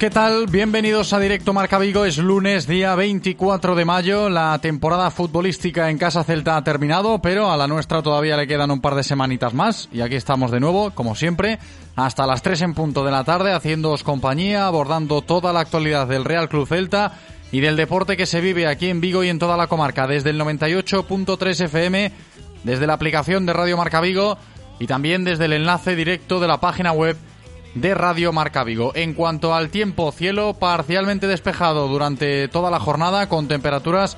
¿Qué tal? Bienvenidos a Directo Marca Vigo. Es lunes, día 24 de mayo. La temporada futbolística en Casa Celta ha terminado, pero a la nuestra todavía le quedan un par de semanitas más. Y aquí estamos de nuevo, como siempre, hasta las 3 en punto de la tarde, haciéndoos compañía, abordando toda la actualidad del Real Club Celta y del deporte que se vive aquí en Vigo y en toda la comarca, desde el 98.3 FM, desde la aplicación de Radio Marca Vigo y también desde el enlace directo de la página web de Radio Marca Vigo. En cuanto al tiempo, cielo parcialmente despejado durante toda la jornada con temperaturas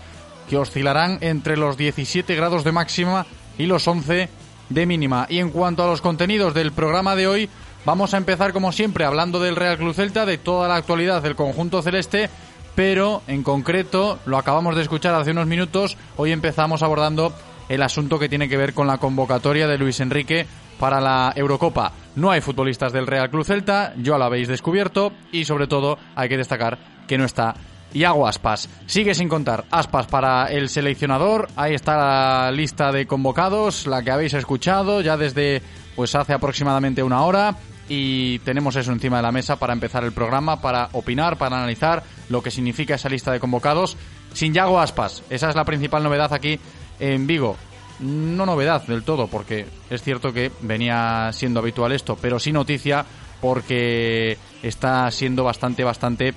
que oscilarán entre los 17 grados de máxima y los 11 de mínima. Y en cuanto a los contenidos del programa de hoy, vamos a empezar como siempre hablando del Real Club Celta, de toda la actualidad del conjunto celeste, pero en concreto, lo acabamos de escuchar hace unos minutos, hoy empezamos abordando el asunto que tiene que ver con la convocatoria de Luis Enrique para la Eurocopa. No hay futbolistas del Real Club Celta, ya lo habéis descubierto y sobre todo hay que destacar que no está Iago Aspas. Sigue sin contar Aspas para el seleccionador. Ahí está la lista de convocados, la que habéis escuchado ya desde pues hace aproximadamente una hora y tenemos eso encima de la mesa para empezar el programa, para opinar, para analizar lo que significa esa lista de convocados sin Iago Aspas. Esa es la principal novedad aquí en Vigo no novedad del todo, porque es cierto que venía siendo habitual esto, pero sí noticia porque está siendo bastante, bastante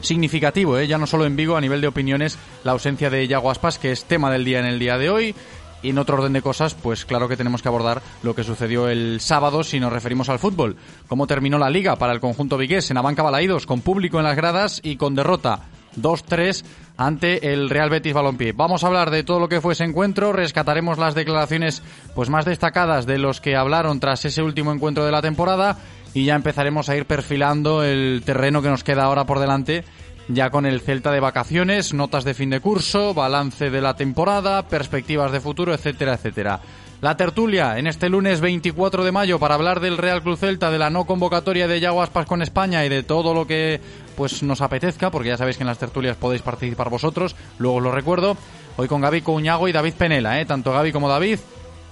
significativo, ¿eh? ya no solo en Vigo, a nivel de opiniones, la ausencia de Yago Aspas, que es tema del día en el día de hoy. Y en otro orden de cosas, pues claro que tenemos que abordar lo que sucedió el sábado si nos referimos al fútbol. Cómo terminó la liga para el conjunto vigués en Abanca Balaídos, con público en las gradas y con derrota 2-3 ante el Real Betis Balompié. Vamos a hablar de todo lo que fue ese encuentro, rescataremos las declaraciones pues más destacadas de los que hablaron tras ese último encuentro de la temporada y ya empezaremos a ir perfilando el terreno que nos queda ahora por delante ya con el Celta de vacaciones, notas de fin de curso, balance de la temporada, perspectivas de futuro, etcétera, etcétera. La tertulia en este lunes 24 de mayo para hablar del Real Club Celta, de la no convocatoria de Yago Aspas con España y de todo lo que pues nos apetezca, porque ya sabéis que en las tertulias podéis participar vosotros, luego os lo recuerdo. Hoy con Gaby Cuñago y David Penela, ¿eh? tanto Gaby como David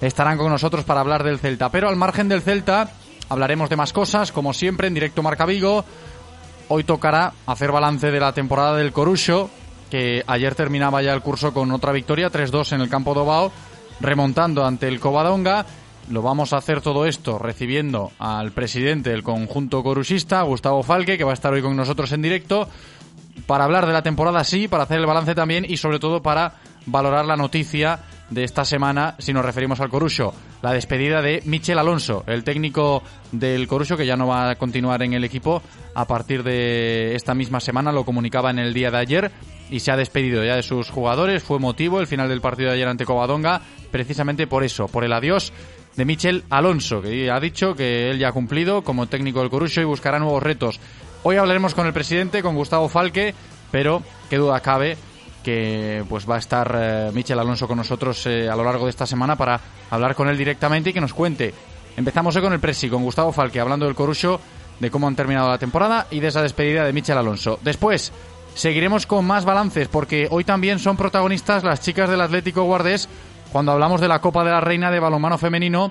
estarán con nosotros para hablar del Celta. Pero al margen del Celta hablaremos de más cosas, como siempre en directo Marca Vigo. Hoy tocará hacer balance de la temporada del Corucho, que ayer terminaba ya el curso con otra victoria, 3-2 en el campo de remontando ante el Covadonga. Lo vamos a hacer todo esto recibiendo al presidente del conjunto corusista, Gustavo Falque, que va a estar hoy con nosotros en directo, para hablar de la temporada, sí, para hacer el balance también y sobre todo para valorar la noticia de esta semana, si nos referimos al Corucho, la despedida de Michel Alonso, el técnico del Corucho, que ya no va a continuar en el equipo a partir de esta misma semana, lo comunicaba en el día de ayer y se ha despedido ya de sus jugadores. Fue motivo el final del partido de ayer ante Covadonga, precisamente por eso, por el adiós de Michel Alonso, que ha dicho que él ya ha cumplido como técnico del Corucho y buscará nuevos retos. Hoy hablaremos con el presidente, con Gustavo Falque, pero qué duda cabe que pues va a estar eh, Michel Alonso con nosotros eh, a lo largo de esta semana para hablar con él directamente y que nos cuente. Empezamos hoy con el presi, con Gustavo Falque, hablando del Corucho, de cómo han terminado la temporada y de esa despedida de Michel Alonso. Después, Seguiremos con más balances porque hoy también son protagonistas las chicas del Atlético Guardés cuando hablamos de la Copa de la Reina de balonmano femenino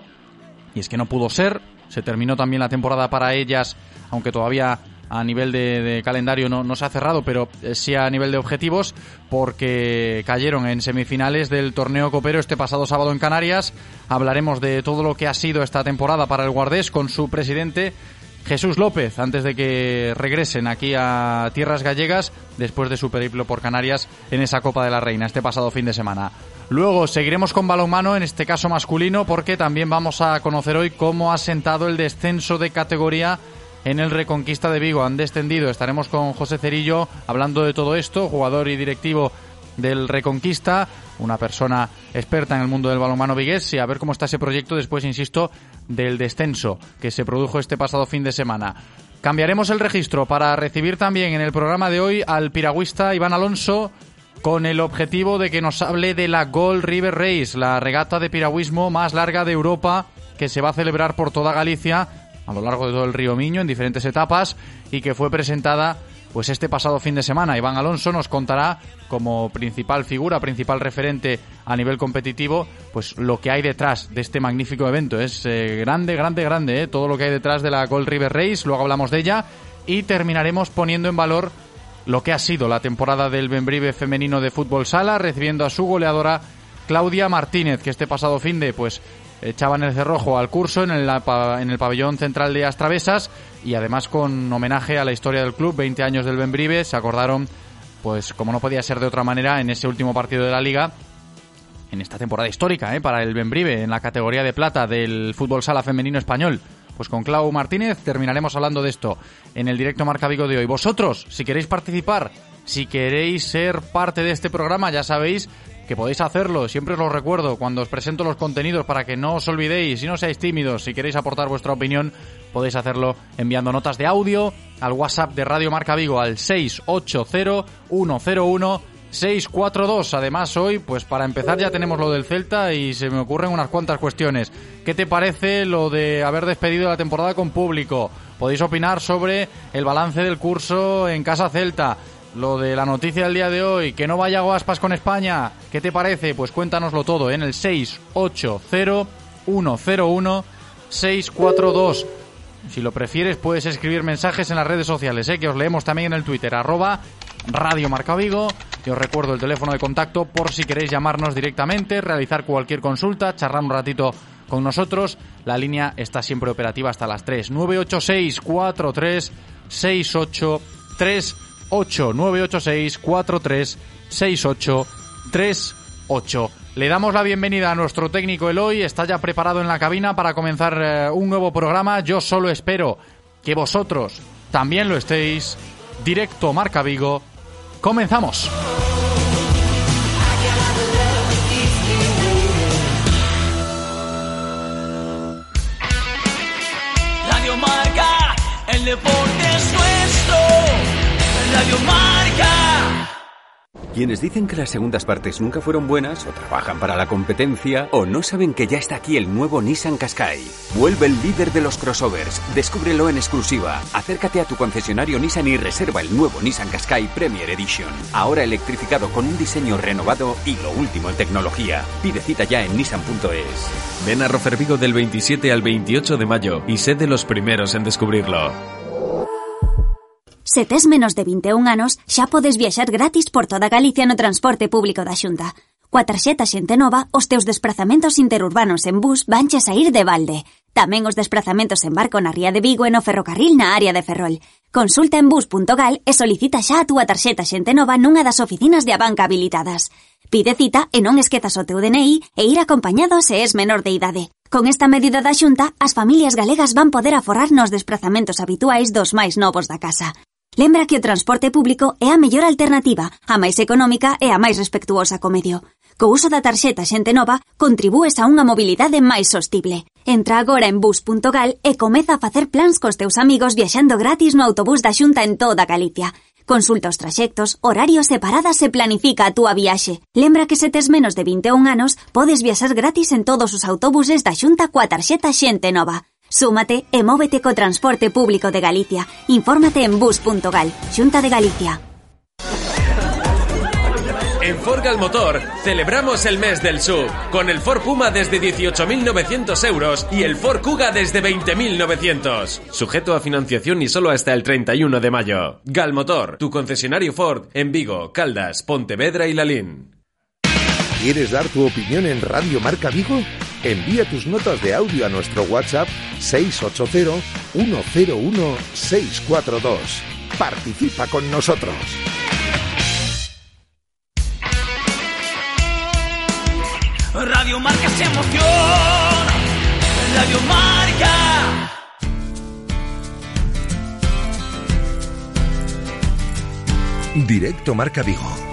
y es que no pudo ser, se terminó también la temporada para ellas, aunque todavía a nivel de, calendario no, no, se ha cerrado, pero eh, sí a nivel de objetivos, porque cayeron en semifinales del torneo copero este pasado sábado en Canarias. Hablaremos de todo lo que ha sido esta temporada para el Guardés con su presidente. Jesús López, antes de que regresen aquí a tierras gallegas, después de su periplo por Canarias en esa Copa de la Reina, este pasado fin de semana. Luego seguiremos con balonmano, en este caso masculino, porque también vamos a conocer hoy cómo ha sentado el descenso de categoría en el Reconquista de Vigo. Han descendido. Estaremos con José Cerillo hablando de todo esto, jugador y directivo del Reconquista, una persona experta en el mundo del balonmano vigués y a ver cómo está ese proyecto después, insisto, del descenso que se produjo este pasado fin de semana. Cambiaremos el registro para recibir también en el programa de hoy al piragüista Iván Alonso con el objetivo de que nos hable de la Gold River Race, la regata de piragüismo más larga de Europa que se va a celebrar por toda Galicia a lo largo de todo el río Miño en diferentes etapas y que fue presentada pues este pasado fin de semana. Iván Alonso nos contará como principal figura, principal referente a nivel competitivo, pues lo que hay detrás de este magnífico evento. Es eh, grande, grande, grande, eh, todo lo que hay detrás de la Gold River Race, luego hablamos de ella y terminaremos poniendo en valor lo que ha sido la temporada del Benbrive femenino de fútbol sala, recibiendo a su goleadora Claudia Martínez, que este pasado fin de pues echaban el cerrojo al curso en el, en el pabellón central de Astravesas y además con homenaje a la historia del club, 20 años del Benbrive, se acordaron, pues como no podía ser de otra manera, en ese último partido de la liga, en esta temporada histórica ¿eh? para el Benbrive, en la categoría de plata del fútbol sala femenino español. Pues con Clau Martínez terminaremos hablando de esto en el directo Marca Vigo de hoy. Vosotros, si queréis participar, si queréis ser parte de este programa, ya sabéis que podéis hacerlo, siempre os lo recuerdo cuando os presento los contenidos para que no os olvidéis y no seáis tímidos, si queréis aportar vuestra opinión podéis hacerlo enviando notas de audio al WhatsApp de Radio Marca Vigo al 680-101-642. Además hoy, pues para empezar ya tenemos lo del Celta y se me ocurren unas cuantas cuestiones. ¿Qué te parece lo de haber despedido la temporada con público? Podéis opinar sobre el balance del curso en Casa Celta lo de la noticia del día de hoy, que no vaya Guaspas con España, ¿qué te parece? Pues cuéntanoslo todo en el 680-101-642. Si lo prefieres, puedes escribir mensajes en las redes sociales, ¿eh? que os leemos también en el Twitter, arroba Radio Marca Vigo. Y os recuerdo el teléfono de contacto por si queréis llamarnos directamente, realizar cualquier consulta, charlar un ratito con nosotros. La línea está siempre operativa hasta las 3. 986 43 683 986 43 38 Le damos la bienvenida a nuestro técnico Eloy, está ya preparado en la cabina para comenzar eh, un nuevo programa. Yo solo espero que vosotros también lo estéis. Directo Marca Vigo. Comenzamos. Radio Marca, el deporte. Radio Marca. Quienes dicen que las segundas partes nunca fueron buenas, o trabajan para la competencia, o no saben que ya está aquí el nuevo Nissan Qashqai. Vuelve el líder de los crossovers. Descúbrelo en exclusiva. Acércate a tu concesionario Nissan y reserva el nuevo Nissan Qashqai Premier Edition. Ahora electrificado con un diseño renovado y lo último en tecnología. Pide cita ya en nissan.es. Ven a Rofer Vigo del 27 al 28 de mayo y sé de los primeros en descubrirlo. Se tes menos de 21 anos, xa podes viaxar gratis por toda Galicia no transporte público da Xunta. Coa tarxeta Xente Nova, os teus desplazamentos interurbanos en bus vanche a sair de balde. Tamén os desplazamentos en barco na Ría de Vigo e no ferrocarril na área de Ferrol. Consulta en bus.gal e solicita xa a túa tarxeta Xente Nova nunha das oficinas de Abanca habilitadas. Pide cita e non esquezas o teu DNI e ir acompañado se es menor de idade. Con esta medida da Xunta, as familias galegas van poder aforrar nos desplazamentos habituais dos máis novos da casa. Lembra que o transporte público é a mellor alternativa, a máis económica e a máis respectuosa co medio. Co uso da tarxeta Xente Nova, contribúes a unha mobilidade máis sostible. Entra agora en bus.gal e comeza a facer plans cos teus amigos viaxando gratis no autobús da Xunta en toda Galicia. Consulta os traxectos, horarios e paradas e planifica a túa viaxe. Lembra que se tes menos de 21 anos, podes viaxar gratis en todos os autobuses da Xunta coa tarxeta Xente Nova. Súmate e móvete transporte público de Galicia. Infórmate en bus.gal, Xunta de Galicia. En Ford Galmotor celebramos el mes del sub, con el Ford Puma desde 18.900 euros y el Ford Kuga desde 20.900. Sujeto a financiación y solo hasta el 31 de mayo. Galmotor, tu concesionario Ford en Vigo, Caldas, Pontevedra y Lalín. ¿Quieres dar tu opinión en Radio Marca Vigo? Envía tus notas de audio a nuestro WhatsApp 680-101-642. Participa con nosotros. Radio Marca se emoción. Radio Marca. Directo Marca Vigo.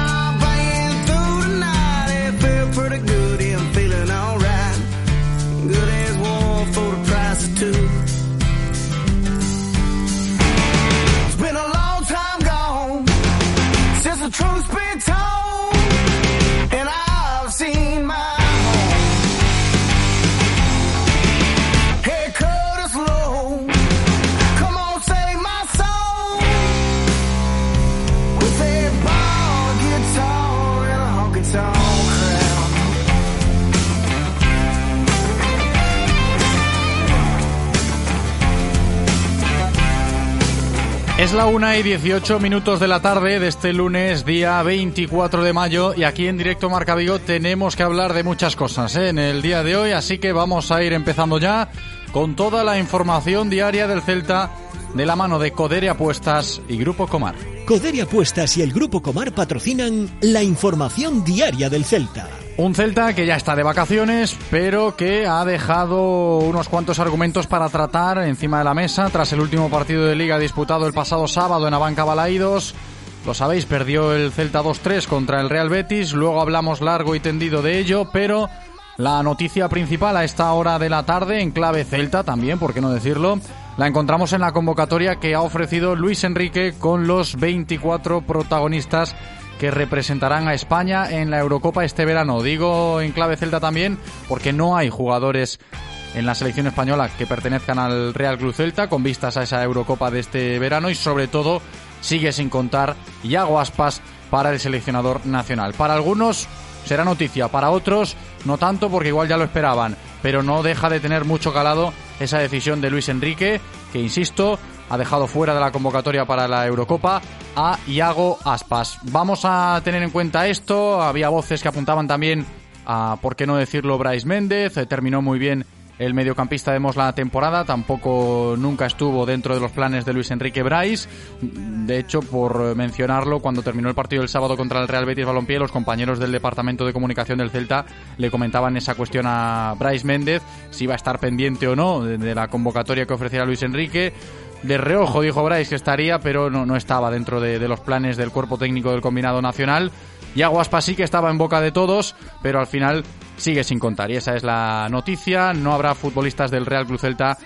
Es la una y 18 minutos de la tarde de este lunes, día 24 de mayo, y aquí en directo Marca Vigo tenemos que hablar de muchas cosas ¿eh? en el día de hoy, así que vamos a ir empezando ya con toda la información diaria del Celta de la mano de Codere Apuestas y Grupo Comar. Codere Apuestas y el Grupo Comar patrocinan la información diaria del Celta. Un Celta que ya está de vacaciones, pero que ha dejado unos cuantos argumentos para tratar encima de la mesa tras el último partido de liga disputado el pasado sábado en Abanca Balaídos. Lo sabéis, perdió el Celta 2-3 contra el Real Betis, luego hablamos largo y tendido de ello, pero la noticia principal a esta hora de la tarde, en clave Celta también, por qué no decirlo, la encontramos en la convocatoria que ha ofrecido Luis Enrique con los 24 protagonistas que representarán a España en la Eurocopa este verano. Digo en clave Celta también porque no hay jugadores en la selección española que pertenezcan al Real Club Celta con vistas a esa Eurocopa de este verano y sobre todo sigue sin contar Iago Aspas para el seleccionador nacional. Para algunos será noticia, para otros no tanto porque igual ya lo esperaban, pero no deja de tener mucho calado esa decisión de Luis Enrique, que insisto, ha dejado fuera de la convocatoria para la Eurocopa a Iago Aspas. Vamos a tener en cuenta esto, había voces que apuntaban también a, por qué no decirlo, Bryce Méndez, eh, terminó muy bien el mediocampista de Mos la temporada, tampoco nunca estuvo dentro de los planes de Luis Enrique Bryce. De hecho, por mencionarlo, cuando terminó el partido del sábado contra el Real Betis Balompié, los compañeros del Departamento de Comunicación del Celta le comentaban esa cuestión a Bryce Méndez, si iba a estar pendiente o no de la convocatoria que ofreciera Luis Enrique. De reojo dijo Bryce que estaría, pero no, no estaba dentro de, de los planes del cuerpo técnico del combinado nacional. Y Aguaspa sí que estaba en boca de todos, pero al final sigue sin contar. Y esa es la noticia. No habrá futbolistas del Real Club Celta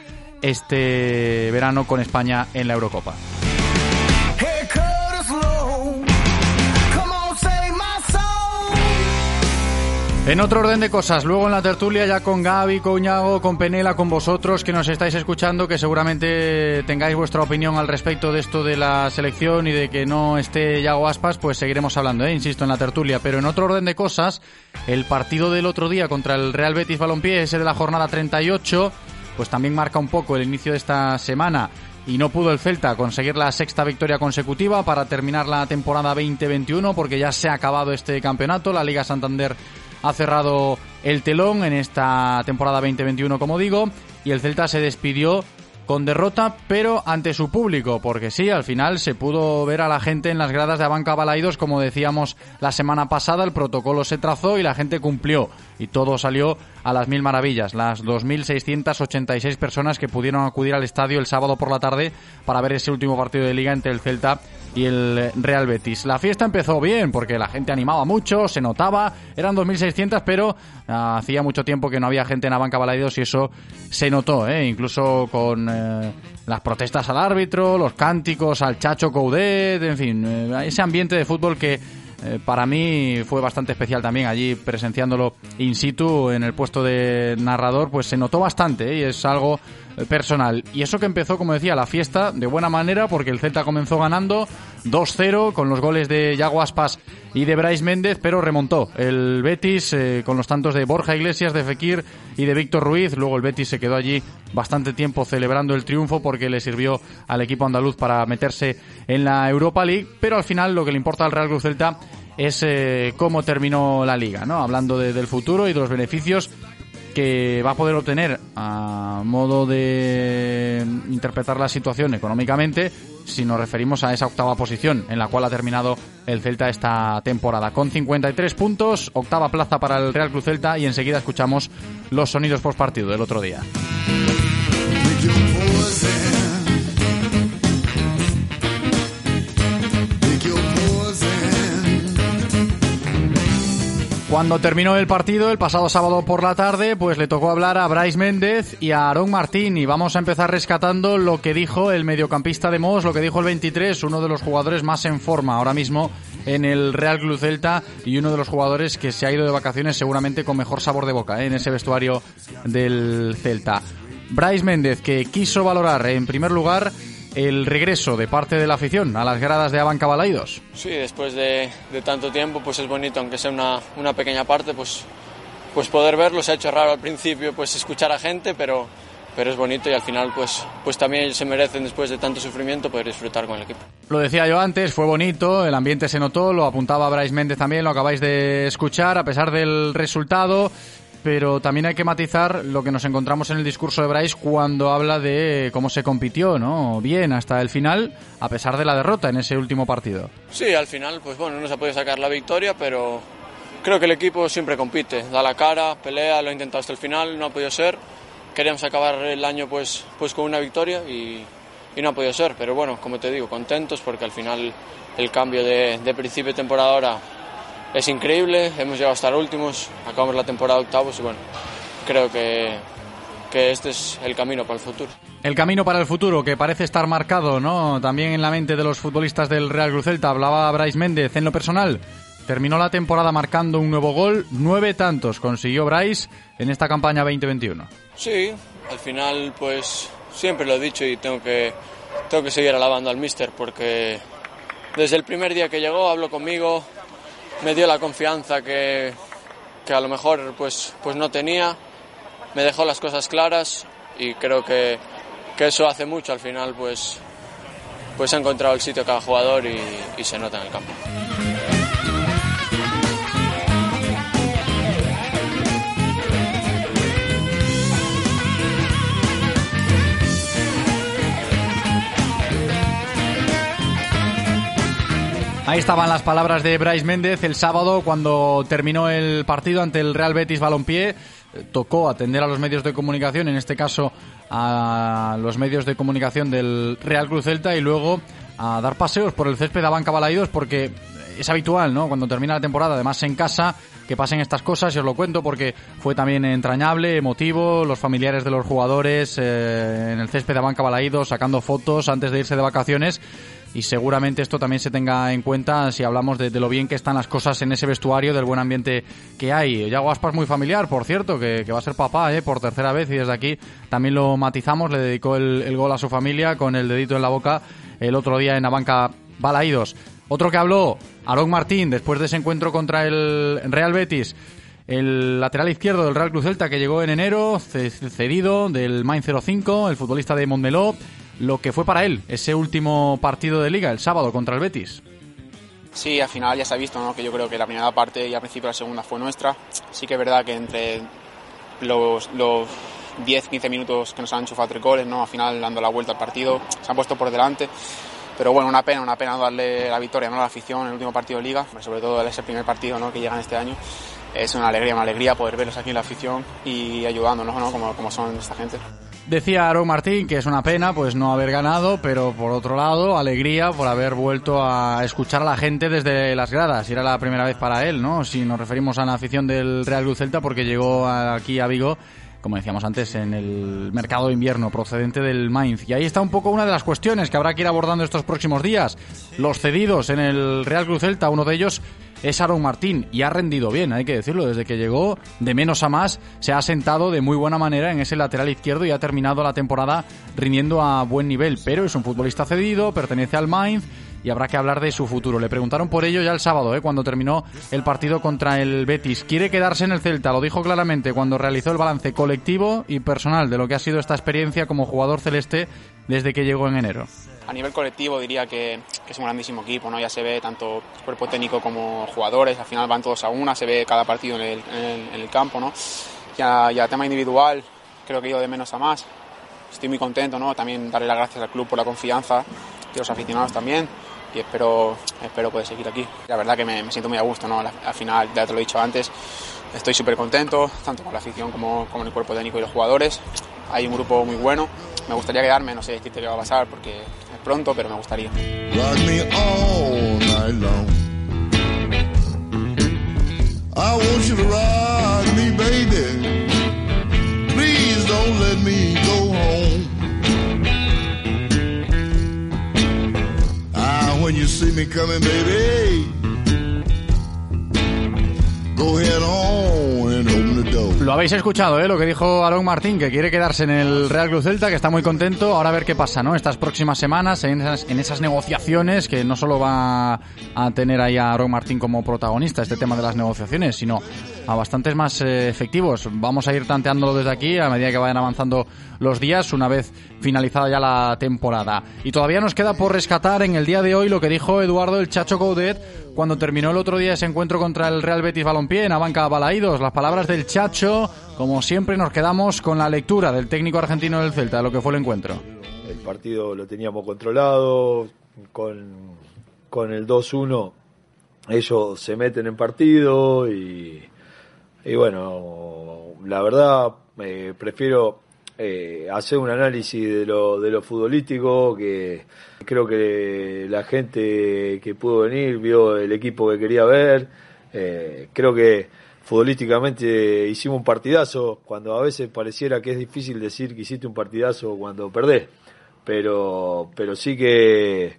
este verano con España en la Eurocopa. En otro orden de cosas, luego en la tertulia ya con Gaby, con Ñago, con Penela, con vosotros que nos estáis escuchando, que seguramente tengáis vuestra opinión al respecto de esto de la selección y de que no esté Yago Aspas, pues seguiremos hablando, ¿eh? insisto, en la tertulia. Pero en otro orden de cosas, el partido del otro día contra el Real Betis Balompié, ese de la jornada 38, pues también marca un poco el inicio de esta semana y no pudo el Celta conseguir la sexta victoria consecutiva para terminar la temporada 2021 porque ya se ha acabado este campeonato. La Liga Santander ha cerrado el telón en esta temporada 2021, como digo, y el Celta se despidió con derrota, pero ante su público, porque sí, al final se pudo ver a la gente en las gradas de Abanca Balaidos, como decíamos la semana pasada, el protocolo se trazó y la gente cumplió, y todo salió a las mil maravillas, las 2.686 personas que pudieron acudir al estadio el sábado por la tarde para ver ese último partido de liga entre el Celta y el Real Betis. La fiesta empezó bien porque la gente animaba mucho, se notaba, eran 2.600, pero ah, hacía mucho tiempo que no había gente en la banca Balaidos y eso se notó, ¿eh? incluso con eh, las protestas al árbitro, los cánticos al Chacho Coudet, en fin, eh, ese ambiente de fútbol que eh, para mí fue bastante especial también allí presenciándolo in situ en el puesto de narrador, pues se notó bastante ¿eh? y es algo personal. Y eso que empezó, como decía, la fiesta de buena manera porque el Celta comenzó ganando 2-0 con los goles de Yago Aspas y de Brais Méndez, pero remontó el Betis eh, con los tantos de Borja Iglesias, de Fekir y de Víctor Ruiz. Luego el Betis se quedó allí bastante tiempo celebrando el triunfo porque le sirvió al equipo andaluz para meterse en la Europa League, pero al final lo que le importa al Real Cruz Celta es eh, cómo terminó la liga, ¿no? Hablando de- del futuro y de los beneficios que va a poder obtener a modo de interpretar la situación económicamente si nos referimos a esa octava posición en la cual ha terminado el Celta esta temporada. Con 53 puntos, octava plaza para el Real Cruz Celta y enseguida escuchamos los sonidos post partido del otro día. Cuando terminó el partido el pasado sábado por la tarde, pues le tocó hablar a Brais Méndez y a Aarón Martín y vamos a empezar rescatando lo que dijo el mediocampista de Mos, lo que dijo el 23, uno de los jugadores más en forma ahora mismo en el Real Club Celta y uno de los jugadores que se ha ido de vacaciones seguramente con mejor sabor de boca ¿eh? en ese vestuario del Celta. Brais Méndez que quiso valorar en primer lugar el regreso de parte de la afición a las gradas de Abanca Balaidos. Sí, después de, de tanto tiempo, pues es bonito, aunque sea una, una pequeña parte, pues, pues poder verlo. Se ha hecho raro al principio, pues escuchar a gente, pero, pero es bonito y al final, pues, pues también ellos se merecen, después de tanto sufrimiento, poder disfrutar con el equipo. Lo decía yo antes, fue bonito, el ambiente se notó, lo apuntaba Brais Méndez también, lo acabáis de escuchar, a pesar del resultado, pero también hay que matizar lo que nos encontramos en el discurso de Brais cuando habla de cómo se compitió, ¿no? Bien hasta el final, a pesar de la derrota en ese último partido. Sí, al final, pues bueno, no se podido sacar la victoria, pero creo que el equipo siempre compite, da la cara, pelea, lo ha intentado hasta el final, no ha podido ser. Queríamos acabar el año pues, pues con una victoria y, y no ha podido ser, pero bueno, como te digo, contentos porque al final el cambio de, de principio de temporada ahora es increíble, hemos llegado a estar últimos, acabamos la temporada octavos y bueno, creo que, que este es el camino para el futuro. El camino para el futuro que parece estar marcado, ¿no? También en la mente de los futbolistas del Real Cruz Celta. Hablaba Brais Méndez en lo personal. Terminó la temporada marcando un nuevo gol, nueve tantos consiguió Brais en esta campaña 2021. Sí, al final pues siempre lo he dicho y tengo que, tengo que seguir alabando al míster porque desde el primer día que llegó habló conmigo, me dio la confianza que, que a lo mejor pues, pues no tenía, me dejó las cosas claras y creo que, que eso hace mucho al final pues, pues ha encontrado el sitio cada jugador y, y se nota en el campo. Ahí estaban las palabras de Brais Méndez el sábado cuando terminó el partido ante el Real Betis Balompié. Tocó atender a los medios de comunicación, en este caso a los medios de comunicación del Real Cruz Celta y luego a dar paseos por el césped de Abanca Balaidos porque es habitual, ¿no? Cuando termina la temporada, además en casa, que pasen estas cosas y os lo cuento porque fue también entrañable, emotivo, los familiares de los jugadores eh, en el césped de Abanca Balaidos sacando fotos antes de irse de vacaciones y seguramente esto también se tenga en cuenta si hablamos de, de lo bien que están las cosas en ese vestuario, del buen ambiente que hay. Yago Aspas muy familiar, por cierto, que, va a ser papá ¿eh? por tercera vez y desde aquí también lo matizamos, le dedicó el, gol a su familia con el dedito en la boca el otro día en la banca Balaídos. Otro que habló, Aarón Martín, después de ese encuentro contra el Real Betis, el lateral izquierdo del Real Cruz Celta que llegó en enero, ce- cedido del Main 05, el futbolista de Montmeló, lo que fue para él ese último partido de liga, el sábado contra el Betis. Sí, al final ya se ha visto ¿no? que yo creo que la primera parte y al principio la segunda fue nuestra. Sí que es verdad que entre los, los 10-15 minutos que nos han enchufado tres goles, ¿no? al final dando la vuelta al partido, se han puesto por delante. Pero bueno, una pena, una pena darle la victoria ¿no? a la afición en el último partido de liga, sobre todo ese primer partido ¿no? que llegan este año. Es una alegría, una alegría poder verlos aquí en la afición y ayudándonos, ¿no? como, como son esta gente. Decía Aaron Martín que es una pena pues no haber ganado, pero por otro lado, alegría por haber vuelto a escuchar a la gente desde las gradas. Era la primera vez para él, ¿no? Si nos referimos a la afición del Real Cruz Celta, porque llegó aquí a Vigo, como decíamos antes, en el mercado de invierno procedente del Mainz. Y ahí está un poco una de las cuestiones que habrá que ir abordando estos próximos días. Los cedidos en el Real Cruz Celta, uno de ellos es Aaron Martín y ha rendido bien, hay que decirlo, desde que llegó de menos a más se ha sentado de muy buena manera en ese lateral izquierdo y ha terminado la temporada rindiendo a buen nivel, pero es un futbolista cedido, pertenece al Mainz y habrá que hablar de su futuro. Le preguntaron por ello ya el sábado, ¿eh? cuando terminó el partido contra el Betis. Quiere quedarse en el Celta, lo dijo claramente cuando realizó el balance colectivo y personal de lo que ha sido esta experiencia como jugador celeste desde que llegó en enero. A nivel colectivo diría que, que, es un grandísimo equipo, ¿no? Ya se ve tanto cuerpo técnico como jugadores, al final van todos a una, se ve cada partido en el, en el, campo, ¿no? Ya, ya tema individual, creo que he ido de menos a más. Estoy muy contento, ¿no? También darle las gracias al club por la confianza, y a los aficionados también y espero, espero poder seguir aquí. La verdad que me, me siento muy a gusto, ¿no? Al, al, final, ya te lo he dicho antes, estoy súper contento, tanto con la afición como con el cuerpo técnico y los jugadores. Hay un grupo muy bueno, me gustaría quedarme, no sé decirte qué va a pasar porque pronto, pero me gustaría. When you see me coming, baby, go ahead on Lo habéis escuchado, ¿eh? Lo que dijo Aaron Martín, que quiere quedarse en el Real Club Celta, que está muy contento. Ahora a ver qué pasa, ¿no? Estas próximas semanas, en esas, en esas negociaciones, que no solo va a tener ahí a Aaron Martín como protagonista este tema de las negociaciones, sino a bastantes más eh, efectivos. Vamos a ir tanteándolo desde aquí a medida que vayan avanzando los días, una vez finalizada ya la temporada. Y todavía nos queda por rescatar en el día de hoy lo que dijo Eduardo el Chacho Coudet cuando terminó el otro día ese encuentro contra el Real Betis Balompié en Abanca Balaídos. Las palabras del Chacho, como siempre, nos quedamos con la lectura del técnico argentino del Celta, de lo que fue el encuentro. El partido lo teníamos controlado, con, con el 2-1 ellos se meten en partido y, y bueno, la verdad eh, prefiero eh, hacer un análisis de lo, de lo futbolístico que creo que la gente que pudo venir vio el equipo que quería ver. Eh, creo que futbolísticamente hicimos un partidazo cuando a veces pareciera que es difícil decir que hiciste un partidazo cuando perdés. Pero, pero sí que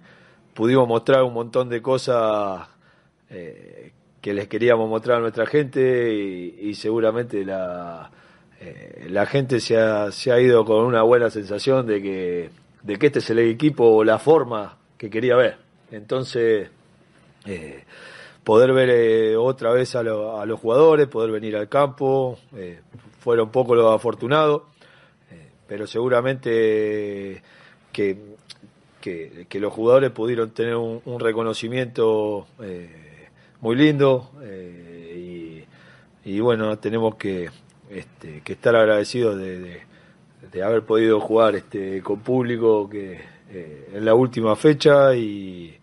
pudimos mostrar un montón de cosas eh, que les queríamos mostrar a nuestra gente y, seguramente la, eh, la gente se ha, se ha ido con una buena sensación de que, de que este es el equipo o la forma que quería ver. Entonces, eh, poder ver eh, otra vez a, lo, a, los jugadores, poder venir al campo, fueron poco los afortunados, pero seguramente que, que, los jugadores pudieron tener un, reconocimiento muy lindo y, y bueno, tenemos que este, que estar agradecidos de, haber podido jugar este, con público que eh, en la última fecha y,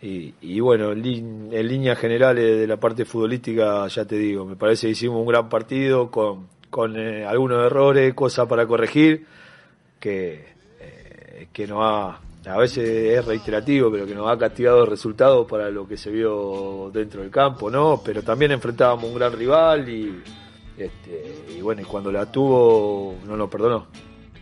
y, bueno, en, líneas generales de la parte futbolística, ya te digo, me parece que hicimos un gran partido con, con eh, algunos errores, cosas para corregir, que, eh, que nos ha, a veces es reiterativo, pero que nos ha castigado resultados para lo que se vio dentro del campo, ¿no? Pero también enfrentábamos un gran rival y este, y bueno, y cuando la tuvo, no lo perdonó.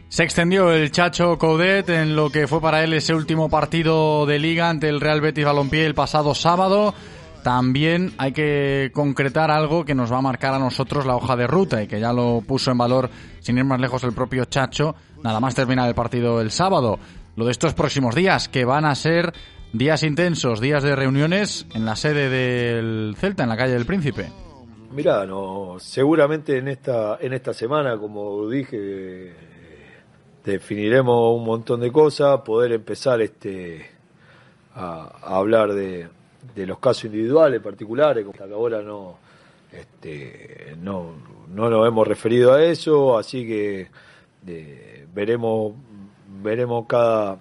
Se extendió el Chacho Coudet en lo que fue para él ese último partido de liga ante el Real Betis Balompié el pasado sábado. También hay que concretar algo que nos va a marcar a nosotros la hoja de ruta y que ya lo puso en valor, sin ir más lejos, el propio Chacho, nada más terminar el partido el sábado. Lo de estos próximos días, que van a ser días intensos, días de reuniones en la sede del Celta, en la calle del Príncipe. Mira, no, seguramente en esta, en esta semana, como dije, definiremos un montón de cosas, poder empezar este a, a hablar de, de, los casos individuales particulares, como hasta ahora no, este, no, no nos hemos referido a eso, así que veremos, veremos cada,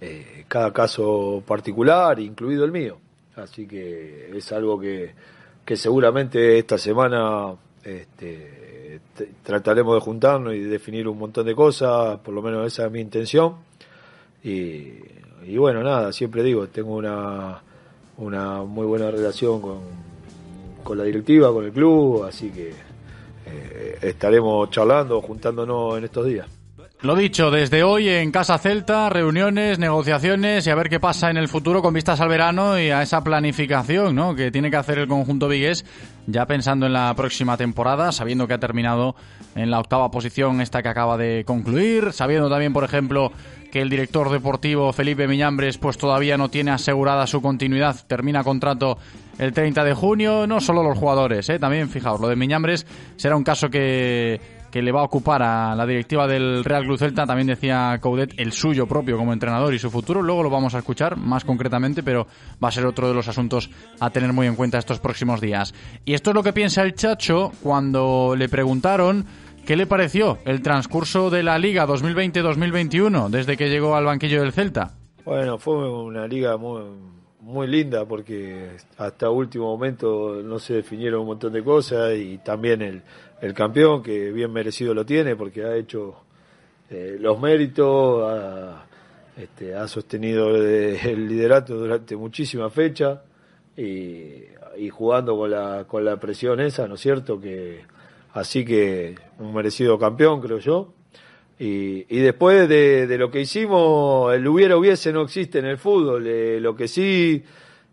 eh, cada caso particular, incluido el mío. Así que es algo que, que seguramente esta semana este, trataremos de juntarnos y definir un montón de cosas, por lo menos esa es mi intención. Y, y bueno, nada, siempre digo, tengo una, una muy buena relación con, con la directiva, con el club, así que eh, estaremos charlando, juntándonos en estos días. Lo dicho, desde hoy en Casa Celta, reuniones, negociaciones y a ver qué pasa en el futuro con vistas al verano y a esa planificación ¿no? que tiene que hacer el conjunto vigués ya pensando en la próxima temporada, sabiendo que ha terminado en la octava posición esta que acaba de concluir, sabiendo también, por ejemplo, que el director deportivo Felipe Miñambres pues todavía no tiene asegurada su continuidad, termina contrato el 30 de junio, no solo los jugadores, ¿eh? también fijaos, lo de Miñambres será un caso que que le va a ocupar a la directiva del Real Club Celta, también decía Coudet, el suyo propio como entrenador y su futuro. Luego lo vamos a escuchar más concretamente, pero va a ser otro de los asuntos a tener muy en cuenta estos próximos días. Y esto es lo que piensa el Chacho cuando le preguntaron qué le pareció el transcurso de la Liga 2020-2021 desde que llegó al banquillo del Celta. Bueno, fue una liga muy, muy linda porque hasta último momento no se definieron un montón de cosas y también el, el campeón, que bien merecido lo tiene porque ha hecho eh, los méritos, ha, este, ha sostenido el liderato durante muchísimas fechas y, jugando con la, con la presión esa, ¿no es cierto? que Así que un merecido campeón, creo yo. Y, y después de, lo que hicimos, el hubiera hubiese no existe en el fútbol. Eh, lo que sí,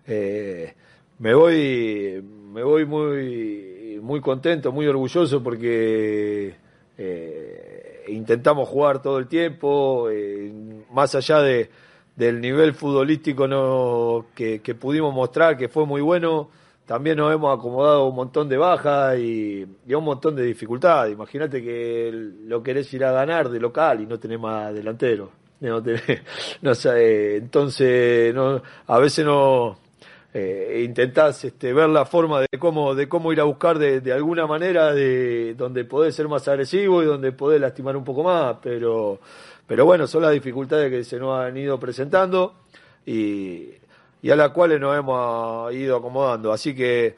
eh, me voy, me voy muy muy contento, muy orgulloso porque eh, intentamos jugar todo el tiempo, eh, más allá de, del nivel futbolístico que, pudimos mostrar, que fue muy bueno, también nos hemos acomodado un montón de bajas y, un montón de dificultades. Imagínate que lo querés ir a ganar de local y no tenés más delantero. Entonces a veces no, eh, intentás este, ver la forma de cómo, de cómo ir a buscar de, alguna manera de donde podés ser más agresivo y donde podés lastimar un poco más, pero, bueno, son las dificultades que se nos han ido presentando y, a las cuales nos hemos ido acomodando. Así que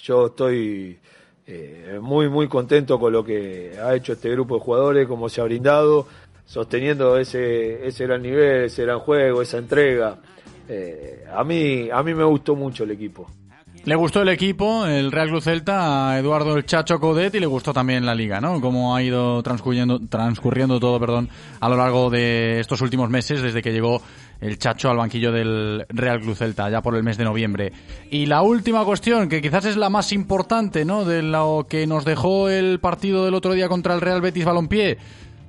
yo estoy eh, muy, muy contento con lo que ha hecho este grupo de jugadores, cómo se ha brindado, sosteniendo ese, ese gran nivel, ese gran juego, esa entrega. Eh, a, mí, a mí me gustó mucho el equipo. Le gustó el equipo, el Real Club Celta, a Eduardo el Chacho Codet y le gustó también la liga, ¿no? Cómo ha ido transcurriendo, transcurriendo todo, perdón, a lo largo de estos últimos meses desde que llegó el Chacho al banquillo del Real Club Celta, ya por el mes de noviembre. Y la última cuestión, que quizás es la más importante, ¿no? De lo que nos dejó el partido del otro día contra el Real Betis Balompié.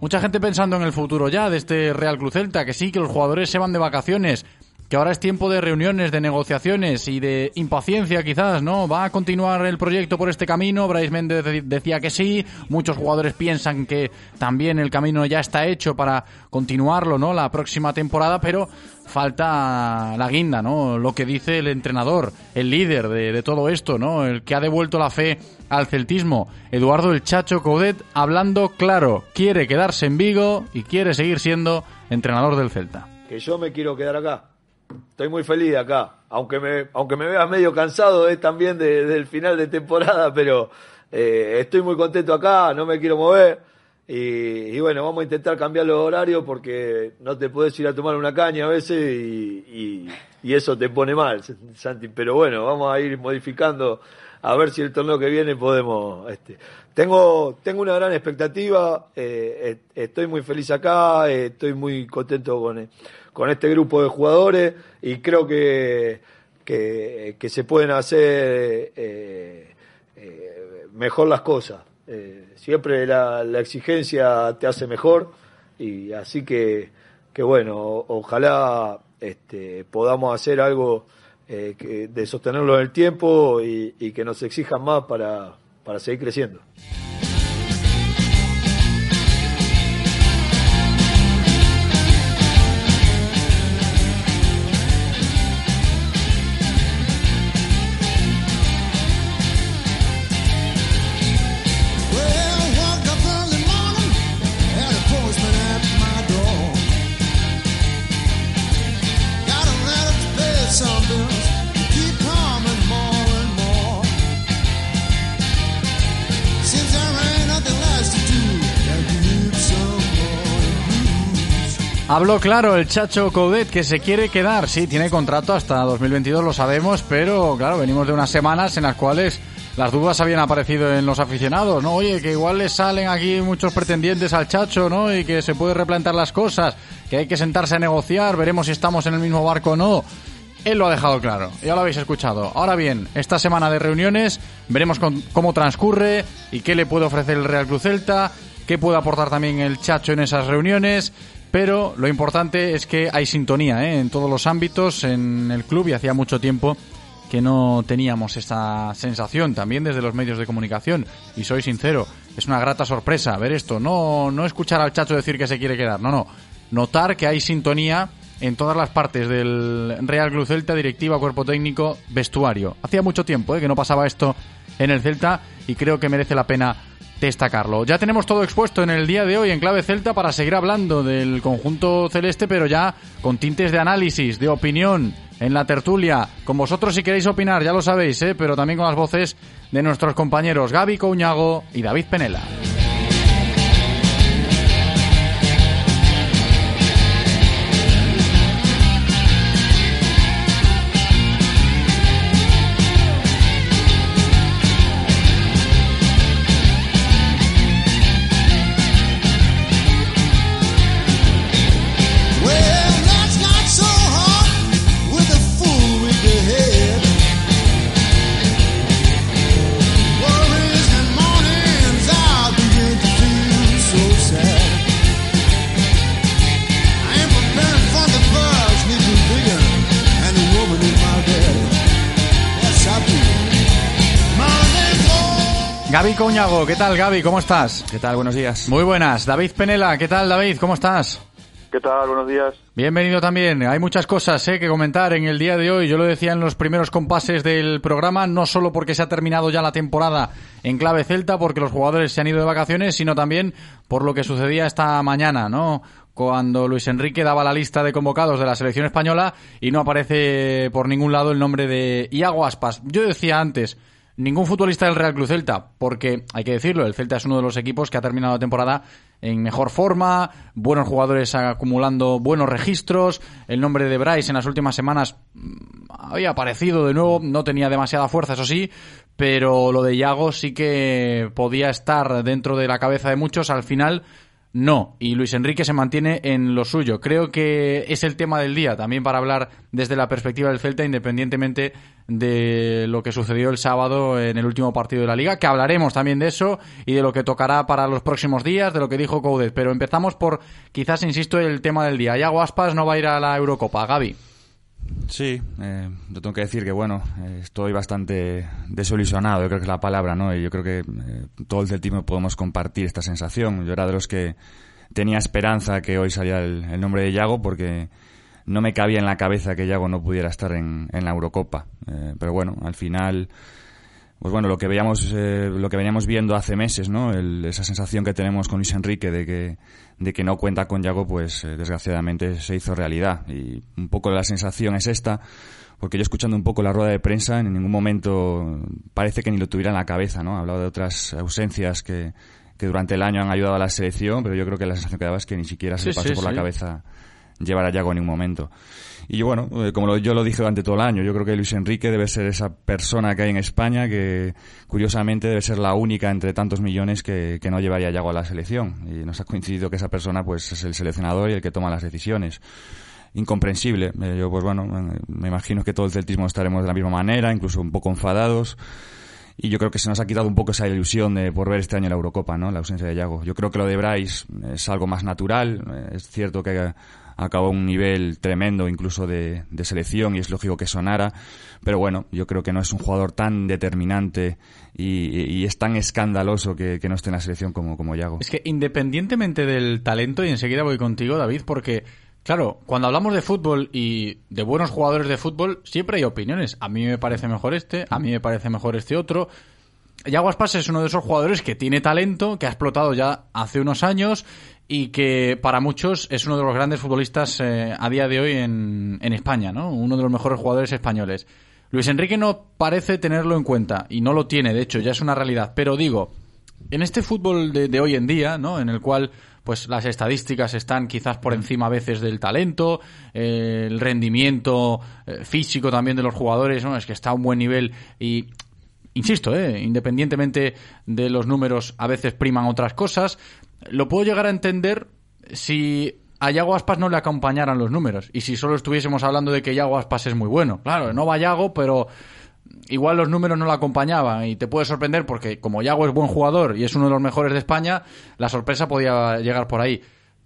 Mucha gente pensando en el futuro ya de este Real Club Celta, que sí, que los jugadores se van de vacaciones, que ahora es tiempo de reuniones, de negociaciones y de impaciencia quizás, ¿no? ¿Va a continuar el proyecto por este camino? Bryce Méndez decía que sí, muchos jugadores piensan que también el camino ya está hecho para continuarlo, ¿no? La próxima temporada, pero falta la guinda, ¿no? Lo que dice el entrenador, el líder de, de todo esto, ¿no? El que ha devuelto la fe al celtismo, Eduardo el Chacho Codet, hablando claro, quiere quedarse en Vigo y quiere seguir siendo entrenador del Celta. Que yo me quiero quedar acá Estoy muy feliz acá, aunque me, aunque me veas medio cansado es también del final de temporada, pero eh, estoy muy contento acá, no me quiero mover. Y, bueno, vamos a intentar cambiar los horarios porque no te puedes ir a tomar una caña a veces y, eso te pone mal, Santi. Pero bueno, vamos a ir modificando a ver si el torneo que viene podemos. Este. Tengo, tengo una gran expectativa, eh, estoy muy feliz acá, estoy muy contento con con este grupo de jugadores y creo que, que, se pueden hacer eh, eh, mejor las cosas. Eh, siempre la, exigencia te hace mejor y así que, que bueno, ojalá este, podamos hacer algo de sostenerlo en el tiempo y, y que nos exijan más para, para seguir creciendo. Habló claro el Chacho Coudet que se quiere quedar. Sí, tiene contrato hasta 2022, lo sabemos, pero claro, venimos de unas semanas en las cuales las dudas habían aparecido en los aficionados, ¿no? Oye, que igual le salen aquí muchos pretendientes al Chacho, ¿no? Y que se puede replantar las cosas, que hay que sentarse a negociar, veremos si estamos en el mismo barco o no. Él lo ha dejado claro, ya lo habéis escuchado. Ahora bien, esta semana de reuniones veremos cómo transcurre y qué le puede ofrecer el Real Cruz Celta, qué puede aportar también el Chacho en esas reuniones. Pero lo importante es que hay sintonía ¿eh? en todos los ámbitos en el club y hacía mucho tiempo que no teníamos esta sensación también desde los medios de comunicación. Y soy sincero, es una grata sorpresa ver esto. No, no escuchar al Chacho decir que se quiere quedar, no, no. Notar que hay sintonía en todas las partes del Real Club Celta, directiva, cuerpo técnico, vestuario. Hacía mucho tiempo ¿eh? que no pasaba esto en el Celta y creo que merece la pena destacarlo. Ya tenemos todo expuesto en el día de hoy en clave celta para seguir hablando del conjunto celeste, pero ya con tintes de análisis, de opinión, en la tertulia. Con vosotros si queréis opinar, ya lo sabéis, ¿eh? pero también con las voces de nuestros compañeros Gaby Couñago y David Penela. Gaby Coñago, ¿qué tal Gaby? ¿Cómo estás? ¿Qué tal? Buenos días. Muy buenas. David Penela, ¿qué tal David? ¿Cómo estás? ¿Qué tal? Buenos días. Bienvenido también. Hay muchas cosas eh, que comentar en el día de hoy. Yo lo decía en los primeros compases del programa, no solo porque se ha terminado ya la temporada en clave celta, porque los jugadores se han ido de vacaciones, sino también por lo que sucedía esta mañana, ¿no? Cuando Luis Enrique daba la lista de convocados de la selección española y no aparece por ningún lado el nombre de Iago Aspas. Yo decía antes, ningún futbolista del Real Club Celta, porque hay que decirlo, el Celta es uno de los equipos que ha terminado la temporada en mejor forma, buenos jugadores acumulando buenos registros, el nombre de Bryce en las últimas semanas mm, había aparecido de nuevo, no tenía demasiada fuerza, eso sí, pero lo de Iago sí que podía estar dentro de la cabeza de muchos, al final no, y Luis Enrique se mantiene en lo suyo. Creo que es el tema del día también para hablar desde la perspectiva del Celta, independientemente de lo que sucedió el sábado en el último partido de la liga, que hablaremos también de eso y de lo que tocará para los próximos días, de lo que dijo Coudet. Pero empezamos por, quizás, insisto, el tema del día. Yago Aspas no va a ir a la Eurocopa. Gaby. Sí, eh, yo tengo que decir que bueno, estoy bastante desilusionado, yo creo que es la palabra, ¿no? Y yo creo que eh, todo el celtismo podemos compartir esta sensación. Yo era de los que tenía esperanza que hoy saliera el, nombre de Yago porque no me cabía en la cabeza que Yago no pudiera estar en, en la Eurocopa. Eh, pero bueno, al final pues bueno, lo que veíamos, eh, lo que veníamos viendo hace meses, ¿no? esa sensación que tenemos con Luis Enrique de que, de que no cuenta con Yago, pues eh, desgraciadamente se hizo realidad. Y un poco la sensación es esta, porque yo escuchando un poco la rueda de prensa, en ningún momento parece que ni lo tuviera en la cabeza, ¿no? Hablaba de otras ausencias que, que durante el año han ayudado a la selección, pero yo creo que la sensación que daba es que ni siquiera se pasó por la cabeza llevar a Yago en ningún momento. Y bueno, eh, como yo lo dije durante todo el año, yo creo que Luis Enrique debe ser esa persona que hay en España que, curiosamente, debe ser la única entre tantos millones que, que no llevaría a Yago a la selección. Y nos ha coincidido que esa persona, pues, es el seleccionador y el que toma las decisiones incomprensible. Eh, yo, pues bueno, me imagino que todo el celtismo estaremos de la misma manera, incluso un poco enfadados. Y yo creo que se nos ha quitado un poco esa ilusión de por ver este año la Eurocopa, ¿no? La ausencia de Yago. Yo creo que lo de Bryce es algo más natural. Eh, es cierto que acabó un nivel tremendo incluso de, selección y es lógico que sonara, pero bueno, yo creo que no es un jugador tan determinante y, es tan escandaloso que, no esté en la selección como, como Yago. Es que independientemente del talento, y enseguida voy contigo David, porque Claro, cuando hablamos de fútbol y de buenos jugadores de fútbol, siempre hay opiniones. A mí me parece mejor este, a mí me parece mejor este otro. Yago Aspas es uno de esos jugadores que tiene talento, que ha explotado ya hace unos años y que para muchos es uno de los grandes futbolistas eh, a día de hoy en, en España, ¿no? Uno de los mejores jugadores españoles. Luis Enrique no parece tenerlo en cuenta y no lo tiene, de hecho, ya es una realidad. Pero digo, en este fútbol de, hoy en día, ¿no? En el cual pues las estadísticas están quizás por encima a veces del talento, eh, el rendimiento eh, físico también de los jugadores, ¿no? Es que está a un buen nivel y insisto, ¿eh? independientemente de los números, a veces priman otras cosas. Lo puedo llegar a entender si a Yago Aspas no le acompañaran los números y si solo estuviésemos hablando de que Yago Aspas es muy bueno. Claro, no va Yago, pero igual los números no le acompañaban y te puede sorprender porque como Yago es buen jugador y es uno de los mejores de España, la sorpresa podía llegar por ahí.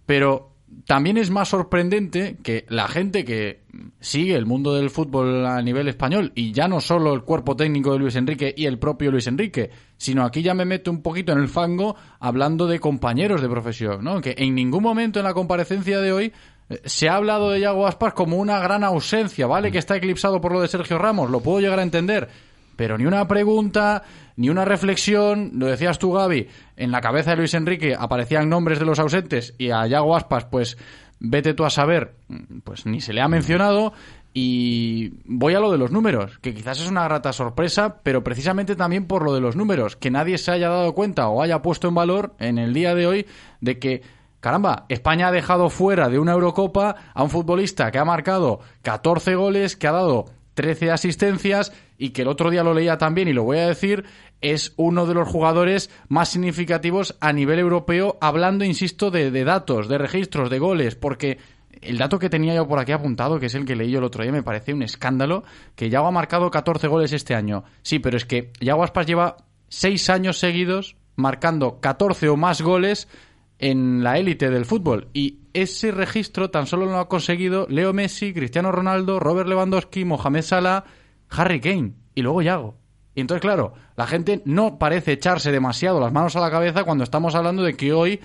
Pero también es más sorprendente que la gente que sigue el mundo del fútbol a nivel español y ya no solo el cuerpo técnico de Luis Enrique y el propio Luis Enrique, sino aquí ya me meto un poquito en el fango hablando de compañeros de profesión, ¿no? Que en ningún momento en la comparecencia de hoy eh, se ha hablado de Yago Aspas como una gran ausencia, ¿vale? Que está eclipsado por lo de Sergio Ramos, lo puedo llegar a entender, pero ni una pregunta, ni una reflexión, lo decías tú Gaby, en la cabeza de Luis Enrique aparecían nombres de los ausentes y a Yago Aspas, pues vete tú a saber, pues ni se le ha mencionado. Y voy a lo de los números, que quizás es una grata sorpresa, pero precisamente también por lo de los números, que nadie se haya dado cuenta o haya puesto en valor en el día de hoy de que, caramba, España ha dejado fuera de una Eurocopa a un futbolista que ha marcado 14 goles, que ha dado 13 asistencias y que el otro día lo leía también y lo voy a decir, es uno de los jugadores más significativos a nivel europeo, hablando, insisto, de, datos, de registros, de goles, porque el dato que tenía yo por aquí apuntado, que es el que leí yo el otro día, me parece un escándalo, que Yago ha marcado 14 goles este año. Sí, pero es que Yago Aspas lleva 6 años seguidos marcando 14 o más goles en la élite del fútbol. Y ese registro tan solo lo ha conseguido Leo Messi, Cristiano Ronaldo, Robert Lewandowski, Mohamed Salah, Harry Kane y luego Yago. Y entonces, claro, la gente no parece echarse demasiado las manos a la cabeza cuando estamos hablando de que hoy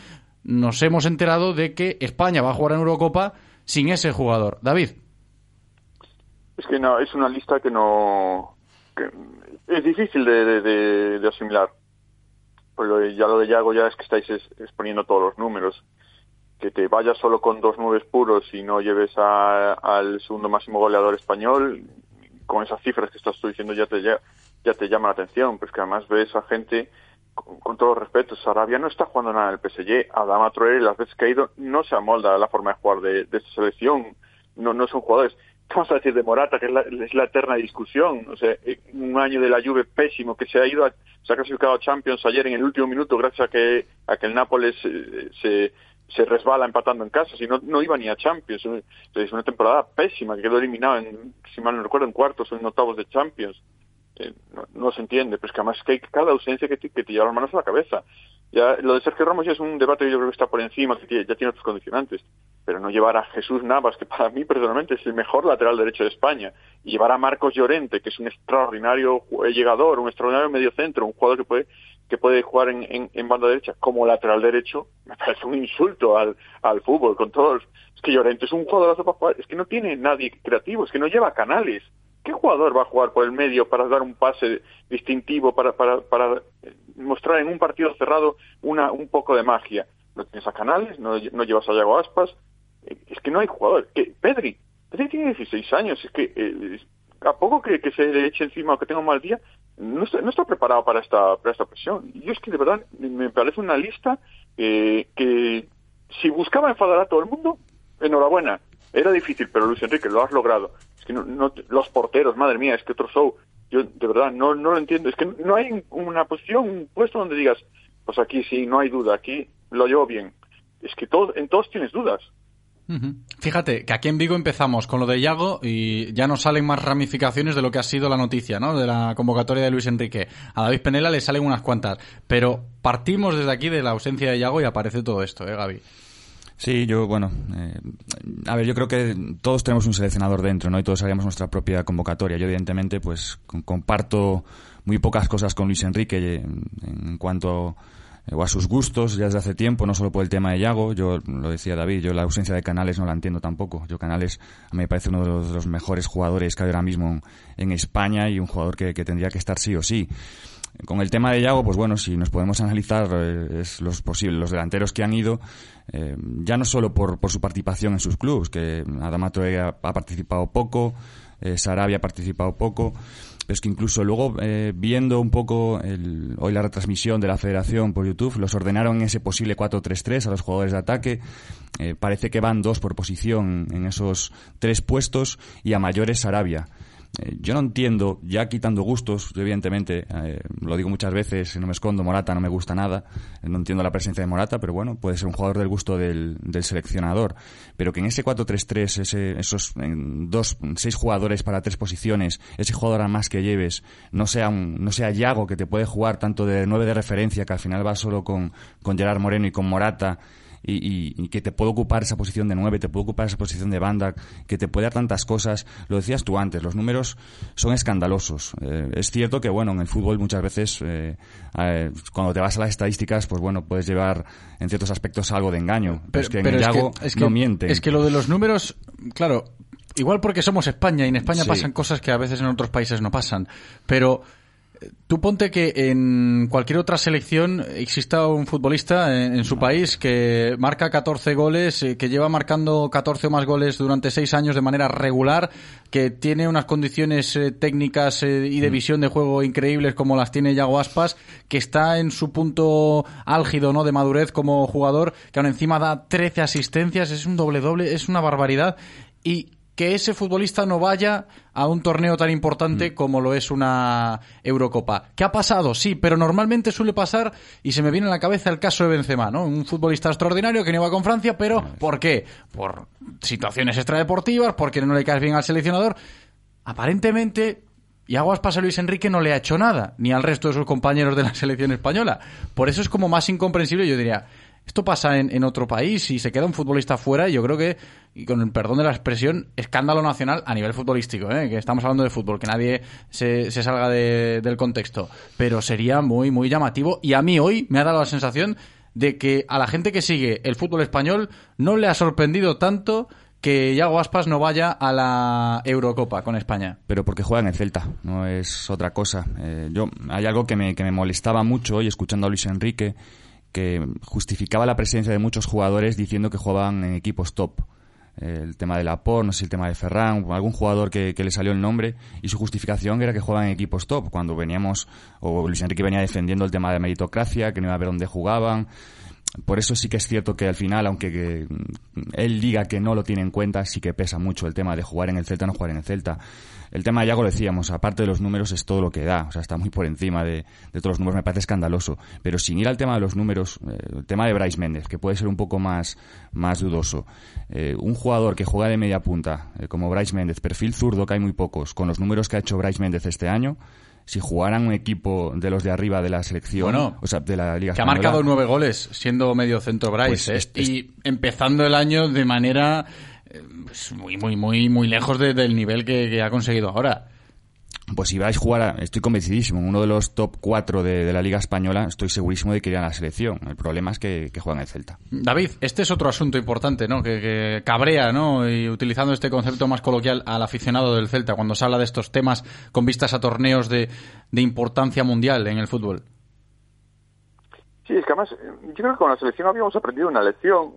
nos hemos enterado de que España va a jugar en Eurocopa sin ese jugador. David. Es que no, es una lista que no. es difícil de asimilar pues ya lo de Yago ya es que estáis exponiendo todos los números. Que te vayas solo con dos nueves puros y no lleves al segundo máximo goleador español, con esas cifras que estás tú diciendo ya te, ya, te llama la atención. Pues que además ves a gente, con, todos los respetos, Sarabia no está jugando nada en el PSG. Adama Traoré, las veces que ha ido, no se amolda la forma de jugar de, esta selección. No, no son jugadores vamos a decir de Morata, que es la, es la, eterna discusión. O sea, un año de la Juve pésimo, que se ha ido a, se ha clasificado a Champions ayer en el último minuto gracias a que, a que el Nápoles eh, se, se resbala empatando en casa, si no, no iba ni a Champions. Es una temporada pésima, que quedó eliminado, en, si mal no recuerdo, en cuartos o en octavos de Champions. Eh, no, se entiende, pero es que además que hay cada ausencia que te, que te lleva las manos a la cabeza. Ya, lo de Sergio Ramos ya es un debate que yo creo que está por encima, que ya tiene otros condicionantes. Pero no llevar a Jesús Navas, que para mí personalmente es el mejor lateral derecho de España, y llevar a Marcos Llorente, que es un extraordinario llegador, un extraordinario mediocentro, un jugador que puede que puede jugar en, en, banda derecha como lateral derecho, me parece un insulto al, al fútbol, con todos. Es que Llorente es un jugador para jugar, es que no tiene nadie creativo, es que no lleva canales. ¿Qué jugador va a jugar por el medio para dar un pase distintivo, para, para, para mostrar en un partido cerrado una, un poco de magia. No tienes a Canales, no, no llevas a Yago Aspas, es que no hay jugador. que Pedri, Pedri tiene 16 años, es que eh, a poco que, se le eche encima o que tenga un mal día, no está, no está preparado para esta, para esta presión. Y es que de verdad me parece una lista eh, que si buscaba enfadar a todo el mundo, enhorabuena. Era difícil, pero Luis Enrique, lo has logrado. Es que no, los porteros, madre mía, es que otro show. Yo de verdad no, no lo entiendo. Es que no hay una posición, un puesto donde digas, pues aquí sí, no hay duda, aquí lo llevo bien. Es que todo, en todos tienes dudas. Fíjate que aquí en Vigo empezamos con lo de Yago y ya nos salen más ramificaciones de lo que ha sido la noticia, ¿no? De la convocatoria de Luis Enrique. A David Penela le salen unas cuantas, pero partimos desde aquí de la ausencia de Yago y aparece todo esto, ¿eh, Gaby? Sí, yo, bueno, eh, a ver, yo creo que todos tenemos un seleccionador dentro, ¿no? Y todos haríamos nuestra propia convocatoria. Yo, evidentemente, pues comparto muy pocas cosas con Luis Enrique en, cuanto eh, o a sus gustos ya desde hace tiempo, no solo por el tema de Yago, yo lo decía David, yo la ausencia de Canales no la entiendo tampoco. Yo Canales a me parece uno de los, mejores jugadores que hay ahora mismo en, España y un jugador que, que, tendría que estar sí o sí. Con el tema de Yago, pues bueno, si nos podemos analizar eh, es los posibles, los delanteros que han ido, eh, ya no solo por, por, su participación en sus clubes, que Adamato ha, participado poco, eh, Sarabia ha participado poco, pero es que incluso luego viendo un poco el, hoy la retransmisión de la federación por YouTube, los ordenaron en ese posible 4-3-3 a los jugadores de ataque, parece que van dos por posición en esos tres puestos y a mayores Sarabia. Eh, yo no entiendo, ya quitando gustos, evidentemente, eh, lo digo muchas veces, no me escondo, Morata no me gusta nada, eh, no entiendo la presencia de Morata, pero bueno, puede ser un jugador del gusto del, del seleccionador. Pero que en ese 4-3-3, ese, esos dos, seis jugadores para tres posiciones, ese jugador a más que lleves, no sea un, no sea Yago que te puede jugar tanto de nueve de referencia, que al final va solo con, con Gerard Moreno y con Morata, y, y, que te puede ocupar esa posición de nueve, te puede ocupar esa posición de banda, que te puede dar tantas cosas. Lo decías tú antes, los números son escandalosos. Eh, es cierto que, bueno, en el fútbol muchas veces, eh, eh, cuando te vas a las estadísticas, pues bueno, puedes llevar en ciertos aspectos algo de engaño. Pero, es que en el Yago es que, no miente. Es que lo de los números, claro, igual porque somos España y en España sí. pasan cosas que a veces en otros países no pasan. Pero Tú ponte que en cualquier otra selección exista un futbolista en, en, su país que marca 14 goles, que lleva marcando 14 o más goles durante 6 años de manera regular, que tiene unas condiciones eh, técnicas eh, y de visión de juego increíbles como las tiene Yago Aspas, que está en su punto álgido ¿no? de madurez como jugador, que aún encima da 13 asistencias, es un doble doble, es una barbaridad. Y que ese futbolista no vaya a un torneo tan importante mm. como lo es una Eurocopa. ¿Qué ha pasado? Sí, pero normalmente suele pasar y se me viene a la cabeza el caso de Benzema, ¿no? Un futbolista extraordinario que no iba con Francia, pero ¿por qué? Por situaciones extradeportivas, porque no le caes bien al seleccionador. Aparentemente y Aguas pasa Luis Enrique no le ha hecho nada, ni al resto de sus compañeros de la selección española. Por eso es como más incomprensible, yo diría, esto pasa en, en, otro país y se queda un futbolista fuera. Y yo creo que, con el perdón de la expresión, escándalo nacional a nivel futbolístico, ¿eh? que estamos hablando de fútbol, que nadie se, se salga de, del contexto. Pero sería muy, muy llamativo. Y a mí hoy me ha dado la sensación de que a la gente que sigue el fútbol español no le ha sorprendido tanto que Yago Aspas no vaya a la Eurocopa con España. Pero porque juega en el Celta, no es otra cosa. Eh, yo Hay algo que me, que me molestaba mucho hoy escuchando a Luis Enrique que justificaba la presencia de muchos jugadores diciendo que jugaban en equipos top. El tema de Laporte, no sé el tema de Ferran, algún jugador que, le salió el nombre, y su justificación era que jugaban en equipos top, cuando veníamos, o Luis Enrique venía defendiendo el tema de meritocracia, que no iba a ver dónde jugaban. Por eso sí que es cierto que al final, aunque que él diga que no lo tiene en cuenta, sí que pesa mucho el tema de jugar en el Celta o no jugar en el Celta. El tema de Yago lo decíamos, aparte de los números es todo lo que da, o sea, está muy por encima de, de todos los números, me parece escandaloso. Pero sin ir al tema de los números, eh, el tema de Bryce Méndez, que puede ser un poco más, más dudoso. Eh, un jugador que juega de media punta, eh, como Bryce Méndez, perfil zurdo, que hay muy pocos, con los números que ha hecho Bryce Méndez este año, si jugaran un equipo de los de arriba de la selección, bueno, o sea, de la Liga Que Española, ha marcado nueve goles siendo medio centro Bryce, Pues ¿eh? es- es- y empezando el año de manera pues, muy, muy, muy, muy lejos de- del nivel que, que ha conseguido ahora. Pues si vais a jugar, a- estoy convencidísimo, en uno de los top 4 de, de la Liga Española, estoy segurísimo de que irían a la selección. El problema es que, que juegan el Celta. David, este es otro asunto importante, ¿no? Que, que cabrea, ¿no? Y utilizando este concepto más coloquial al aficionado del Celta cuando se habla de estos temas con vistas a torneos de, de importancia mundial en el fútbol. Sí, es que además, yo creo que con la selección habíamos aprendido una lección.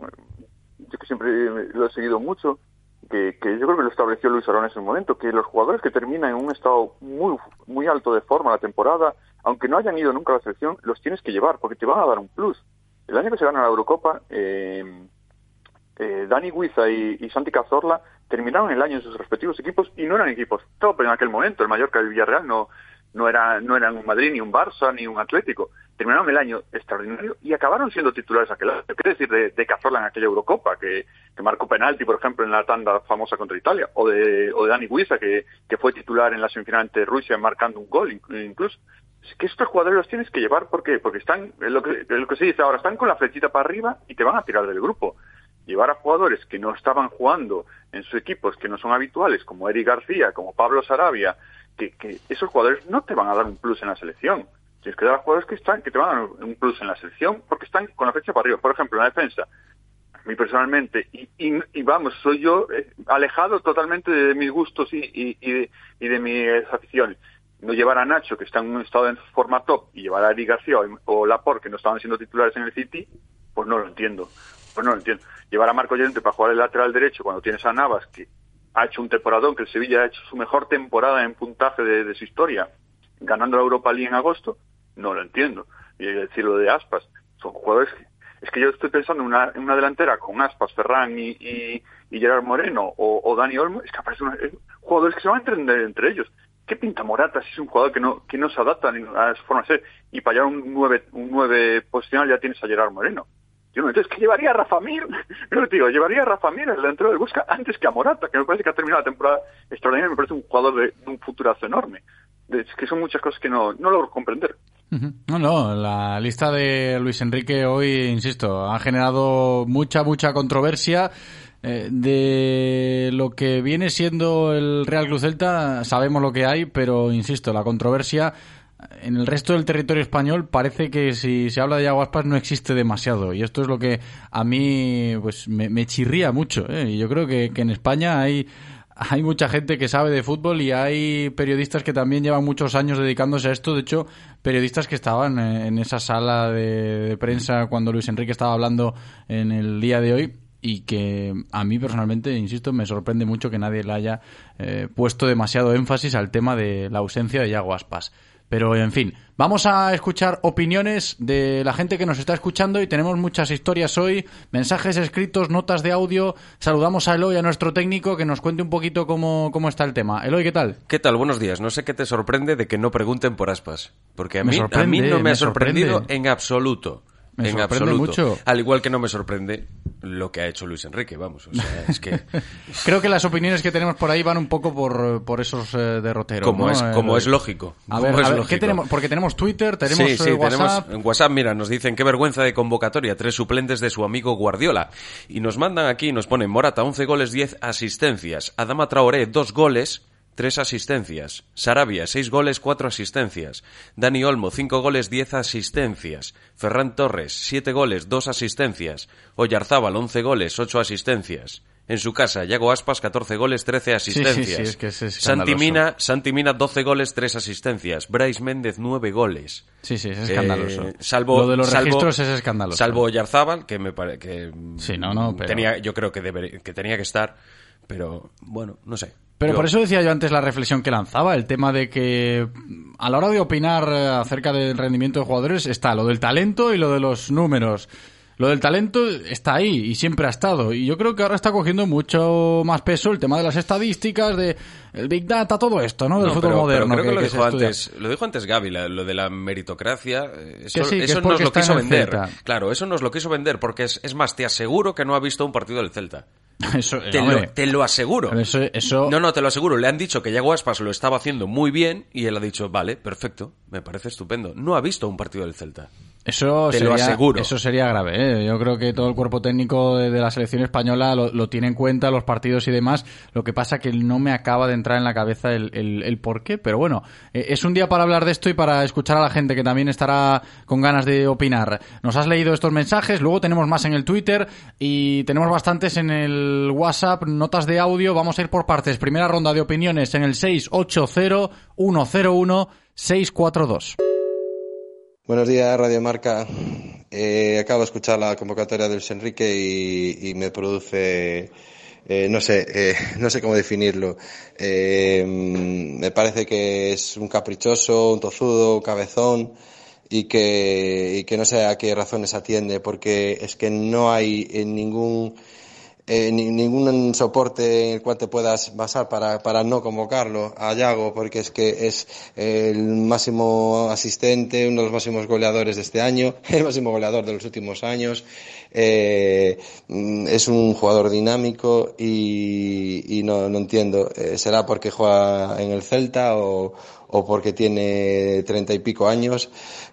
Yo que siempre lo he seguido mucho, que, que yo creo que lo estableció Luis Arón en ese momento, que los jugadores que terminan en un estado muy, muy alto de forma la temporada, aunque no hayan ido nunca a la selección, los tienes que llevar, porque te van a dar un plus. El año que se gana la Eurocopa, eh, eh, Dani Guiza y, y Santi Cazorla terminaron el año en sus respectivos equipos y no eran equipos top en aquel momento. El Mallorca y el Villarreal no, no, era, no eran un Madrid, ni un Barça, ni un Atlético. Terminaron el año extraordinario y acabaron siendo titulares aquel año. ¿Qué decir de, de Cazorla en aquella Eurocopa, que, que marcó penalti, por ejemplo, en la tanda famosa contra Italia? O de, o de Dani Guiza, que, que fue titular en la semifinal ante Rusia marcando un gol incluso. Que estos jugadores los tienes que llevar porque porque están lo que lo que se dice ahora están con la flechita para arriba y te van a tirar del grupo llevar a jugadores que no estaban jugando en sus equipos que no son habituales como Eric García como Pablo Sarabia que, que esos jugadores no te van a dar un plus en la selección tienes que dar a jugadores que están que te van a dar un plus en la selección porque están con la flecha para arriba por ejemplo en la defensa a mí personalmente y, y, vamos soy yo eh, alejado totalmente de mis gustos y, y, y de, y de mis aficiones no llevar a Nacho, que está en un estado de forma top, y llevar a Eric García o, o Laporte, que no estaban siendo titulares en el City, pues no lo entiendo. Pues no lo entiendo. Llevar a Marco Llorente para jugar el lateral derecho cuando tienes a Navas, que ha hecho un temporadón, que el Sevilla ha hecho su mejor temporada en puntaje de, su historia, ganando la Europa League en agosto, no lo entiendo. Y decir lo de Aspas, son jugadores que Es que yo estoy pensando en una, delantera con Aspas, Ferran y, Gerard Moreno o, Dani Olmo, es que aparece una- eh, jugadores que se van a entender entre ellos. ¿Qué pinta Morata si es un jugador que no, que no se adapta a su forma de ser? Y para llevar un 9, un 9 posicional ya tienes a Gerard Moreno. Yo entonces que llevaría a Rafa Mir, te digo, llevaría a Rafa Mir, el delantero del Busca, antes que a Morata, que me parece que ha terminado la temporada extraordinaria, me parece un jugador de, un futurazo enorme. Es que son muchas cosas que no, no logro comprender. No, no, la lista de Luis Enrique hoy, insisto, ha generado mucha, mucha controversia. Eh, de lo que viene siendo el Real Cruz Celta, sabemos lo que hay, pero insisto, la controversia en el resto del territorio español parece que si se habla de Yago Aspas no existe demasiado. Y esto es lo que a mí pues me, chirría mucho. ¿eh? Y yo creo que, que en España hay hay mucha gente que sabe de fútbol y hay periodistas que también llevan muchos años dedicándose a esto. De hecho, periodistas que estaban en esa sala de, prensa cuando Luis Enrique estaba hablando en el día de hoy y que a mí personalmente, insisto, me sorprende mucho que nadie le haya eh, puesto demasiado énfasis al tema de la ausencia de Yago. Pero, en fin, vamos a escuchar opiniones de la gente que nos está escuchando y tenemos muchas historias hoy, mensajes escritos, notas de audio. Saludamos a Eloy, a nuestro técnico, que nos cuente un poquito cómo, cómo está el tema. Eloy, ¿qué tal? ¿Qué tal? Buenos días. No sé qué te sorprende de que no pregunten por aspas. Porque a mí, a mí no me, me ha sorprendido sorprende. en absoluto. Me en sorprende absoluto. mucho. Al igual que no me sorprende lo que ha hecho Luis Enrique, vamos. O sea, es que Creo que las opiniones que tenemos por ahí van un poco por, por esos eh, derroteros. como, ¿no? es, Eh, como es lógico. A ver, a ver, lógico. ¿qué tenemos? Porque tenemos Twitter, tenemos sí, sí, eh, WhatsApp. tenemos en WhatsApp, mira, nos dicen qué vergüenza de convocatoria, tres suplentes de su amigo Guardiola. Y nos mandan aquí, nos ponen Morata, 11 goles, 10 asistencias. Adama Traoré, 2 goles, 3 asistencias. Sarabia, 6 goles, 4 asistencias. Dani Olmo, 5 goles, 10 asistencias. Ferran Torres, 7 goles, 2 asistencias. Oyarzábal, 11 goles, 8 asistencias. En su casa, Yago Aspas, 14 goles, 13 Sí, sí, asistencias. sí, es que es. Santi Mina, Santi Mina, 12 goles, 3 asistencias. Bryce Méndez, 9 goles. Sí, sí, es escandaloso. Eh, salvo, Lo de los salvo- registros es escandaloso. Salvo Oyarzábal, que me parece que. Sí, no, no, pero- Tenía, yo creo que, debería- que tenía que estar, pero bueno, no sé. Pero Yo- por eso decía yo antes la reflexión que lanzaba, el tema de que mm, a la hora de opinar eh, acerca del rendimiento de jugadores está lo del talento y lo de los números. Lo del talento está ahí y siempre ha estado. Y yo creo que ahora está cogiendo mucho más peso el tema de las estadísticas, de el Big Data, todo esto, ¿no? Del No, fútbol pero, moderno. pero creo que, lo, dijo antes, lo dijo antes Gaby, la- lo de la meritocracia. eh, Eso, sí, eso es nos lo quiso vender. Celta. Claro, eso nos lo quiso vender, porque es, es más, te aseguro que no ha visto un partido del Celta. Eso, Te, lo, te lo aseguro. eso, eso- No, no, te lo aseguro. Le han dicho que Yago Aspas lo estaba haciendo muy bien y él ha dicho, vale, perfecto, me parece estupendo. No ha visto un partido del Celta. Eso Te sería, lo aseguro. Eso sería grave. ¿eh? Yo creo que todo el cuerpo técnico de, de la selección española lo, lo tiene en cuenta, los partidos y demás. Lo que pasa que no me acaba de entrar en la cabeza el, el, por qué. Pero bueno, eh, es un día para hablar de esto y para escuchar a la gente que también estará con ganas de opinar. Nos has leído estos mensajes, luego tenemos más en el Twitter y tenemos bastantes en el WhatsApp, notas de audio. Vamos a ir por partes. Primera ronda de opiniones en el 680-101-642. Buenos días, Radio Marca. Eh, acabo de escuchar la convocatoria de Luis Enrique y me produce, eh, no sé, eh, no sé cómo definirlo. Eh, me parece que es un caprichoso, un tozudo, un cabezón y que, y que no sé a qué razones atiende, porque es que no hay en ningún eh, ni- ningún soporte en el cual te puedas basar para, para no convocarlo a Yago, porque es que es el máximo asistente, uno de los máximos goleadores de este año, el máximo goleador de los últimos años. Eh, es un jugador dinámico y, y no, no entiendo. Eh, ¿Será porque juega en el Celta o, o porque tiene treinta y pico años?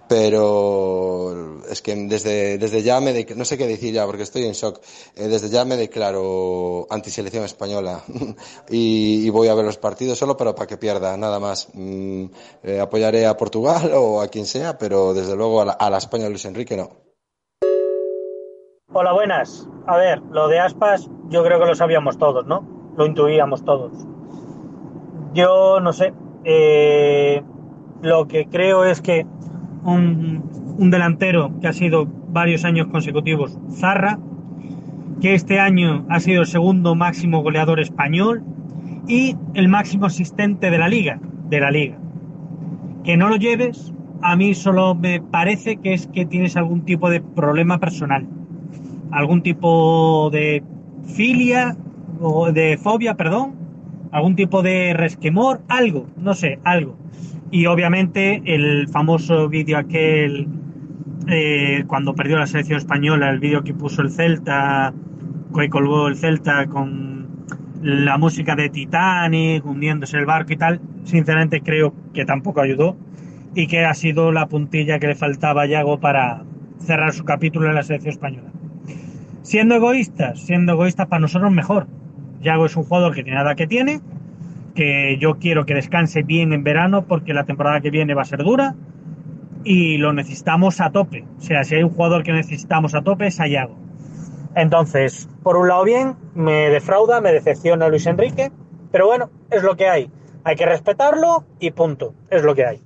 Pero es que desde, desde ya me, dec- no sé qué decir ya porque estoy en shock. Eh, desde ya me declaro antiselección española y, voy a ver los partidos solo pero para que pierda, nada más. Mm, eh, apoyaré a Portugal o a quien sea, pero desde luego a la, a España de Luis Enrique no. Hola, buenas. A ver, lo de Aspas yo creo que lo sabíamos todos, ¿no? Lo intuíamos todos. Yo no sé. eh, lo que creo es que un, un delantero que ha sido varios años consecutivos, Zarra, que este año ha sido el segundo máximo goleador español y el máximo asistente de la liga, de la liga. Que no lo lleves, a mí solo me parece que es que tienes algún tipo de problema personal algún tipo de filia o de fobia, perdón, algún tipo de resquemor, algo, no sé, algo. Y obviamente el famoso vídeo aquel eh, cuando perdió la selección española, el vídeo que puso el Celta, que colgó el Celta con la música de Titanic, hundiéndose el barco y tal, sinceramente creo que tampoco ayudó y que ha sido la puntilla que le faltaba a Yago para cerrar su capítulo en la selección española. Siendo egoístas, siendo egoístas para nosotros mejor. Yago es un jugador que tiene nada que tiene, que yo quiero que descanse bien en verano porque la temporada que viene va a ser dura y lo necesitamos a tope. O sea, si hay un jugador que necesitamos a tope es a Yago. Entonces, por un lado bien, me defrauda, me decepciona Luis Enrique, pero bueno, es lo que hay. Hay que respetarlo y punto. Es lo que hay.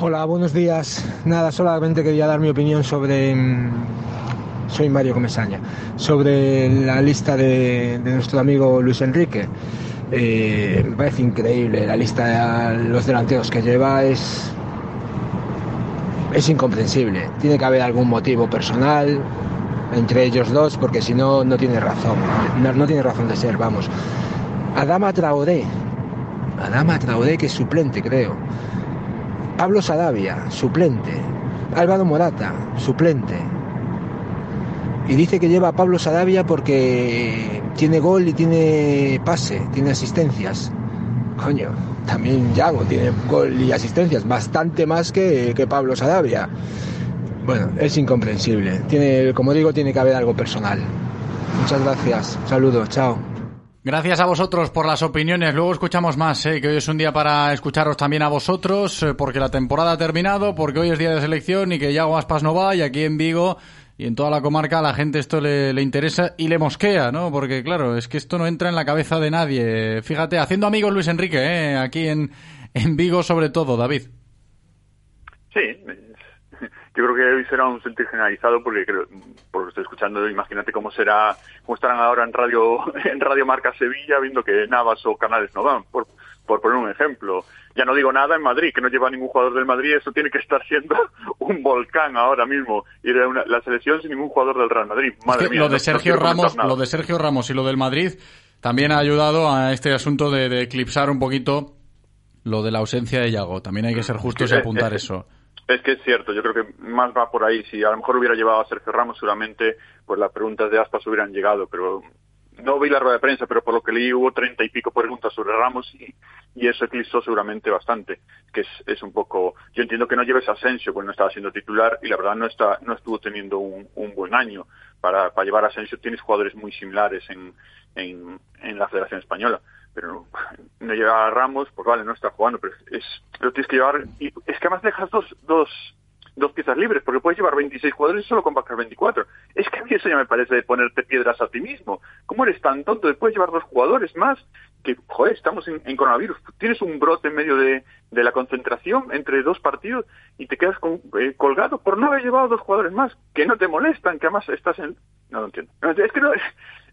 Hola, buenos días. Nada, solamente quería dar mi opinión sobre. mm, Soy Mario Comesaña. Sobre la lista de, de nuestro amigo Luis Enrique. Eh, me parece increíble la lista de los delanteros que lleva. Es. Es incomprensible. Tiene que haber algún motivo personal entre ellos dos, porque si no, no tiene razón. No, no tiene razón de ser, vamos. Adama Traoré. Adama Traoré, que es suplente, creo. Pablo Sadavia, suplente. Álvaro Morata, suplente. Y dice que lleva a Pablo Sadavia porque tiene gol y tiene pase, tiene asistencias. Coño, también Yago tiene gol y asistencias, bastante más que, que Pablo Sadavia. Bueno, es incomprensible. Tiene, como digo, tiene que haber algo personal. Muchas gracias. Saludos, chao. Gracias a vosotros por las opiniones. Luego escuchamos más, ¿eh? que hoy es un día para escucharos también a vosotros, eh, porque la temporada ha terminado, porque hoy es día de selección y que Yago Aspas no va, y aquí en Vigo y en toda la comarca a la gente esto le, le interesa y le mosquea, ¿no? Porque claro, es que esto no entra en la cabeza de nadie. Fíjate, haciendo amigos Luis Enrique, ¿eh? aquí en, en Vigo sobre todo, David. Sí, yo creo que hoy será un sentir generalizado porque creo, por lo que estoy escuchando, imagínate cómo será, cómo estarán ahora en radio, en Radio Marca Sevilla viendo que Navas o Canales no van, por, por poner un ejemplo. Ya no digo nada en Madrid, que no lleva ningún jugador del Madrid, eso tiene que estar siendo un volcán ahora mismo. Ir a una- la selección sin ningún jugador del Real Madrid. Madre Es que mía, lo de Sergio Ramos, lo de Sergio Ramos y lo del Madrid también ha ayudado a este asunto de, de eclipsar un poquito lo de la ausencia de Yago. También hay que ser justos y apuntar eso. Es que es cierto, yo creo que más va por ahí. Si a lo mejor hubiera llevado a Sergio Ramos, seguramente pues las preguntas de Aspas hubieran llegado, pero no vi la rueda de prensa, pero por lo que leí hubo treinta y pico preguntas sobre Ramos y, y eso eclipsó seguramente bastante. Que es, es un poco. Yo entiendo que no lleves Asensio, porque no estaba siendo titular y la verdad no está no estuvo teniendo un, un buen año. Para, para llevar a Asensio tienes jugadores muy similares en, en, en la Federación Española pero no, no lleva a Ramos, pues vale, no está jugando, pero es, lo tienes que llevar, y es que además dejas dos, dos, dos piezas libres, porque puedes llevar 26 jugadores y solo convocar 24. Es que a mí eso ya me parece de ponerte piedras a ti mismo. ¿Cómo eres tan tonto de puedes llevar dos jugadores más? Que, joder, estamos en, coronavirus, tienes un brote en medio de, de la concentración entre dos partidos y te quedas con- eh, colgado por no haber llevado dos jugadores más, que no te molestan, que además estás en... No lo entiendo. Es que no, es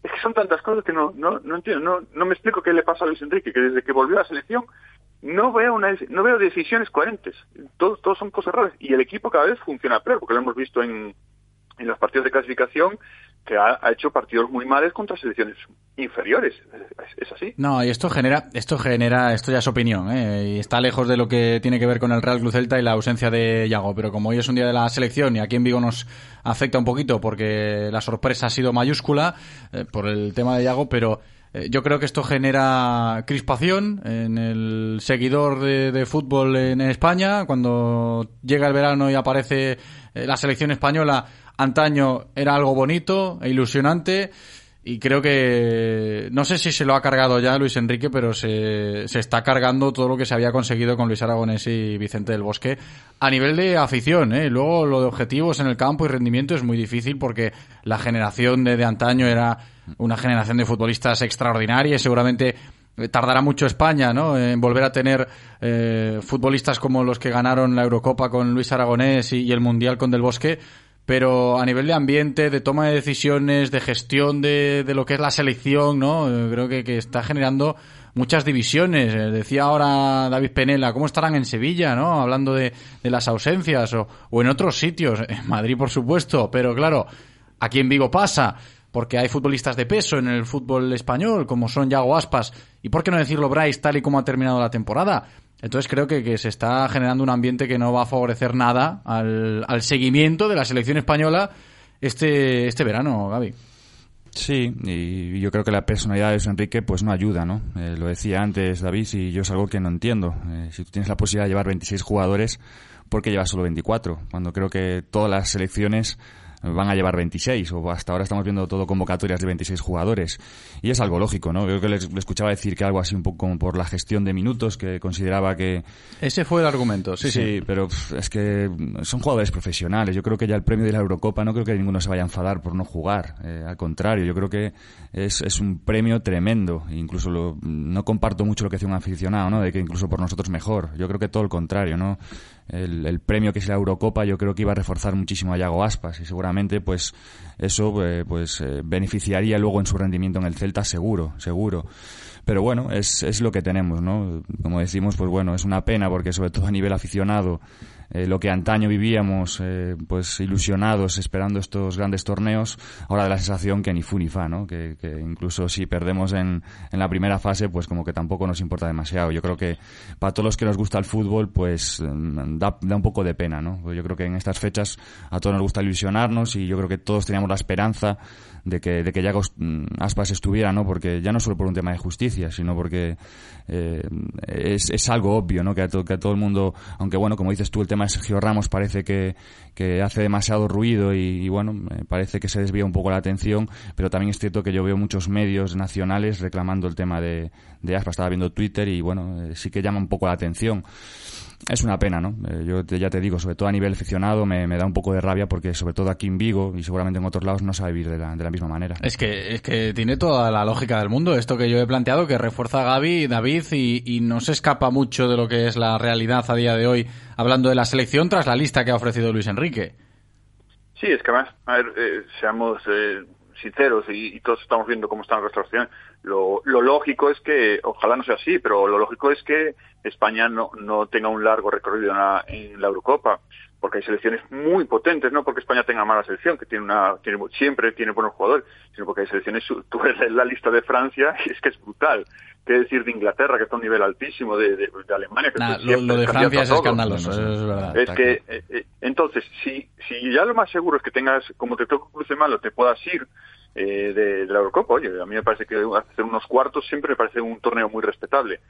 que son tantas cosas que no, no, no entiendo, no, no me explico qué le pasa a Luis Enrique, que desde que volvió a la selección no veo una, no veo decisiones coherentes. Todos, todos son cosas raras. Y el equipo cada vez funciona peor, porque lo hemos visto en, en los partidos de clasificación, que ha, hecho partidos muy males contra selecciones inferiores. Es, es así. No, y esto genera, esto genera, esto ya es opinión, ¿eh? y está lejos de lo que tiene que ver con el Real Club Celta y la ausencia de Yago, pero como hoy es un día de la selección y aquí en Vigo nos afecta un poquito porque la sorpresa ha sido mayúscula eh, por el tema de Yago, pero eh, yo creo que esto genera crispación en el seguidor de, fútbol en España, cuando llega el verano y aparece eh, la selección española, antaño era algo bonito e ilusionante, y creo que no sé si se lo ha cargado ya Luis Enrique, pero se, se está cargando todo lo que se había conseguido con Luis Aragonés y Vicente del Bosque a nivel de afición. ¿eh? Luego lo de objetivos en el campo y rendimiento es muy difícil porque la generación de antaño era una generación de futbolistas extraordinaria y seguramente tardará mucho España ¿no? en volver a tener eh, futbolistas como los que ganaron la Eurocopa con Luis Aragonés y, y el Mundial con Del Bosque pero a nivel de ambiente, de toma de decisiones, de gestión de, de lo que es la selección, ¿no? Eh, Creo que, que está generando muchas divisiones. Eh, Decía ahora David Penela, ¿cómo estarán en Sevilla, no? Hablando de, de las ausencias o, o en otros sitios, en Madrid por supuesto, pero claro, Aquí en Vigo pasa, porque hay futbolistas de peso en el fútbol español, como son Yago Aspas, y por qué no decirlo Bryce tal y como ha terminado la temporada. Entonces creo que, que se está generando un ambiente que no va a favorecer nada al, seguimiento de la selección española este, este verano, Gaby. Sí, y yo creo que la personalidad de Luis Enrique pues no ayuda, ¿no? Eh, lo decía antes David y yo es algo que no entiendo. Eh, si tú tienes la posibilidad de llevar 26 jugadores, ¿por qué llevas solo 24? Cuando creo que todas las selecciones van a llevar 26 o hasta ahora estamos viendo todo convocatorias de 26 jugadores y es algo lógico, ¿no? Creo que le, escuchaba decir que algo así un poco como por la gestión de minutos que consideraba que Ese fue el argumento, sí, sí. pero pff, es que son jugadores profesionales. Yo creo que ya el premio de la Eurocopa no creo que ninguno se vaya a enfadar por no jugar. Eh, al contrario, yo creo que es, es un premio tremendo. Incluso lo- no comparto mucho lo que decía un aficionado, ¿no? De que incluso por nosotros mejor. Yo creo que todo el contrario, ¿no? El, premio que es la Eurocopa yo creo que iba a reforzar muchísimo a Yago Aspas y seguramente pues eso eh, pues eh, beneficiaría luego en su rendimiento en el Celta seguro, seguro. Pero bueno, es, es lo que tenemos, ¿no? Como decimos, pues bueno, es una pena porque sobre todo a nivel aficionado, eh, lo que antaño vivíamos, eh, pues ilusionados esperando estos grandes torneos, ahora da la sensación que ni fu ni fa, ¿no? Que, que incluso si perdemos en, en la primera fase, pues como que tampoco nos importa demasiado. Yo creo que para todos los que nos gusta el fútbol, pues mm, da, da un poco de pena, ¿no? Yo creo que en estas fechas a todos nos gusta ilusionarnos y yo creo que todos teníamos la esperanza de que, de que Yago mm, Aspas estuviera, ¿no? Porque ya no solo por un tema de justicia, sino porque eh, es, es algo obvio, ¿no? Que a, que a todo el mundo, aunque bueno, como dices tú, el tema de Sergio Ramos parece que, que hace demasiado ruido y, y, bueno, me parece que se desvía un poco la atención, pero también es cierto que yo veo muchos medios nacionales reclamando el tema de, de Aspas. Estaba viendo Twitter y bueno, eh, sí que llama un poco la atención. Es una pena, ¿no? Eh, yo te- ya te digo, sobre todo a nivel aficionado me, me da un poco de rabia porque sobre todo aquí en Vigo y seguramente en otros lados no se va a vivir de la, de la misma manera. Es que, es que tiene toda la lógica del mundo esto que yo he planteado, que refuerza a Gaby, David, y, y no se escapa mucho de lo que es la realidad a día de hoy, hablando de la selección tras la lista que ha ofrecido Luis Enrique. Sí, es que además, a ver, eh, seamos eh, sinceros y, y todos estamos viendo cómo está nuestra situación. Lo, lo lógico es que, ojalá no sea así, pero lo lógico es que España no, no tenga un largo recorrido en la, en la Eurocopa, porque hay selecciones muy potentes, no porque España tenga mala selección, que tiene una, tiene, siempre tiene buenos jugadores, sino porque hay selecciones, tú ves la lista de Francia y es que es brutal. ¿Qué decir de Inglaterra, que está a un nivel altísimo, de, de, de Alemania, que Nah, lo, lo de Francia es escandaloso, eso es verdad. Es que, eh, eh, entonces, si, si ya lo más seguro es que tengas, como te toca un cruce malo, te puedas ir eh, de, de la Eurocopa, oye, a mí me parece que hacer unos cuartos siempre me parece un torneo muy respetable.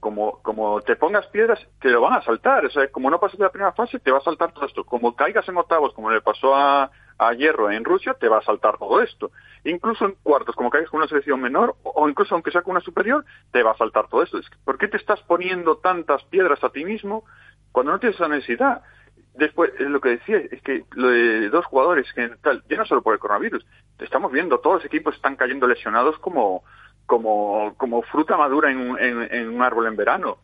Como, como te pongas piedras, te lo van a saltar. O sea, como no pases de la primera fase, te va a saltar todo esto. Como caigas en octavos, como le pasó a, a Hierro en Rusia, te va a saltar todo esto. Incluso en cuartos, como caigas con una selección menor, o incluso aunque sea una superior, te va a saltar todo esto. ¿Por qué te estás poniendo tantas piedras a ti mismo cuando no tienes esa necesidad? Después, es lo que decía, es que lo de dos jugadores, que tal, ya no solo por el coronavirus, estamos viendo, todos los equipos están cayendo lesionados como, como, como fruta madura en, un- en, en un árbol en verano.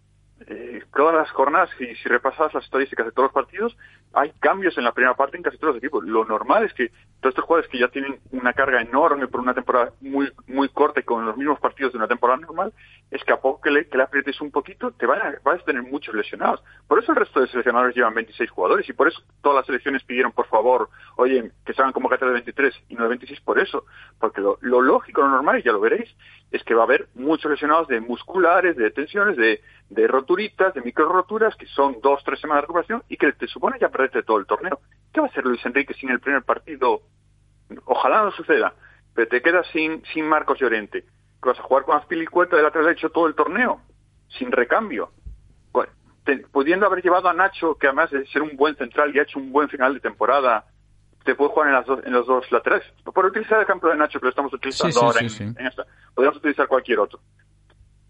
Eh, todas las jornadas, y si repasas las estadísticas de todos los partidos, hay cambios en la primera parte en casi todos los equipos. Lo normal es que todos estos jugadores que ya tienen una carga enorme por una temporada muy muy corta y con los mismos partidos de una temporada normal, es que a poco que le, que aprietes un poquito, te van a, vas a tener muchos lesionados. Por eso el resto de seleccionadores llevan 26 jugadores y por eso todas las selecciones pidieron, por favor, oye, que se hagan convocatorias de 23 y no de 26 por eso. Porque lo, lo lógico, lo normal, y ya lo veréis, es que va a haber muchos lesionados de musculares, de tensiones, de, de roturitas, de micro roturas, que son dos, tres semanas de recuperación y que te supone ya perderte todo el torneo. ¿Qué va a hacer Luis Enrique sin el primer partido? Ojalá no suceda, pero te quedas sin, sin Marcos Llorente. Que vas a jugar con Azpilicueta de lateral derecho todo el torneo, sin recambio. Pudiendo haber llevado a Nacho, que además de ser un buen central y ha hecho un buen final de temporada, te puede jugar en, las dos, en los dos laterales. Por utilizar el campo de Nacho, que lo estamos utilizando Sí, sí, ahora sí, en, en esta. Podríamos utilizar cualquier otro.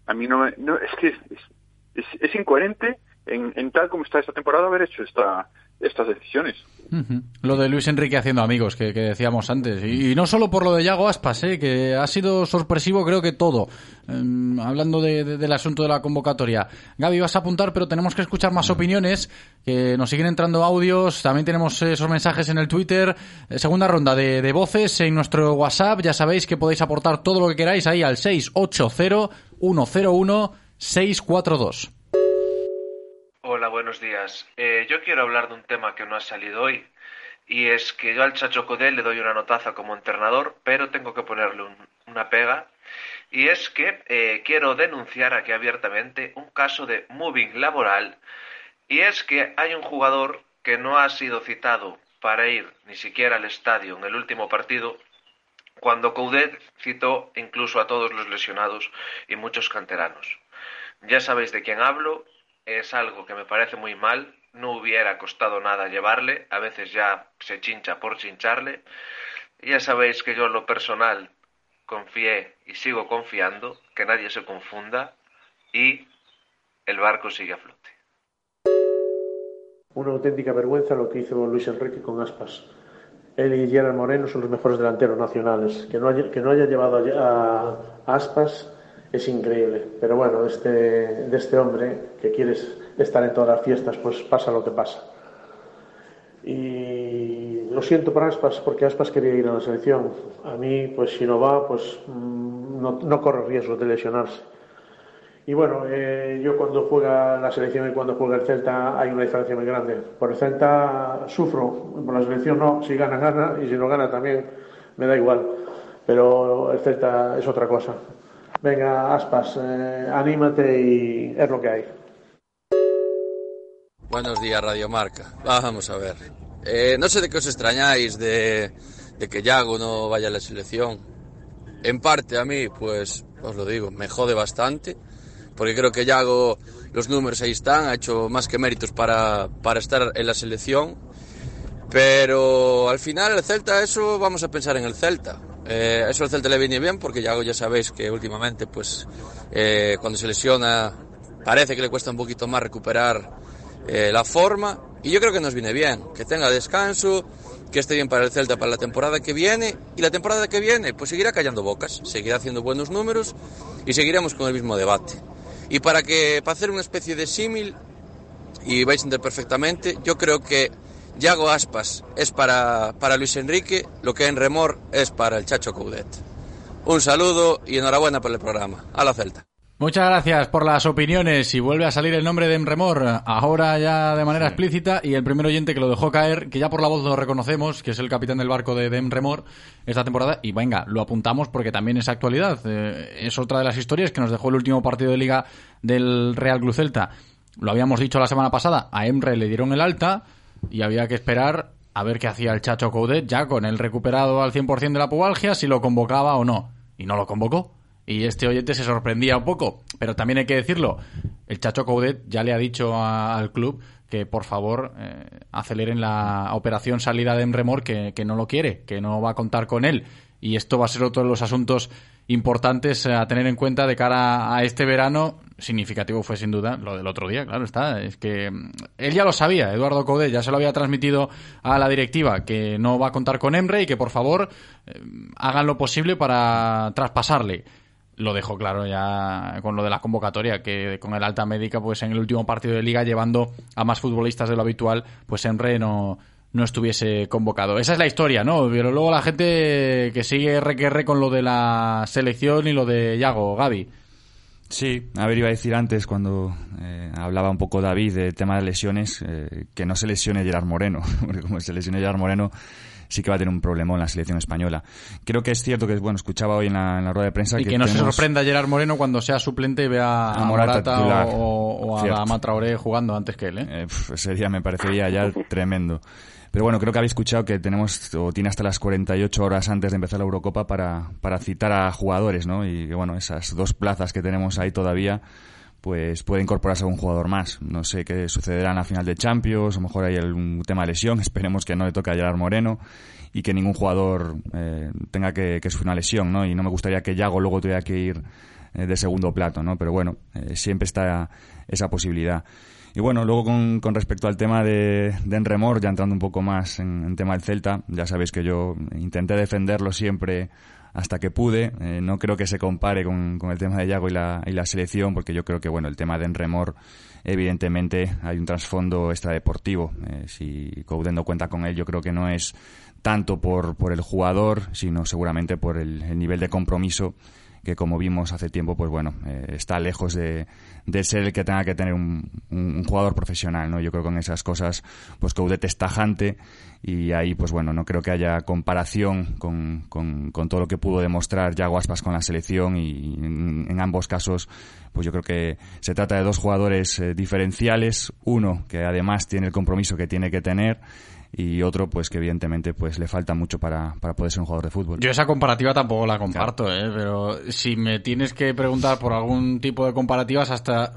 A mí no me... No, es que es, es, es incoherente en, en tal como está esta temporada haber hecho esta, estas decisiones. Lo de Luis Enrique haciendo amigos, que, que decíamos antes. Y, y no solo por lo de Yago Aspas, ¿eh? que ha sido sorpresivo creo que todo. Em, hablando de- de- del asunto de la convocatoria. Gaby, vas a apuntar, pero tenemos que escuchar más opiniones, que nos siguen entrando audios. También tenemos esos mensajes en el Twitter. Eh, segunda ronda de, de voces en nuestro WhatsApp. Ya sabéis que podéis aportar todo lo que queráis ahí al 680-101-642. Hola, buenos días. Eh, yo quiero hablar de un tema que no ha salido hoy Y es que yo al Chacho Codel le doy una notaza como entrenador, pero tengo que ponerle un- una pega. Y es que eh, quiero denunciar aquí abiertamente un caso de moving laboral. Y es que hay un jugador que no ha sido citado para ir ni siquiera al estadio en el último partido, cuando Coudet citó incluso a todos los lesionados y muchos canteranos. Ya sabéis de quién hablo, es algo que me parece muy mal, no hubiera costado nada llevarle, a veces ya se chincha por chincharle. Ya sabéis que yo en lo personal confié y sigo confiando, que nadie se confunda y el barco sigue a flote. Una auténtica vergüenza lo que hizo Luis Enrique con Aspas. Él y Gerard Moreno son los mejores delanteros nacionales. Que no haya, que no haya llevado a, a Aspas es increíble. Pero bueno, de este, de este hombre que quiere estar en todas las fiestas, pues pasa lo que pasa. Y lo siento por Aspas, porque Aspas quería ir a la selección. A mí, pues si no va, pues mm, no, no corre riesgo de lesionarse. Y bueno, eh, yo cuando juega la selección y cuando juega el Celta hay una diferencia muy grande. Por el Celta sufro, por la selección no, si gana, gana, y si no gana también me da igual. Pero el Celta es otra cosa. Venga, Aspas, eh, anímate y es lo que hay. Buenos días, Radio Marca. Vamos a ver. Eh, no sé de qué os extrañáis de, de que Yago no vaya a la selección. En parte a mí, pues os lo digo, me jode bastante, porque creo que Yago, los números ahí están, ha hecho más que méritos para, para estar en la selección. Pero al final el Celta, eso vamos a pensar en el Celta. Eh, eso al Celta le viene bien porque Yago ya sabéis que últimamente, pues eh, cuando se lesiona, parece que le cuesta un poquito más recuperar eh, la forma. Y yo creo que nos viene bien, que tenga descanso, que esté bien para el Celta para la temporada que viene. Y la temporada que viene pues seguirá callando bocas, seguirá haciendo buenos números y seguiremos con el mismo debate. Y para que para hacer una especie de símil y vais a entender perfectamente, yo creo que Yago Aspas es para, para Luis Enrique, lo que en Remor es para el Chacho Coudet. Un saludo y enhorabuena por el programa. A la Celta. Muchas gracias por las opiniones y vuelve a salir el nombre de Emremor, ahora ya de manera explícita y el primer oyente que lo dejó caer, que ya por la voz lo reconocemos, que es el capitán del barco de Emremor esta temporada y venga, lo apuntamos porque también es actualidad. Eh, es otra de las historias que nos dejó el último partido de liga del Real Club Celta. Lo habíamos dicho la semana pasada, a Emre le dieron el alta y había que esperar a ver qué hacía el Chacho Coudet ya con el recuperado al 100% de la pubalgia, si lo convocaba o no. Y no lo convocó. Y este oyente se sorprendía un poco, pero también hay que decirlo, el Chacho Coudet ya le ha dicho a- al club que por favor eh, aceleren la operación salida de Emremor, que, que no lo quiere, que no va a contar con él. Y esto va a ser otro de los asuntos importantes a tener en cuenta de cara a este verano. Significativo fue sin duda lo del otro día, claro está. Es que mm, él ya lo sabía, Eduardo Coudet ya se lo había transmitido a la directiva que no va a contar con Emre y que por favor eh, hagan lo posible para traspasarle lo dejó claro ya con lo de la convocatoria, que con el alta médica, pues en el último partido de liga, llevando a más futbolistas de lo habitual, pues Emre no, no estuviese convocado. Esa es la historia, ¿no? Pero luego la gente que sigue RQR con lo de la selección y lo de Yago, Gaby. Sí, a ver, iba a decir antes cuando eh, hablaba un poco David del tema de lesiones, eh, que no se lesione Gerard Moreno, porque como se lesione Gerard Moreno sí que va a tener un problema en la selección española. Creo que es cierto que, bueno, escuchaba hoy en la, en la rueda de prensa Y que, no se sorprenda Gerard Moreno cuando sea suplente y vea a, A Morata titular. o, o a Traoré jugando antes que él, ¿eh? Eh, pf, ese día me parecería ya tremendo. Pero bueno, creo que habéis escuchado que tenemos, o tiene hasta las 48 horas antes de empezar la Eurocopa para, para citar a jugadores, ¿no? Y bueno, esas dos plazas que tenemos ahí todavía, pues puede incorporarse algún jugador más. No sé qué sucederá en la final de Champions, a lo mejor hay algún tema de lesión, esperemos que no le toque a Gerard Moreno y que ningún jugador eh, tenga que, que sufrir una lesión, ¿no? Y no me gustaría que Yago luego tuviera que ir eh, de segundo plato, ¿no? Pero bueno, eh, siempre está esa posibilidad. Y bueno, luego con, con respecto al tema de, de Enremor, ya entrando un poco más en, en tema del Celta, ya sabéis que yo intenté defenderlo siempre hasta que pude. Eh, no creo que se compare con, el tema de Yago y la, y la selección, porque yo creo que bueno, el tema de Enremor, evidentemente hay un trasfondo extradeportivo. Eh, si Couden no cuenta con él, yo creo que no es tanto por, por el jugador, sino seguramente por el nivel de compromiso que como vimos hace tiempo, pues bueno, eh, está lejos de, de, ser el que tenga que tener un, un, jugador profesional, ¿no? Yo creo que con esas cosas, pues Coudet es tajante y ahí, pues bueno, no creo que haya comparación con, con, todo lo que pudo demostrar Yago Aspas con la selección y en, en, ambos casos, pues yo creo que se trata de dos jugadores eh, diferenciales, uno que además tiene el compromiso que tiene que tener y otro pues que evidentemente pues le falta mucho para, para poder ser un jugador de fútbol. Yo esa comparativa tampoco la comparto, ¿eh? pero si me tienes que preguntar por algún tipo de comparativas hasta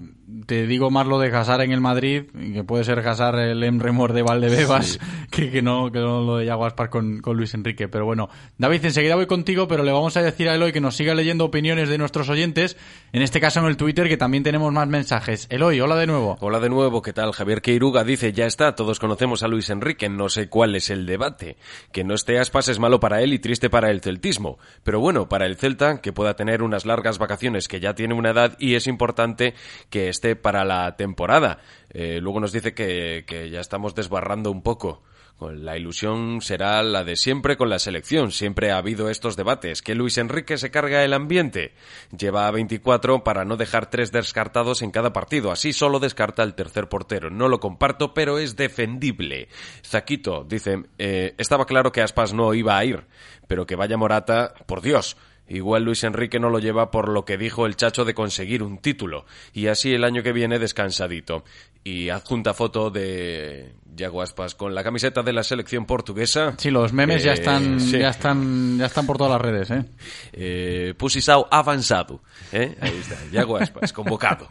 te digo más lo de casar en el Madrid, que puede ser casar el Emremor de Valdebebas, sí. que, que, no, que no lo de Yago Aspar con, con, Luis Enrique. Pero bueno, David, enseguida voy contigo, pero le vamos a decir a Eloy que nos siga leyendo opiniones de nuestros oyentes, en este caso en el Twitter, que también tenemos más mensajes. Eloy, hola de nuevo. Hola de nuevo, ¿qué tal? Javier Queiruga dice, ya está, todos conocemos a Luis Enrique, no sé cuál es el debate. Que no esté Aspas es malo para él y triste para el celtismo. Pero bueno, para el Celta, que pueda tener unas largas vacaciones, que ya tiene una edad y es importante que esté para la temporada. Eh, luego nos dice que, ya estamos desbarrando un poco. La ilusión será la de siempre con la selección. Siempre ha habido estos debates. Que Luis Enrique se carga el ambiente. Lleva a 24 para no dejar tres descartados en cada partido. Así solo descarta el tercer portero. No lo comparto, pero es defendible. Zaquito dice, eh, estaba claro que Aspas no iba a ir, pero que vaya Morata, por Dios. Igual Luis Enrique no lo lleva por lo que dijo el Chacho de conseguir un título. Y así el año que viene descansadito. Y adjunta foto de Yago Aspas con la camiseta de la selección portuguesa. Sí, los memes eh, ya están sí. ya están ya están por todas las redes, ¿eh? eh Pusisao avanzado, ¿eh? Ahí está, Yago Aspas convocado.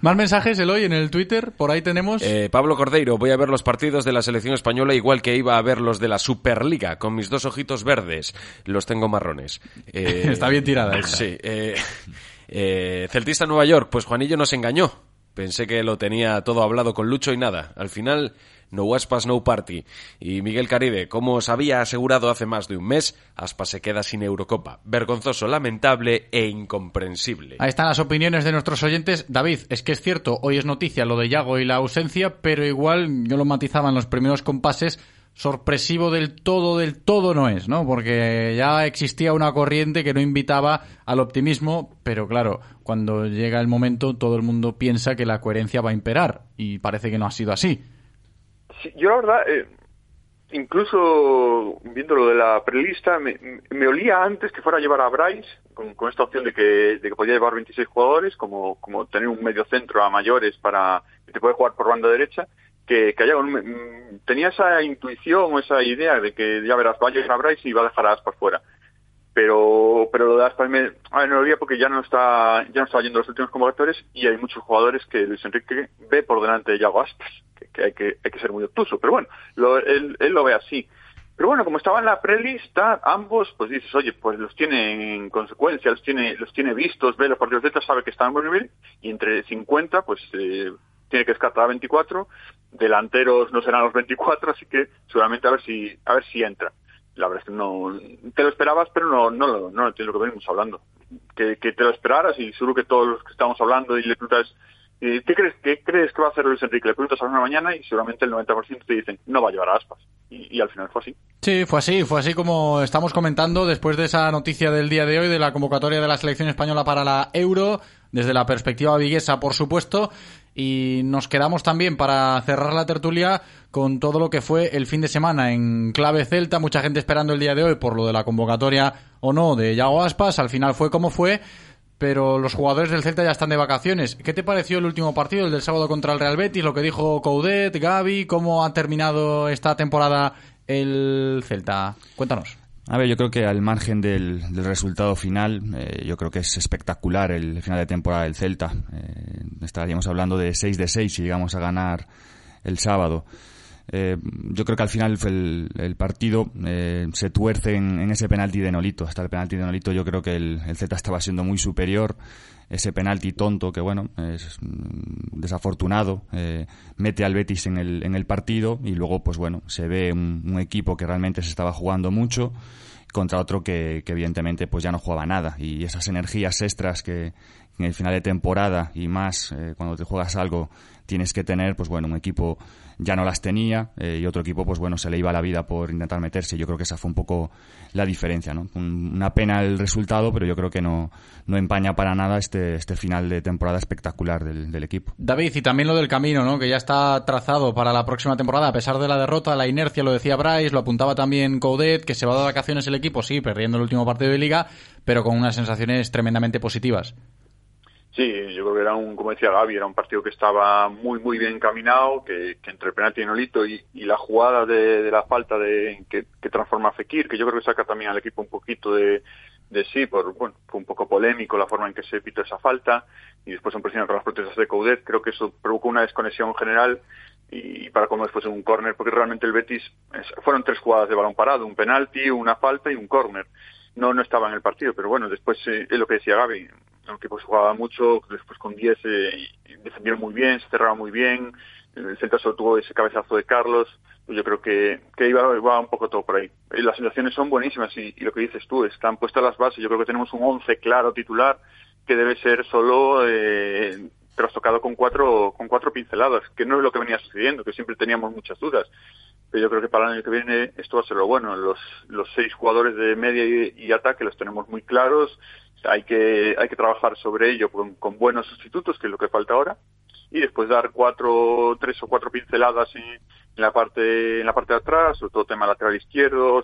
Más mensajes Eloy en el Twitter, por ahí tenemos. Eh, Pablo Cordeiro, voy a ver los partidos de la selección española igual que iba a ver los de la Superliga con mis dos ojitos verdes. Los tengo marrones. Eh, está bien tirada esta. Sí. Celtista Nueva York, pues Juanillo nos engañó. Pensé que lo tenía todo hablado con Lucho y nada. Al final, no Aspas, no party. Y Miguel Caribe, como os había asegurado hace más de un mes, Aspas se queda sin Eurocopa. Vergonzoso, lamentable e incomprensible. Ahí están las opiniones de nuestros oyentes. David, es que es cierto, hoy es noticia lo de Yago y la ausencia, pero igual yo lo matizaba en los primeros compases sorpresivo del todo, del todo no es, ¿no? Porque ya existía una corriente que no invitaba al optimismo, pero claro, cuando llega el momento todo el mundo piensa que la coherencia va a imperar y parece que no ha sido así. Sí, yo la verdad, eh, incluso viendo lo de la prelista, me, me, olía antes que fuera a llevar a Bryce, con, con esta opción de que, de que podía llevar 26 jugadores, como, como tener un medio centro a mayores para que te puede jugar por banda derecha, que, haya un, tenía esa intuición o esa idea de que ya verás, va a llegar a Bryce y va a dejar a Aspas fuera. Pero, pero lo de Aspas me, a ver, no lo había porque ya no está, ya no está yendo los últimos convocatorios y hay muchos jugadores que Luis Enrique ve por delante de Yago Aspas, que, hay que hay que ser muy obtuso. Pero bueno, lo, él, él lo ve así. Pero bueno, como estaba en la prelista, ambos, pues dices, oye, pues los tiene en consecuencia, los tiene, los tiene vistos, ve los partidos de sabe que están en buen nivel, y entre 50, pues eh, tiene que descartar a 24, delanteros no serán los 24, así que seguramente a ver si a ver si entra. La verdad es que no te lo esperabas, pero no no no, no lo que venimos hablando. Que, que te lo esperaras y seguro que todos los que estamos hablando y le preguntas ¿qué crees, ¿qué crees que va a hacer Luis Enrique? Le preguntas a una mañana y seguramente el 90% te dicen no va a llevar a aspas. Y, y, al final fue así. Sí, fue así, fue así como estamos comentando después de esa noticia del día de hoy de la convocatoria de la selección española para la Euro, desde la perspectiva viguesa, por supuesto, y nos quedamos también para cerrar la tertulia con todo lo que fue el fin de semana en clave celta, mucha gente esperando el día de hoy por lo de la convocatoria o no de Yago Aspas, al final fue como fue, pero los jugadores del Celta ya están de vacaciones. ¿Qué te pareció el último partido, el del sábado contra el Real Betis, lo que dijo Coudet, Gaby, cómo ha terminado esta temporada el Celta? Cuéntanos. A ver, yo creo que al margen del, resultado final, eh, yo creo que es espectacular el final de temporada del Celta. Eh, estaríamos hablando de 6 de 6 si llegamos a ganar el sábado. Eh, yo creo que al final el, partido se tuerce en, en, ese penalti de Nolito. Hasta el penalti de Nolito yo creo que el, el Celta estaba siendo muy superior. Ese penalti tonto que, bueno, es desafortunado, eh, mete al Betis en el, en el partido y luego, pues bueno, se ve un, equipo que realmente se estaba jugando mucho contra otro que, que, evidentemente pues ya no jugaba nada. Y esas energías extras que, en el final de temporada y más eh, cuando te juegas algo tienes que tener, pues bueno, un equipo ya no las tenía eh, y otro equipo, pues bueno, se le iba la vida por intentar meterse. Yo creo que esa fue un poco la diferencia, ¿no? una pena el resultado, pero yo creo que no, no empaña para nada este, este final de temporada espectacular del, del equipo. David, y también lo del camino, ¿no? Que ya está trazado para la próxima temporada, a pesar de la derrota, la inercia, lo decía Bryce, lo apuntaba también Coudet, que se va de vacaciones el equipo, sí, perdiendo el último partido de liga, pero con unas sensaciones tremendamente positivas. Sí, yo creo que era un, como decía Gaby, era un partido que estaba muy, muy bien encaminado, que, que entre el penalti y Nolito y, y la jugada de, de la falta de que, que, transforma a Fekir, que yo creo que saca también al equipo un poquito de, de sí, por, bueno, fue un poco polémico la forma en que se pitó esa falta y después en presión con las protestas de Coudet, creo que eso provocó una desconexión general y para como después un córner, porque realmente el Betis fueron tres jugadas de balón parado, un penalti, una falta y un córner. No, no estaba en el partido, pero bueno, después eh, es lo que decía Gaby, el equipo jugaba mucho, después con 10 eh, defendieron muy bien, se cerraba muy bien, el Celta solo tuvo ese cabezazo de Carlos, pues yo creo que, que iba, un poco todo por ahí. Y las sensaciones son buenísimas y, lo que dices tú, están puestas las bases, yo creo que tenemos un 11 claro titular que debe ser solo eh, trastocado con cuatro, con cuatro pinceladas, que no es lo que venía sucediendo, que siempre teníamos muchas dudas. Pero yo creo que para el año que viene esto va a ser lo bueno. Los, los seis jugadores de media y ataque los tenemos muy claros, hay que, hay que trabajar sobre ello con, con, buenos sustitutos, que es lo que falta ahora, y después dar cuatro, tres o cuatro pinceladas en, la parte, en la parte de atrás, sobre todo tema lateral izquierdo,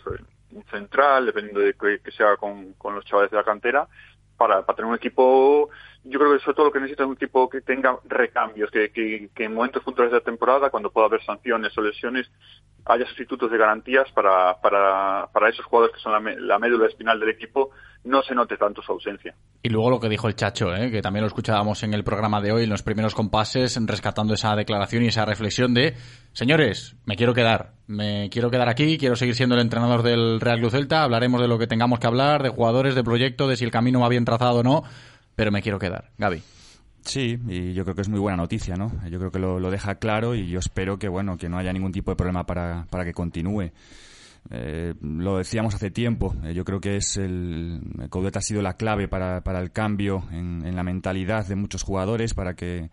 un central, dependiendo de que, que sea con, con los chavales de la cantera, para, para tener un equipo, yo creo que sobre todo lo que necesita es un equipo que tenga recambios, que, en momentos puntuales de la temporada, cuando pueda haber sanciones o lesiones, haya sustitutos de garantías para, para, para esos jugadores que son la, la médula espinal del equipo, no se note tanto su ausencia. Y luego lo que dijo el Chacho, ¿eh? que también lo escuchábamos en el programa de hoy, en los primeros compases, rescatando esa declaración y esa reflexión de, señores, me quiero quedar, me quiero quedar aquí, quiero seguir siendo el entrenador del Real Club Celta, hablaremos de lo que tengamos que hablar, de jugadores, de proyecto, de si el camino va bien trazado o no, pero me quiero quedar. Gaby. Sí, y yo creo que es muy buena noticia, ¿no? Yo creo que lo, deja claro y yo espero que, bueno, que no haya ningún tipo de problema para, para que continúe. Eh, lo decíamos hace tiempo, eh, yo creo que es el ha sido la clave para, para el cambio en, en, la mentalidad de muchos jugadores, para que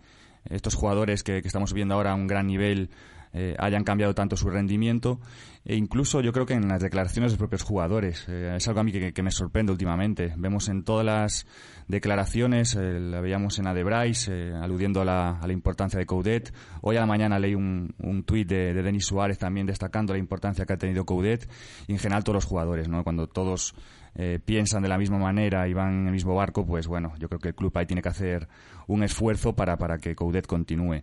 estos jugadores que, que estamos viendo ahora a un gran nivel eh, hayan cambiado tanto su rendimiento e incluso yo creo que en las declaraciones de los propios jugadores. Eh, es algo a mí que, que, me sorprende últimamente. Vemos en todas las declaraciones, eh, la veíamos en la de eh, aludiendo a la, a la, importancia de Coudet. Hoy a la mañana leí un, un tuit de, de, Denis Suárez también destacando la importancia que ha tenido Coudet y en general todos los jugadores, ¿no? Cuando todos eh, piensan de la misma manera y van en el mismo barco, pues bueno, yo creo que el club ahí tiene que hacer un esfuerzo para, para que Coudet continúe.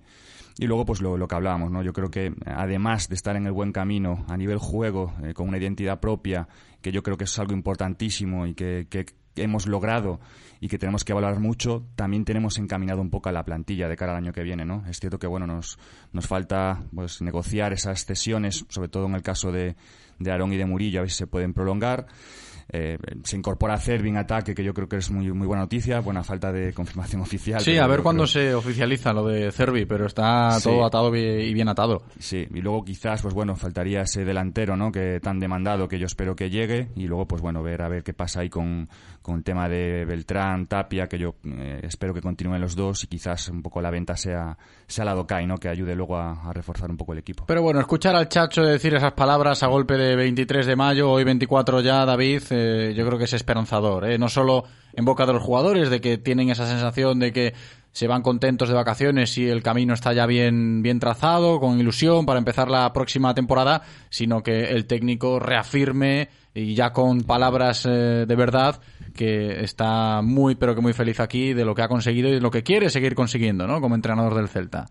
Y luego, pues lo, que hablábamos, ¿no? Yo creo que además de estar en el buen camino a nivel juego, eh, con una identidad propia, que yo creo que es algo importantísimo y que, que, hemos logrado y que tenemos que valorar mucho, también tenemos encaminado un poco a la plantilla de cara al año que viene, ¿no? Es cierto que, bueno, nos, nos falta pues negociar esas cesiones, sobre todo en el caso de, de Aarón y de Murillo, a ver si se pueden prolongar. Eh, se incorpora Cervi en ataque, que yo creo que es muy, muy buena noticia, buena falta de confirmación oficial. Sí, a ver cuándo se oficializa lo de Cervi, pero está sí. todo atado y bien atado. Sí, y luego quizás, pues bueno, faltaría ese delantero, ¿no? Que tan demandado que yo espero que llegue y luego, pues bueno, ver a ver qué pasa ahí con, con el tema de Beltrán, Tapia, que yo eh, espero que continúen los dos y quizás un poco la venta sea, sea la Docai, ¿no? Que ayude luego a, a, reforzar un poco el equipo. Pero bueno, escuchar al Chacho decir esas palabras a golpe de 23 de mayo, hoy 24 ya, David, eh, yo creo que es esperanzador, ¿eh? No solo en boca de los jugadores, de que tienen esa sensación de que se van contentos de vacaciones y el camino está ya bien, bien trazado, con ilusión para empezar la próxima temporada, sino que el técnico reafirme y ya con palabras eh, de verdad que está muy pero que muy feliz aquí de lo que ha conseguido y de lo que quiere seguir consiguiendo, ¿no? Como entrenador del Celta.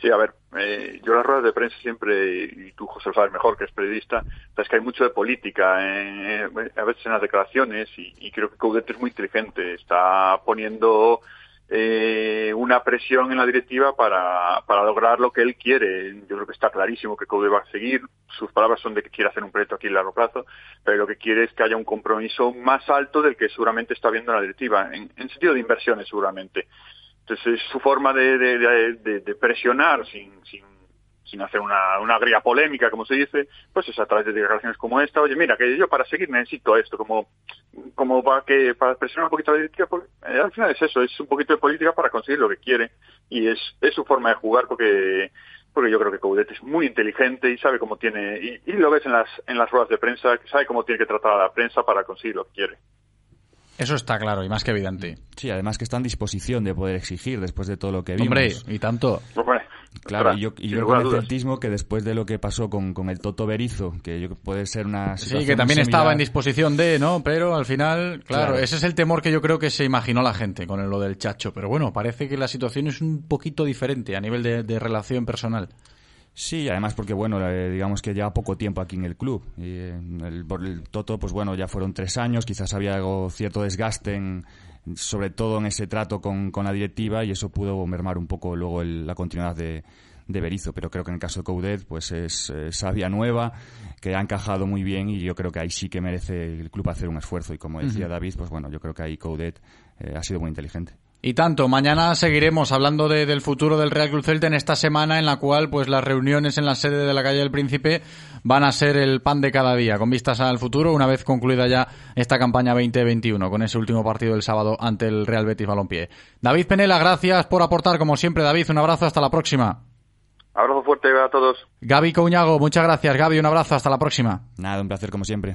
Sí, a ver, eh, yo las ruedas de prensa siempre, y tú José lo sabes mejor que es periodista, es que hay mucho de política, eh, a veces en las declaraciones, y, y creo que Coudet es muy inteligente, está poniendo eh, una presión en la directiva para, para lograr lo que él quiere. Yo creo que está clarísimo que Coudet va a seguir, sus palabras son de que quiere hacer un proyecto aquí a largo plazo, pero lo que quiere es que haya un compromiso más alto del que seguramente está viendo la directiva, en, en sentido de inversiones seguramente. Entonces es su forma de, de, de, de presionar sin, sin, sin hacer una, una agria polémica, como se dice, pues es a través de declaraciones como esta, oye, mira, que yo para seguir necesito esto, como, como para que, para presionar un poquito la directiva, porque eh, al final es eso, es un poquito de política para conseguir lo que quiere, y es, es su forma de jugar porque, porque yo creo que Coudet es muy inteligente y sabe cómo tiene, y, y lo ves en las, en las ruedas de prensa, que sabe cómo tiene que tratar a la prensa para conseguir lo que quiere. Eso está claro y más que evidente. Sí, además que está en disposición de poder exigir después de todo lo que vimos. Hombre, y tanto. Claro, y yo, y yo creo con el celtismo que después de lo que pasó con, con el Toto Berizo, que yo, puede ser una Sí, situación que también estaba en disposición de, ¿no? Pero al final, claro, Claro. ese es el temor que yo creo que se imaginó la gente con lo del chacho. Pero bueno, parece que la situación es un poquito diferente a nivel de, de relación personal. Sí, además porque, bueno, eh, digamos que lleva poco tiempo aquí en el club. Y eh, el, por el Toto, pues bueno, ya fueron tres años, quizás había algo, cierto desgaste, en, sobre todo en ese trato con, con la directiva, y eso pudo mermar un poco luego el- la continuidad de, de Berizzo. Pero creo que en el caso de Coudet, pues es eh, sabia nueva, que ha encajado muy bien, y yo creo que ahí sí que merece el club hacer un esfuerzo. Y como decía Ujú. David, pues bueno, yo creo que ahí Coudet eh, ha sido muy inteligente. Y tanto, mañana seguiremos hablando de- del futuro del Real Club Celta en esta semana en la cual pues las reuniones en la sede de la calle del Príncipe van a ser el pan de cada día, con vistas al futuro, una vez concluida ya esta campaña 2021, con ese último partido del sábado ante el Real Betis Balompié. David Penela, gracias por aportar, como siempre, David, un abrazo, hasta la próxima. Abrazo fuerte a todos. Gaby Couñago, muchas gracias, Gaby, un abrazo, hasta la próxima. Nada, un placer como siempre.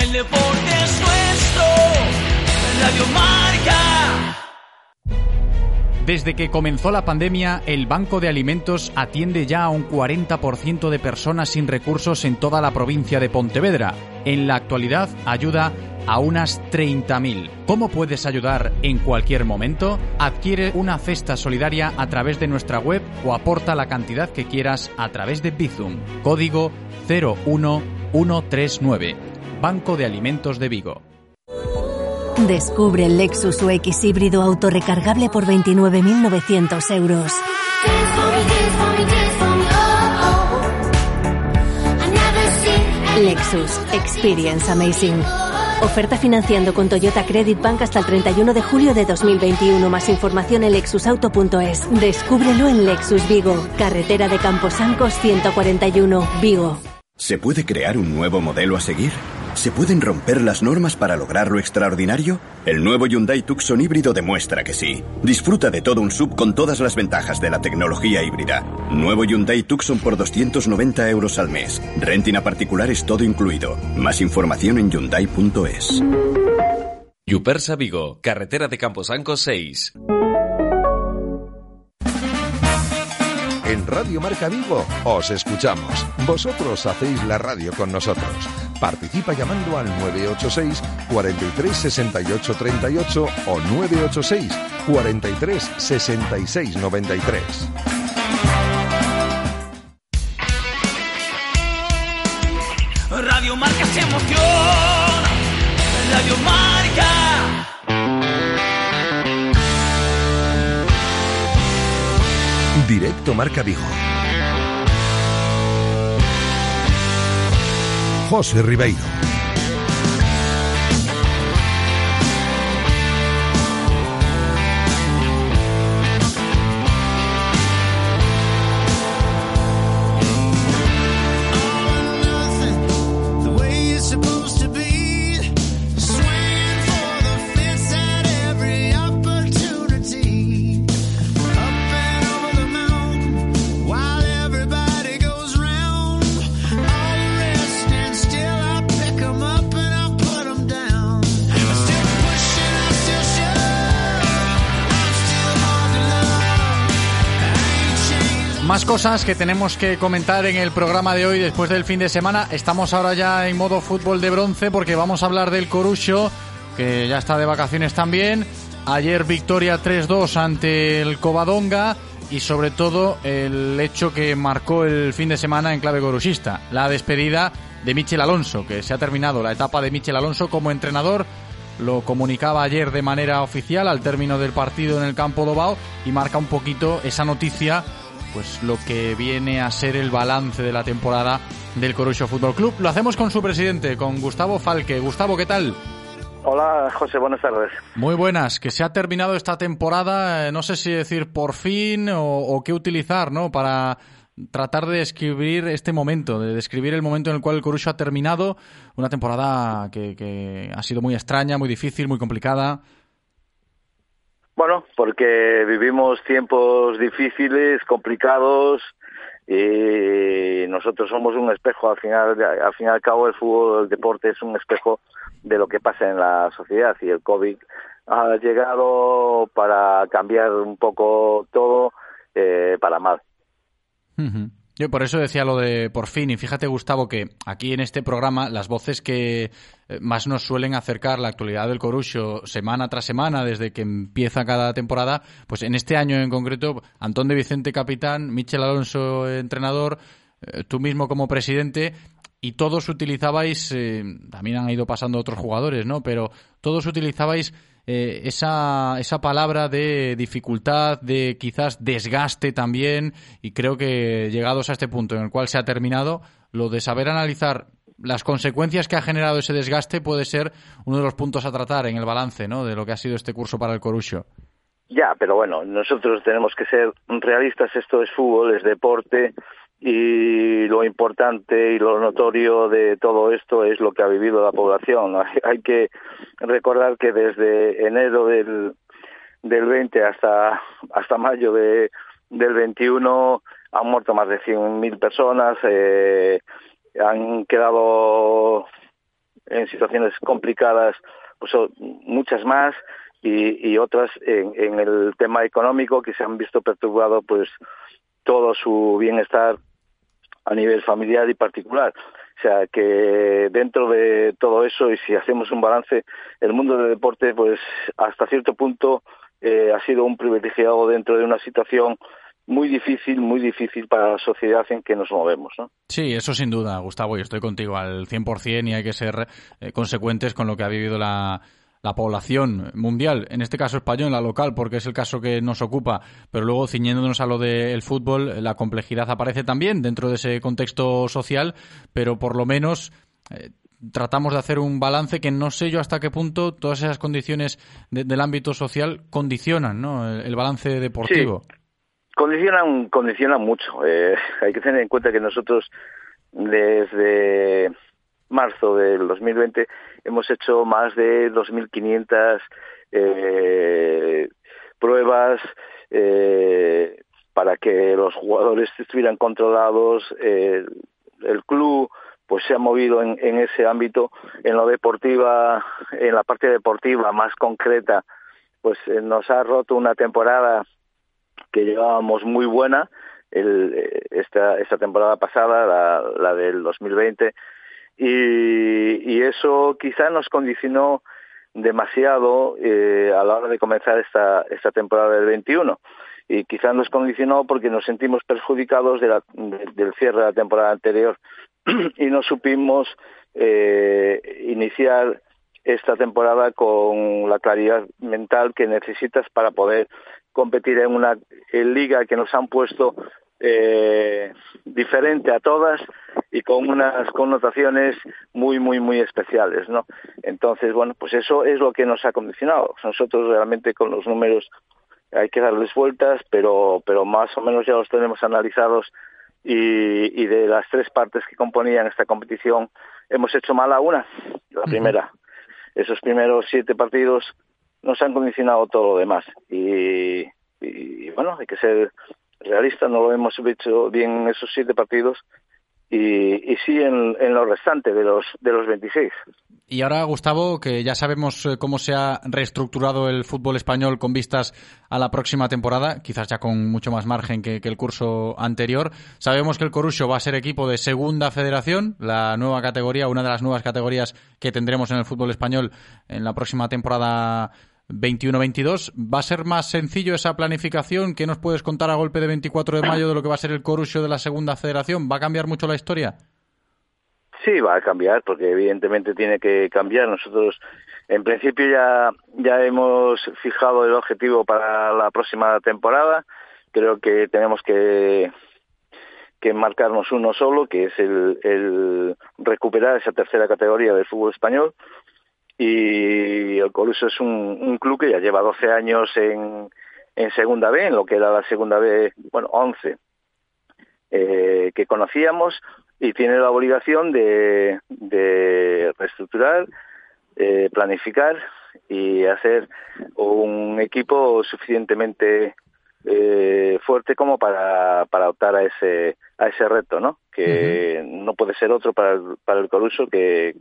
El deporte es nuestro. Radio Marca. Desde que comenzó la pandemia, el Banco de Alimentos atiende ya a un 40% de personas sin recursos en toda la provincia de Pontevedra. En la actualidad ayuda a unas 30.000. ¿Cómo puedes ayudar en cualquier momento? Adquiere una cesta solidaria a través de nuestra web o aporta la cantidad que quieras a través de Bizum. Código 01139. Banco de Alimentos de Vigo. Descubre el Lexus UX híbrido autorrecargable por 29.900 euros. Lexus Experience Amazing. Oferta financiando con Toyota Credit Bank hasta el 31 de julio de 2021. Más información en lexusauto.es. Descúbrelo en Lexus Vigo, carretera de Camposancos 141, Vigo. ¿Se puede crear un nuevo modelo a seguir? ¿Se pueden romper las normas para lograr lo extraordinario? El nuevo Hyundai Tucson híbrido demuestra que sí. Disfruta de todo un sub con todas las ventajas de la tecnología híbrida. Nuevo Hyundai Tucson por 290 euros al mes. Renting a particulares todo incluido. Más información en hyundai.es. Yupersa Vigo, carretera de Camposanco 6. En Radio Marca Vigo os escuchamos. Vosotros hacéis la radio con nosotros. Participa llamando al 986 43 68 38 o 986 43 66 93. Radio Marca es emoción. Radio Marca. Directo Marca Vigo. José Ribeiro. Cosas que tenemos que comentar en el programa de hoy después del fin de semana. Estamos ahora ya en modo fútbol de bronce porque vamos a hablar del Corucho, que ya está de vacaciones también. Ayer victoria 3-2 ante el Covadonga y sobre todo el hecho que marcó el fin de semana en clave gorusista, la despedida de Michel Alonso, que se ha terminado la etapa de Michel Alonso como entrenador. Lo comunicaba ayer de manera oficial al término del partido en el campo Dobao y marca un poquito esa noticia, pues lo que viene a ser el balance de la temporada del Corucho Fútbol Club. Lo hacemos con su presidente, con Gustavo Falque. Gustavo, ¿qué tal? Hola, José, buenas tardes. Muy buenas, que se ha terminado esta temporada, eh, no sé si decir por fin o, o qué utilizar, ¿no? Para tratar de describir este momento, de describir el momento en el cual el Corucho ha terminado, una temporada que, que ha sido muy extraña, muy difícil, muy complicada. Bueno, porque vivimos tiempos difíciles, complicados, y nosotros somos un espejo, al final, al fin y al cabo el fútbol, el deporte es un espejo de lo que pasa en la sociedad y el COVID ha llegado para cambiar un poco todo eh, para mal. Ujú. Yo por eso decía lo de por fin, y fíjate Gustavo que aquí en este programa las voces que eh, más nos suelen acercar la actualidad del Corucho semana tras semana desde que empieza cada temporada, pues en este año en concreto, Antón de Vicente capitán, Michel Alonso entrenador, eh, tú mismo como presidente, y todos utilizabais, eh, también han ido pasando otros jugadores, ¿no? Pero todos utilizabais eh, esa, esa palabra de dificultad, de quizás desgaste también, y creo que llegados a este punto en el cual se ha terminado, lo de saber analizar las consecuencias que ha generado ese desgaste puede ser uno de los puntos a tratar en el balance, ¿no? De lo que ha sido este curso para el Corucho. Ya, pero bueno, nosotros tenemos que ser realistas, esto es fútbol, es deporte y lo importante y lo notorio de todo esto es lo que ha vivido la población. Hay, que recordar que desde enero del, del 20 hasta, hasta mayo de, del 21 han muerto más de 100.000 personas, eh, han quedado en situaciones complicadas pues, muchas más y, y otras en, en el tema económico que se han visto perturbado pues todo su bienestar a nivel familiar y particular. O sea que dentro de todo eso y si hacemos un balance, el mundo del deporte pues hasta cierto punto eh, ha sido un privilegiado dentro de una situación muy difícil, muy difícil para la sociedad en que nos movemos, ¿no? Sí, eso sin duda, Gustavo, yo estoy contigo al 100% y hay que ser eh, consecuentes con lo que ha vivido la, la población mundial, en este caso español, la local, porque es el caso que nos ocupa, pero luego ciñéndonos a lo del fútbol, la complejidad aparece también dentro de ese contexto social, pero por lo menos eh, tratamos de hacer un balance que no sé yo hasta qué punto todas esas condiciones de- del ámbito social condicionan ¿no? el, el balance deportivo. Condicionan, condicionan mucho. Eh, hay que tener en cuenta que nosotros desde marzo del 2020 hemos hecho más de 2.500 eh, pruebas eh, para que los jugadores estuvieran controlados. eh, el club pues se ha movido en, en ese ámbito, en lo deportiva, en la parte deportiva más concreta, pues eh, nos ha roto una temporada que llevábamos muy buena el, eh, esta, esta temporada pasada, la, la del 2020, y, y eso quizá nos condicionó demasiado eh, a la hora de comenzar esta, esta temporada del 21 y quizá nos condicionó porque nos sentimos perjudicados del cierre de la temporada anterior. Y no supimos eh, iniciar esta temporada con la claridad mental que necesitas para poder competir en una liga que nos han puesto eh, diferente a todas y con unas connotaciones muy muy muy especiales no entonces bueno pues eso es lo que nos ha condicionado. Nosotros realmente con los números hay que darles vueltas pero pero más o menos ya los tenemos analizados y, y de las tres partes que componían esta competición hemos hecho mal a una la primera. Esos primeros siete partidos nos han condicionado todo lo demás y, y, bueno hay que ser realistas no lo hemos hecho bien en esos siete partidos y, y sí en, en lo restante de los de los 26 Y ahora, Gustavo, que ya sabemos eh, cómo se ha reestructurado el fútbol español con vistas a la próxima temporada, quizás ya con mucho más margen que, que el curso anterior, sabemos que el Corucho va a ser equipo de segunda federación, la nueva categoría, una de las nuevas categorías que tendremos en el fútbol español en la próxima temporada 21-22. ¿Va a ser más sencillo esa planificación? ¿Qué nos puedes contar a golpe de 24 de mayo de lo que va a ser el Corusio de la segunda federación? ¿Va a cambiar mucho la historia? Sí, va a cambiar, porque evidentemente tiene que cambiar. Nosotros, en principio, ya, ya hemos fijado el objetivo para la próxima temporada. Creo que tenemos que, que marcarnos uno solo, que es el, el recuperar esa tercera categoría del fútbol español. Y el Coruso es un, un club que ya lleva 12 años en, en Segunda B, en lo que era la Segunda B, bueno, 11, eh, que conocíamos y tiene la obligación de, de reestructurar, eh, planificar y hacer un equipo suficientemente eh, fuerte como para, para optar a ese a ese reto, ¿no? Que no puede ser otro para el, para el Coruso que,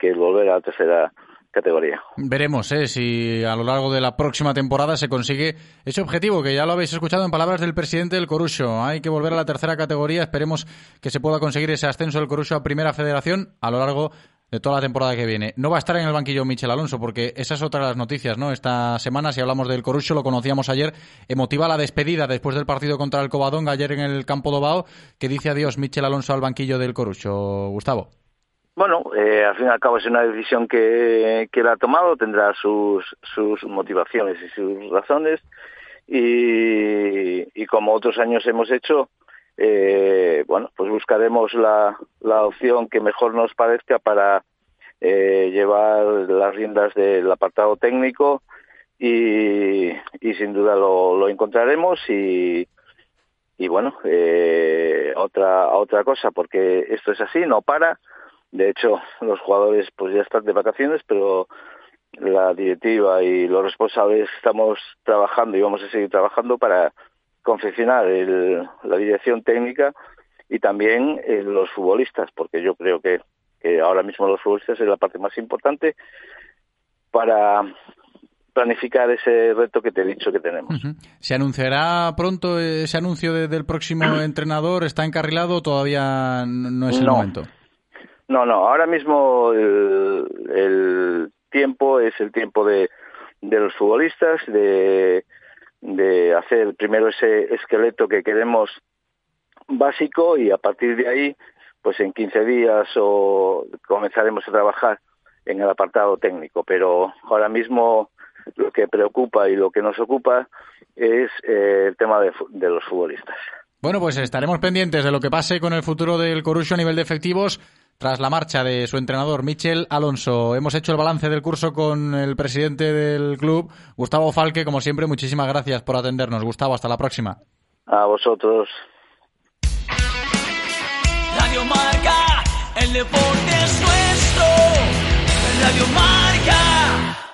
que volver a la tercera categoría. Veremos eh, si a lo largo de la próxima temporada se consigue ese objetivo, que ya lo habéis escuchado en palabras del presidente del Coruso. Hay que volver a la tercera categoría. Esperemos que se pueda conseguir ese ascenso del Coruso a Primera Federación a lo largo de toda la temporada que viene. No va a estar en el banquillo Michel Alonso, porque esa es otra de las noticias, ¿no? Esta semana, si hablamos del Coruso, lo conocíamos ayer, emotiva la despedida después del partido contra el Covadonga ayer en el campo Dobao, que dice adiós Michel Alonso al banquillo del Coruso. Gustavo. Bueno, eh, al fin y al cabo es una decisión que, que él ha tomado, tendrá sus, sus motivaciones y sus razones y, y como otros años hemos hecho, eh, bueno, pues buscaremos la, la opción que mejor nos parezca para eh, llevar las riendas del apartado técnico y, y sin duda lo, lo encontraremos y, y bueno, eh, otra otra cosa, porque esto es así, no para. De hecho, los jugadores pues ya están de vacaciones, pero la directiva y los responsables estamos trabajando y vamos a seguir trabajando para confeccionar el, la dirección técnica y también eh, los futbolistas, porque yo creo que, que ahora mismo los futbolistas es la parte más importante para planificar ese reto que te he dicho que tenemos. ¿Se anunciará pronto ese anuncio de- del próximo entrenador? ¿Está encarrilado o todavía no es el No. momento? No, no, ahora mismo el, el tiempo es el tiempo de, de los futbolistas, de, de hacer primero ese esqueleto que queremos básico y a partir de ahí, pues en 15 días o comenzaremos a trabajar en el apartado técnico. Pero ahora mismo lo que preocupa y lo que nos ocupa es eh, el tema de, los futbolistas. Bueno, pues estaremos pendientes de lo que pase con el futuro del Corucho a nivel de efectivos tras la marcha de su entrenador Michel Alonso. Hemos hecho el balance del curso con el presidente del club, Gustavo Falque. Como siempre, muchísimas gracias por atendernos. Gustavo, hasta la próxima. A vosotros. Radio Marca, el deporte es nuestro. Radio Marca.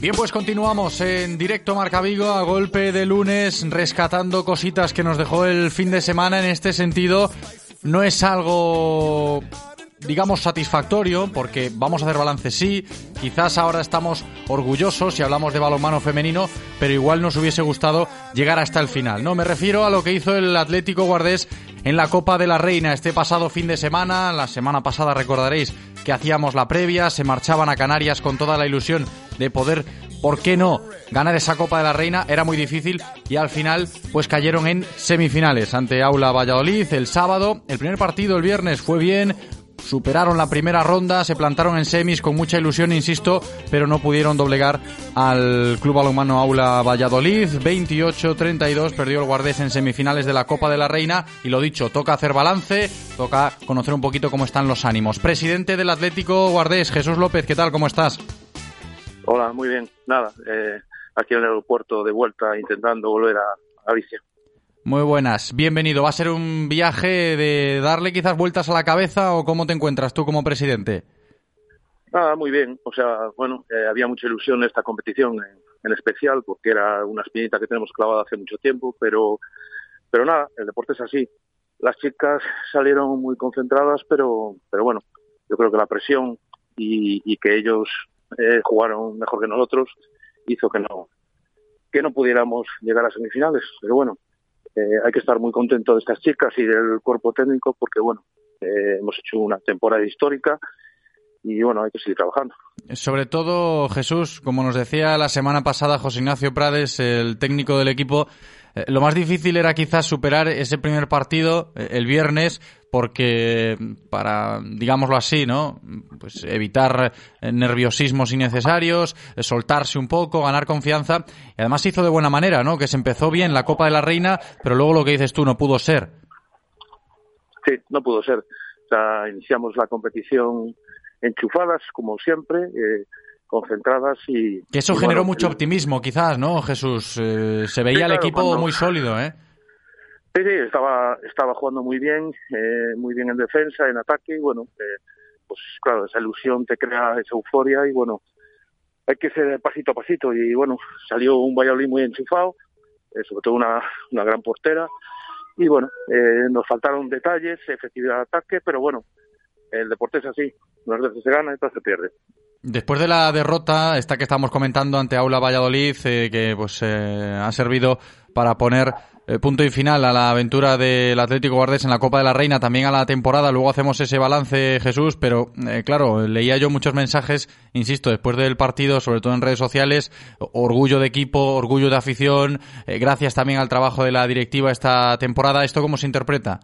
Bien, pues continuamos en directo Marca Vigo a golpe de lunes, rescatando cositas que nos dejó el fin de semana. En este sentido, no es algo, digamos, satisfactorio, porque vamos a hacer balance sí. Quizás ahora estamos orgullosos si hablamos de balonmano femenino, pero igual nos hubiese gustado llegar hasta el final. No, me refiero a lo que hizo el Atlético Guardés en la Copa de la Reina este pasado fin de semana. La semana pasada recordaréis que hacíamos la previa, se marchaban a Canarias con toda la ilusión de poder, ¿por qué no?, ganar esa Copa de la Reina. Era muy difícil y al final pues cayeron en semifinales ante Aula Valladolid el sábado. El primer partido el viernes fue bien, superaron la primera ronda, se plantaron en semis con mucha ilusión, insisto, pero no pudieron doblegar al Club Balonmano Aula Valladolid. 28-32 perdió el Guardés en semifinales de la Copa de la Reina y lo dicho, toca hacer balance, toca conocer un poquito cómo están los ánimos. Presidente del Atlético Guardés, Jesús López, ¿qué tal? ¿Cómo estás? Hola, muy bien. Nada, eh, aquí en el aeropuerto de vuelta intentando volver a Galicia. Muy buenas, bienvenido. ¿Va a ser un viaje de darle quizás vueltas a la cabeza o cómo te encuentras tú como presidente? Nada, muy bien. O sea, bueno, eh, había mucha ilusión en esta competición en, en especial porque era una espinita que tenemos clavada hace mucho tiempo, pero, pero nada, el deporte es así. Las chicas salieron muy concentradas, pero, pero bueno, yo creo que la presión y, y que ellos eh, jugaron mejor que nosotros hizo que no que no pudiéramos llegar a semifinales. Pero bueno, eh, hay que estar muy contento de estas chicas y del cuerpo técnico porque bueno, eh, hemos hecho una temporada histórica y bueno, hay que seguir trabajando. Sobre todo, Jesús, como nos decía la semana pasada José Ignacio Prades, el técnico del equipo, eh, lo más difícil era quizás superar ese primer partido eh, el viernes porque para, digámoslo así, ¿no? Pues evitar eh, nerviosismos innecesarios, soltarse un poco, ganar confianza. Y además se hizo de buena manera, ¿no? Que se empezó bien la Copa de la Reina, pero luego lo que dices tú no pudo ser. Sí, no pudo ser. Iniciamos la competición enchufadas, como siempre, concentradas y... Que eso y generó bueno, mucho optimismo, quizás, ¿no, Jesús? Eh, se veía Sí, el equipo cuando- muy sólido, ¿eh? Sí, sí, estaba, estaba jugando muy bien, eh, muy bien en defensa, en ataque, y bueno, eh, pues claro, esa ilusión te crea esa euforia, y bueno, hay que ser pasito a pasito, y bueno, salió un Valladolid muy enchufado, eh, sobre todo una, una gran portera, y bueno, eh, nos faltaron detalles, efectividad de ataque, pero bueno, el deporte es así, unas veces se gana y otras se pierde. Después de la derrota, esta que estamos comentando ante Aula Valladolid, eh, que pues eh, ha servido para poner eh, punto y final a la aventura del Atlético Guardés en la Copa de la Reina, también a la temporada. Luego hacemos ese balance, Jesús, pero eh, claro, leía yo muchos mensajes, insisto, después del partido, sobre todo en redes sociales, orgullo de equipo, orgullo de afición, gracias también al trabajo de la directiva esta temporada. ¿Esto cómo se interpreta?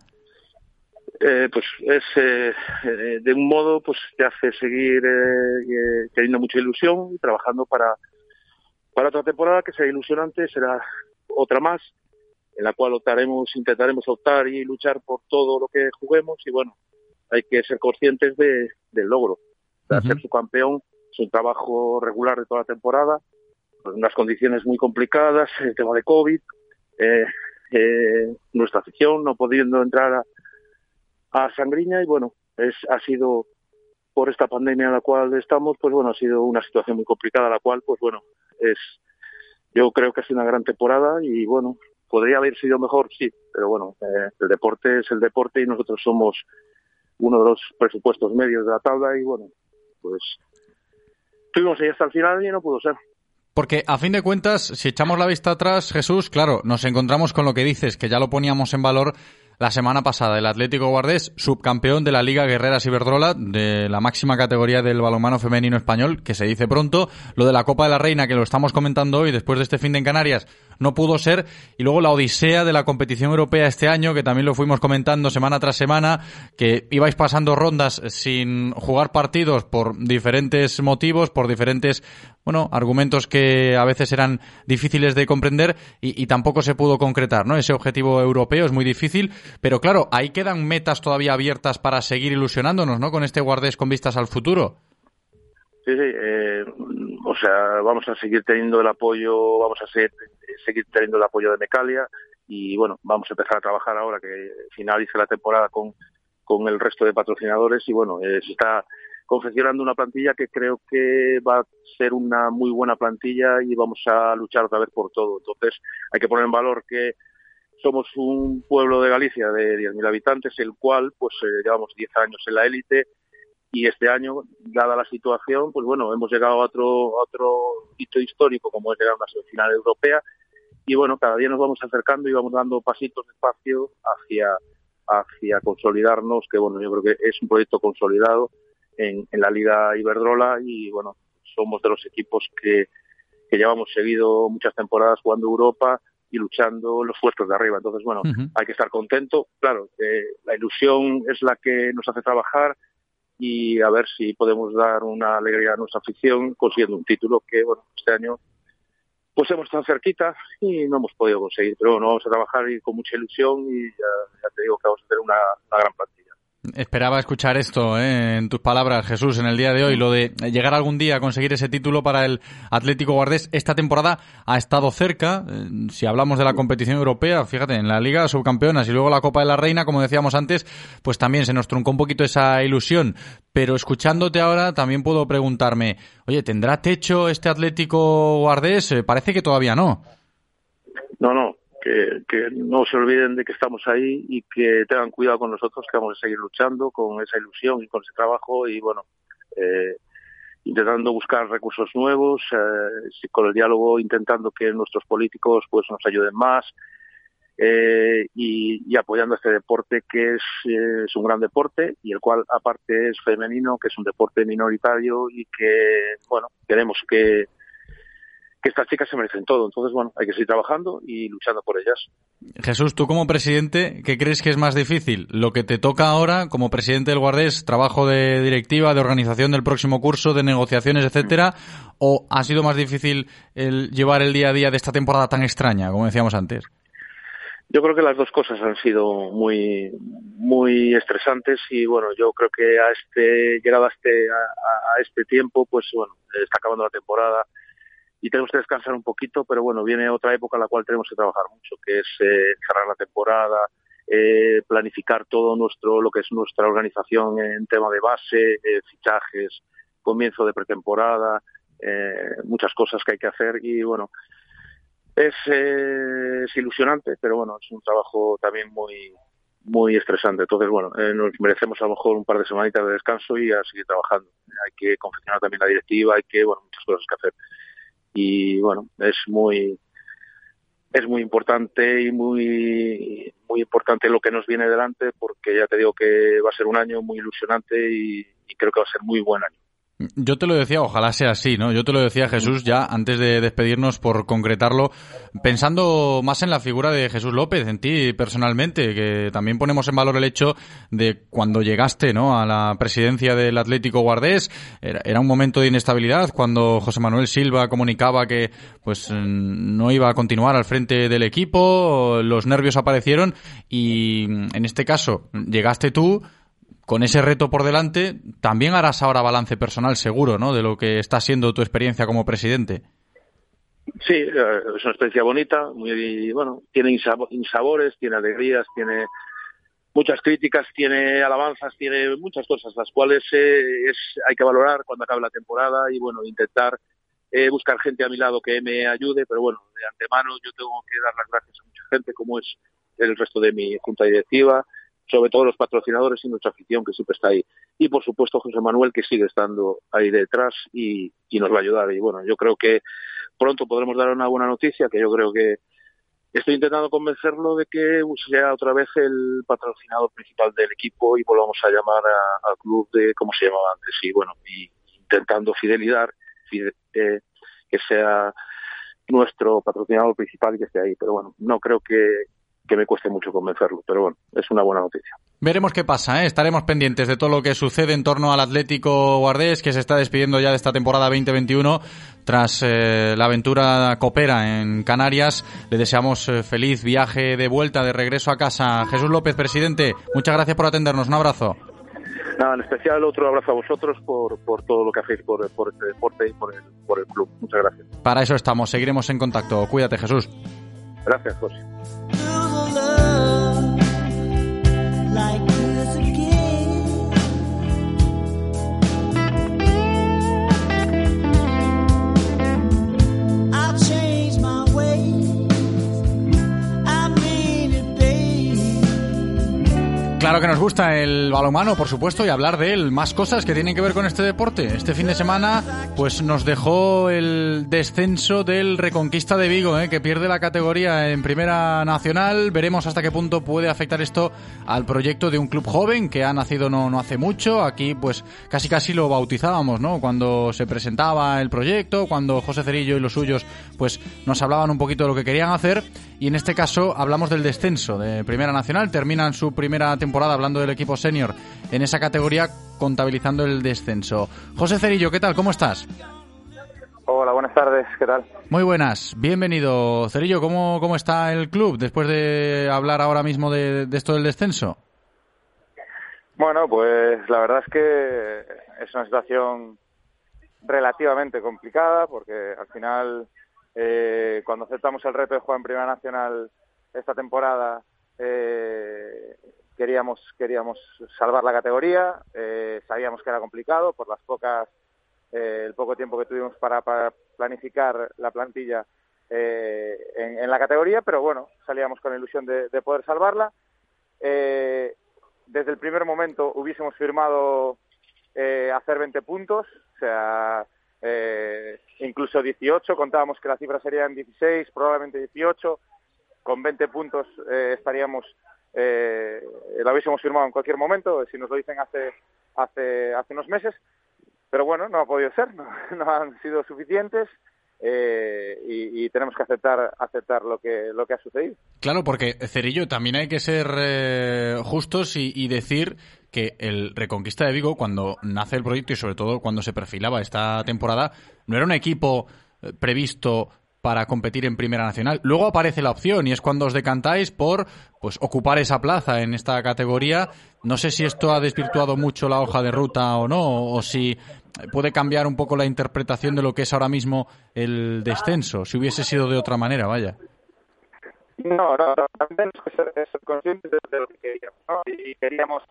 Eh, pues es eh, eh, de un modo pues te hace seguir eh, eh, teniendo mucha ilusión y trabajando para para otra temporada que será ilusionante será otra más en la cual optaremos intentaremos optar y luchar por todo lo que juguemos y bueno hay que ser conscientes de, del logro. Sea, ser su campeón es un trabajo regular de toda la temporada con unas condiciones muy complicadas el tema de covid eh, eh, nuestra afición no pudiendo entrar a a Sangriña y bueno, es ha sido por esta pandemia en la cual estamos, pues bueno, ha sido una situación muy complicada, la cual, pues bueno, es yo creo que ha sido una gran temporada y bueno, podría haber sido mejor, sí, pero bueno, eh, el deporte es el deporte y nosotros somos uno de los presupuestos medios de la tabla y bueno, pues estuvimos ahí hasta el final y no pudo ser. Porque a fin de cuentas, si echamos la vista atrás, Jesús, claro, nos encontramos con lo que dices, que ya lo poníamos en valor la semana pasada. El Atlético Guardés, subcampeón de la Liga Guerreras Iberdrola, de la máxima categoría del balonmano femenino español, que se dice pronto. Lo de la Copa de la Reina, que lo estamos comentando hoy, después de este fin de en Canarias, no pudo ser. Y luego la odisea de la competición europea este año, que también lo fuimos comentando semana tras semana, que ibais pasando rondas sin jugar partidos por diferentes motivos, por diferentes, bueno, argumentos que a veces eran difíciles de comprender y, tampoco se pudo concretar, ¿no? Ese objetivo europeo es muy difícil, pero claro, ahí quedan metas todavía abiertas para seguir ilusionándonos, ¿no? Con este guardés con vistas al futuro. Sí, sí, eh, o sea, vamos a seguir teniendo el apoyo, vamos a ser- seguir teniendo el apoyo de Mecalia y bueno, vamos a empezar a trabajar ahora que finalice la temporada con, con el resto de patrocinadores y bueno, eh, se está confeccionando una plantilla que creo que va a ser una muy buena plantilla y vamos a luchar otra vez por todo. Entonces, hay que poner en valor que somos un pueblo de Galicia de 10.000 habitantes, el cual pues eh, llevamos 10 años en la élite y este año, dada la situación, pues bueno, hemos llegado a otro, a otro hito histórico como es llegar a una semifinal europea y bueno, cada día nos vamos acercando y vamos dando pasitos despacio hacia, hacia consolidarnos, que bueno, yo creo que es un proyecto consolidado en, en la Liga Iberdrola y bueno, somos de los equipos que, que llevamos seguido muchas temporadas jugando Europa y luchando los puestos de arriba. Entonces, bueno, hay que estar contento. Claro, eh, la ilusión es la que nos hace trabajar y a ver si podemos dar una alegría a nuestra afición consiguiendo un título que, bueno, este año pues hemos estado cerquita y no hemos podido conseguir. Pero bueno, vamos a trabajar con mucha ilusión y ya, te digo que vamos a tener una, una gran plantilla. Esperaba escuchar esto ¿eh? en tus palabras, Jesús, en el día de hoy, lo de llegar algún día a conseguir ese título para el Atlético Guardés. Esta temporada ha estado cerca, eh, si hablamos de la competición europea, fíjate, en la Liga subcampeonas y luego la Copa de la Reina, como decíamos antes, pues también se nos truncó un poquito esa ilusión. Pero escuchándote ahora, también puedo preguntarme, oye, ¿tendrá techo este Atlético Guardés? Eh, parece que todavía no. No, no, que, que no se olviden de que estamos ahí y que tengan cuidado con nosotros, que vamos a seguir luchando con esa ilusión y con ese trabajo y bueno, eh, intentando buscar recursos nuevos, eh, con el diálogo intentando que nuestros políticos pues nos ayuden más eh, y, y apoyando este deporte que es, eh, es un gran deporte y el cual aparte es femenino, que es un deporte minoritario y que, bueno, queremos que, que estas chicas se merecen todo. Entonces, bueno, hay que seguir trabajando y luchando por ellas. Jesús, tú como presidente, ¿qué crees que es más difícil? ¿Lo que te toca ahora como presidente del Guardés, trabajo de directiva, de organización del próximo curso, de negociaciones, etcétera? ¿O ha sido más difícil el llevar el día a día de esta temporada tan extraña, como decíamos antes? Yo creo que las dos cosas han sido muy muy estresantes y bueno, yo creo que a este llegado a este a, a este tiempo, pues bueno, está acabando la temporada y tenemos que descansar un poquito, pero bueno, viene otra época en la cual tenemos que trabajar mucho, que es eh, cerrar la temporada, eh, planificar todo nuestro lo que es nuestra organización en tema de base, eh, fichajes, comienzo de pretemporada, eh, muchas cosas que hay que hacer y bueno, es, eh, es ilusionante, pero bueno, es un trabajo también muy muy estresante. Entonces, bueno, nos merecemos a lo mejor un par de semanitas de descanso y a seguir trabajando. Hay que confeccionar también la directiva, hay que, bueno, muchas cosas que hacer. Y bueno, es muy es muy importante y muy muy importante lo que nos viene delante porque ya te digo que va a ser un año muy ilusionante y, y creo que va a ser muy buen año. Yo te lo decía, ojalá sea así, ¿no? Yo te lo decía, Jesús, ya antes de despedirnos por concretarlo, pensando más en la figura de Jesús López, en ti personalmente, que también ponemos en valor el hecho de cuando llegaste, ¿no? A la presidencia del Atlético Guardés, era, era un momento de inestabilidad cuando José Manuel Silva comunicaba que, pues, no iba a continuar al frente del equipo, los nervios aparecieron y, en este caso, llegaste tú, con ese reto por delante, también harás ahora balance personal seguro, ¿no? De lo que está siendo tu experiencia como presidente. Sí, eh, es una experiencia bonita, muy bueno, tiene insab- insabores, tiene alegrías, tiene muchas críticas, tiene alabanzas, tiene muchas cosas, las cuales eh, es, hay que valorar cuando acabe la temporada y bueno, intentar eh, buscar gente a mi lado que me ayude, pero bueno, de antemano yo tengo que dar las gracias a mucha gente, como es el resto de mi junta directiva, sobre todo los patrocinadores y nuestra afición que siempre está ahí. Y por supuesto José Manuel que sigue estando ahí detrás y, y nos va a ayudar. Y bueno, yo creo que pronto podremos dar una buena noticia, que yo creo que estoy intentando convencerlo de que sea otra vez el patrocinador principal del equipo y volvamos a llamar a- al club de como se llamaba antes. Y bueno, y intentando fidelidad, fide- eh, que sea nuestro patrocinador principal y que esté ahí. Pero bueno, no creo que, que me cueste mucho convencerlo. Pero bueno, es una buena noticia. Veremos qué pasa, ¿eh? estaremos pendientes de todo lo que sucede en torno al Atlético Guardés, que se está despidiendo ya de esta temporada 2021 tras eh, la aventura copera en Canarias. Le deseamos eh, feliz viaje de vuelta, de regreso a casa. Jesús López, presidente, muchas gracias por atendernos. Un abrazo. Nada, en especial otro abrazo a vosotros por, por todo lo que hacéis por, por este deporte y por el, por el club. Muchas gracias. Para eso estamos, seguiremos en contacto. Cuídate, Jesús. Gracias, José. Like Claro que nos gusta el balonmano, por supuesto, y hablar de él. Más cosas que tienen que ver con este deporte. Este fin de semana, pues nos dejó el descenso del Reconquista de Vigo, ¿eh? que pierde la categoría en Primera Nacional. Veremos hasta qué punto puede afectar esto al proyecto de un club joven que ha nacido no, no hace mucho. Aquí, pues casi casi lo bautizábamos, ¿no? Cuando se presentaba el proyecto, cuando José Cerillo y los suyos, pues nos hablaban un poquito de lo que querían hacer. Y en este caso hablamos del descenso de Primera Nacional. Terminan su primera temporada hablando del equipo senior en esa categoría, contabilizando el descenso. José Cerillo, ¿qué tal? ¿Cómo estás? Hola, buenas tardes, ¿qué tal? Muy buenas, bienvenido. Cerillo, ¿cómo, cómo está el club después de hablar ahora mismo de, de esto del descenso? Bueno, pues la verdad es que es una situación relativamente complicada porque al final eh, cuando aceptamos el reto de jugar en Primera Nacional esta temporada eh, queríamos queríamos salvar la categoría, eh, sabíamos que era complicado por las pocas eh, el poco tiempo que tuvimos para, para planificar la plantilla eh, en, en la categoría, pero bueno, salíamos con la ilusión de, de poder salvarla. Eh, desde el primer momento hubiésemos firmado eh, hacer 20 puntos, o sea, eh, incluso 18, contábamos que la cifra serían 16, probablemente 18, con 20 puntos estaríamos, eh, lo hubiésemos firmado en cualquier momento, si nos lo dicen hace, hace, hace unos meses, pero bueno, no ha podido ser, no, no han sido suficientes eh, y, tenemos que aceptar, aceptar lo que, lo que ha sucedido. Claro, porque Cerillo también hay que ser eh, justos y, y decir que el Reconquista de Vigo, cuando nace el proyecto y sobre todo cuando se perfilaba esta temporada, no era un equipo eh, previsto para competir en Primera Nacional. Luego aparece la opción y es cuando os decantáis por pues ocupar esa plaza en esta categoría. No sé si esto ha desvirtuado mucho la hoja de ruta o no, o si puede cambiar un poco la interpretación de lo que es ahora mismo el descenso, si hubiese sido de otra manera, vaya. No, no, no, también que ser, ser conscientes de, lo que queríamos, ¿no? Y queríamos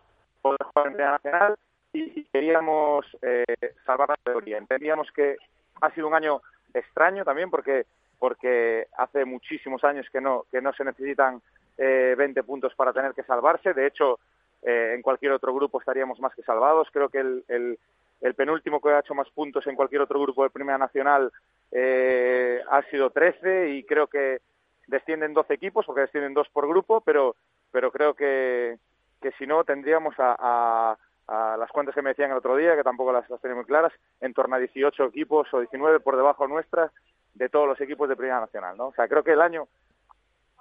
poder jugar en Primera Nacional y queríamos eh, salvar la categoría. Entendíamos que ha sido un año extraño también porque porque hace muchísimos años que no que no se necesitan eh, 20 puntos para tener que salvarse. De hecho, eh, en cualquier otro grupo estaríamos más que salvados. Creo que el, el, el penúltimo que ha hecho más puntos en cualquier otro grupo de Primera Nacional eh, ha sido 13 y creo que descienden 12 equipos porque descienden dos por grupo, pero pero creo que, que si no tendríamos a, a, las cuentas que me decían el otro día, que tampoco las, las tenía muy claras, en torno a 18 equipos o 19 por debajo nuestras de todos los equipos de Primera Nacional, ¿no? O sea, creo que el año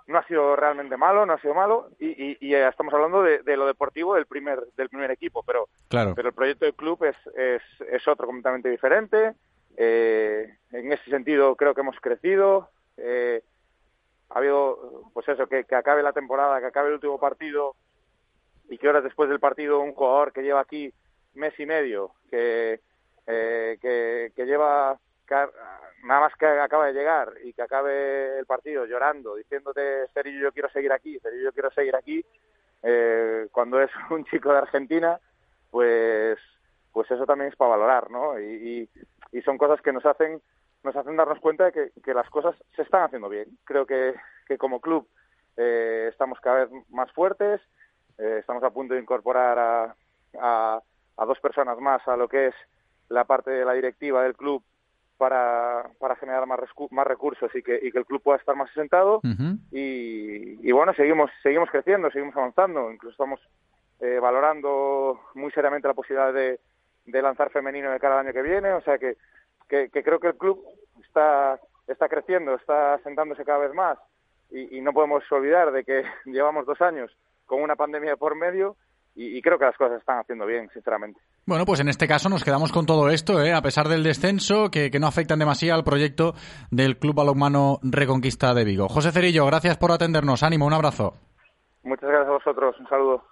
no ha sido realmente malo, no ha sido malo y, y, y estamos hablando de, de, lo deportivo del primer del primer equipo, pero claro. pero el proyecto del club es es, es otro completamente diferente. Eh, en ese sentido creo que hemos crecido. Eh, ha habido, pues eso, que, que acabe la temporada, que acabe el último partido y que horas después del partido un jugador que lleva aquí mes y medio, que, eh, que, que lleva nada más que acaba de llegar y que acabe el partido llorando, diciéndote, Cerillo, yo quiero seguir aquí, Cerillo, yo quiero seguir aquí, eh, cuando es un chico de Argentina, pues pues eso también es para valorar, ¿no? Y, y, son cosas que nos hacen nos hacen darnos cuenta de que, que las cosas se están haciendo bien. Creo que, que como club eh, estamos cada vez más fuertes, eh, estamos a punto de incorporar a, a dos personas más a lo que es la parte de la directiva del club para, para generar más, más recursos y que, y que el club pueda estar más asentado. Uh -huh. y, y, bueno, seguimos, seguimos creciendo, seguimos avanzando. Incluso estamos eh, valorando muy seriamente la posibilidad de, de, lanzar femenino de cara al año que viene. O sea que, que, que creo que el club está, está creciendo, está asentándose cada vez más. Y, y no podemos olvidar de que llevamos dos años con una pandemia por medio y, y, creo que las cosas se están haciendo bien, sinceramente. Bueno, pues en este caso nos quedamos con todo esto, ¿eh? a pesar del descenso, que, que no afectan demasiado al proyecto del Club Balonmano Reconquista de Vigo. José Cerillo, gracias por atendernos. Ánimo, un abrazo. Muchas gracias a vosotros. Un saludo.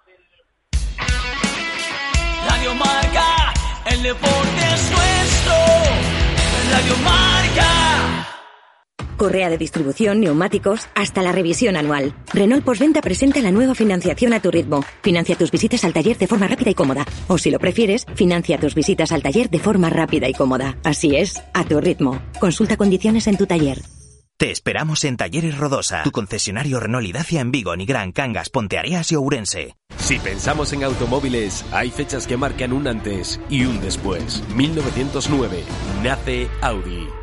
Radio Marca, el deporte es nuestro. Radio Marca. Correa de distribución, neumáticos, hasta la revisión anual. Renault Postventa presenta la nueva financiación a tu ritmo. Financia tus visitas al taller de forma rápida y cómoda. O si lo prefieres, financia tus visitas al taller de forma rápida y cómoda. Así es, a tu ritmo. Consulta condiciones en tu taller. Te esperamos en Talleres Rodosa, tu concesionario Renault y Dacia en Vigo, Nigrán, Cangas, Ponteareas y Ourense. Si pensamos en automóviles, hay fechas que marcan un antes y un después. 1909 nace Audi.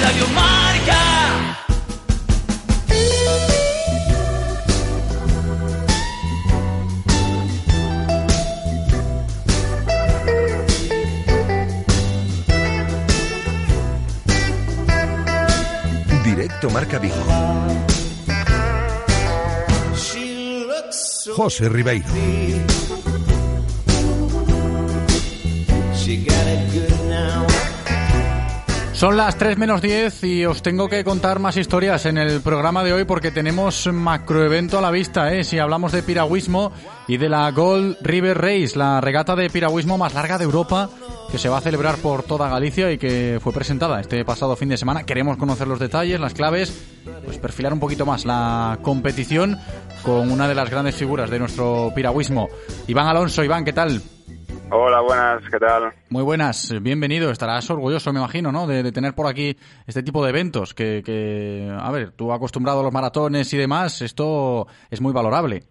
Radio Marca. Directo Marca Vigo. José Ribeiro. She got it good now. Son las 3 menos 10 y os tengo que contar más historias en el programa de hoy porque tenemos macroevento a la vista, ¿eh? Si hablamos de piragüismo y de la Gold River Race, la regata de piragüismo más larga de Europa que se va a celebrar por toda Galicia y que fue presentada este pasado fin de semana. Queremos conocer los detalles, las claves, pues perfilar un poquito más la competición con una de las grandes figuras de nuestro piragüismo. Iván Alonso, Iván, ¿qué tal? Hola, buenas, ¿qué tal? Muy buenas, bienvenido. Estarás orgulloso, me imagino, ¿no? De, de tener por aquí este tipo de eventos que, que, a ver, tú acostumbrado a los maratones y demás, esto es muy valorable.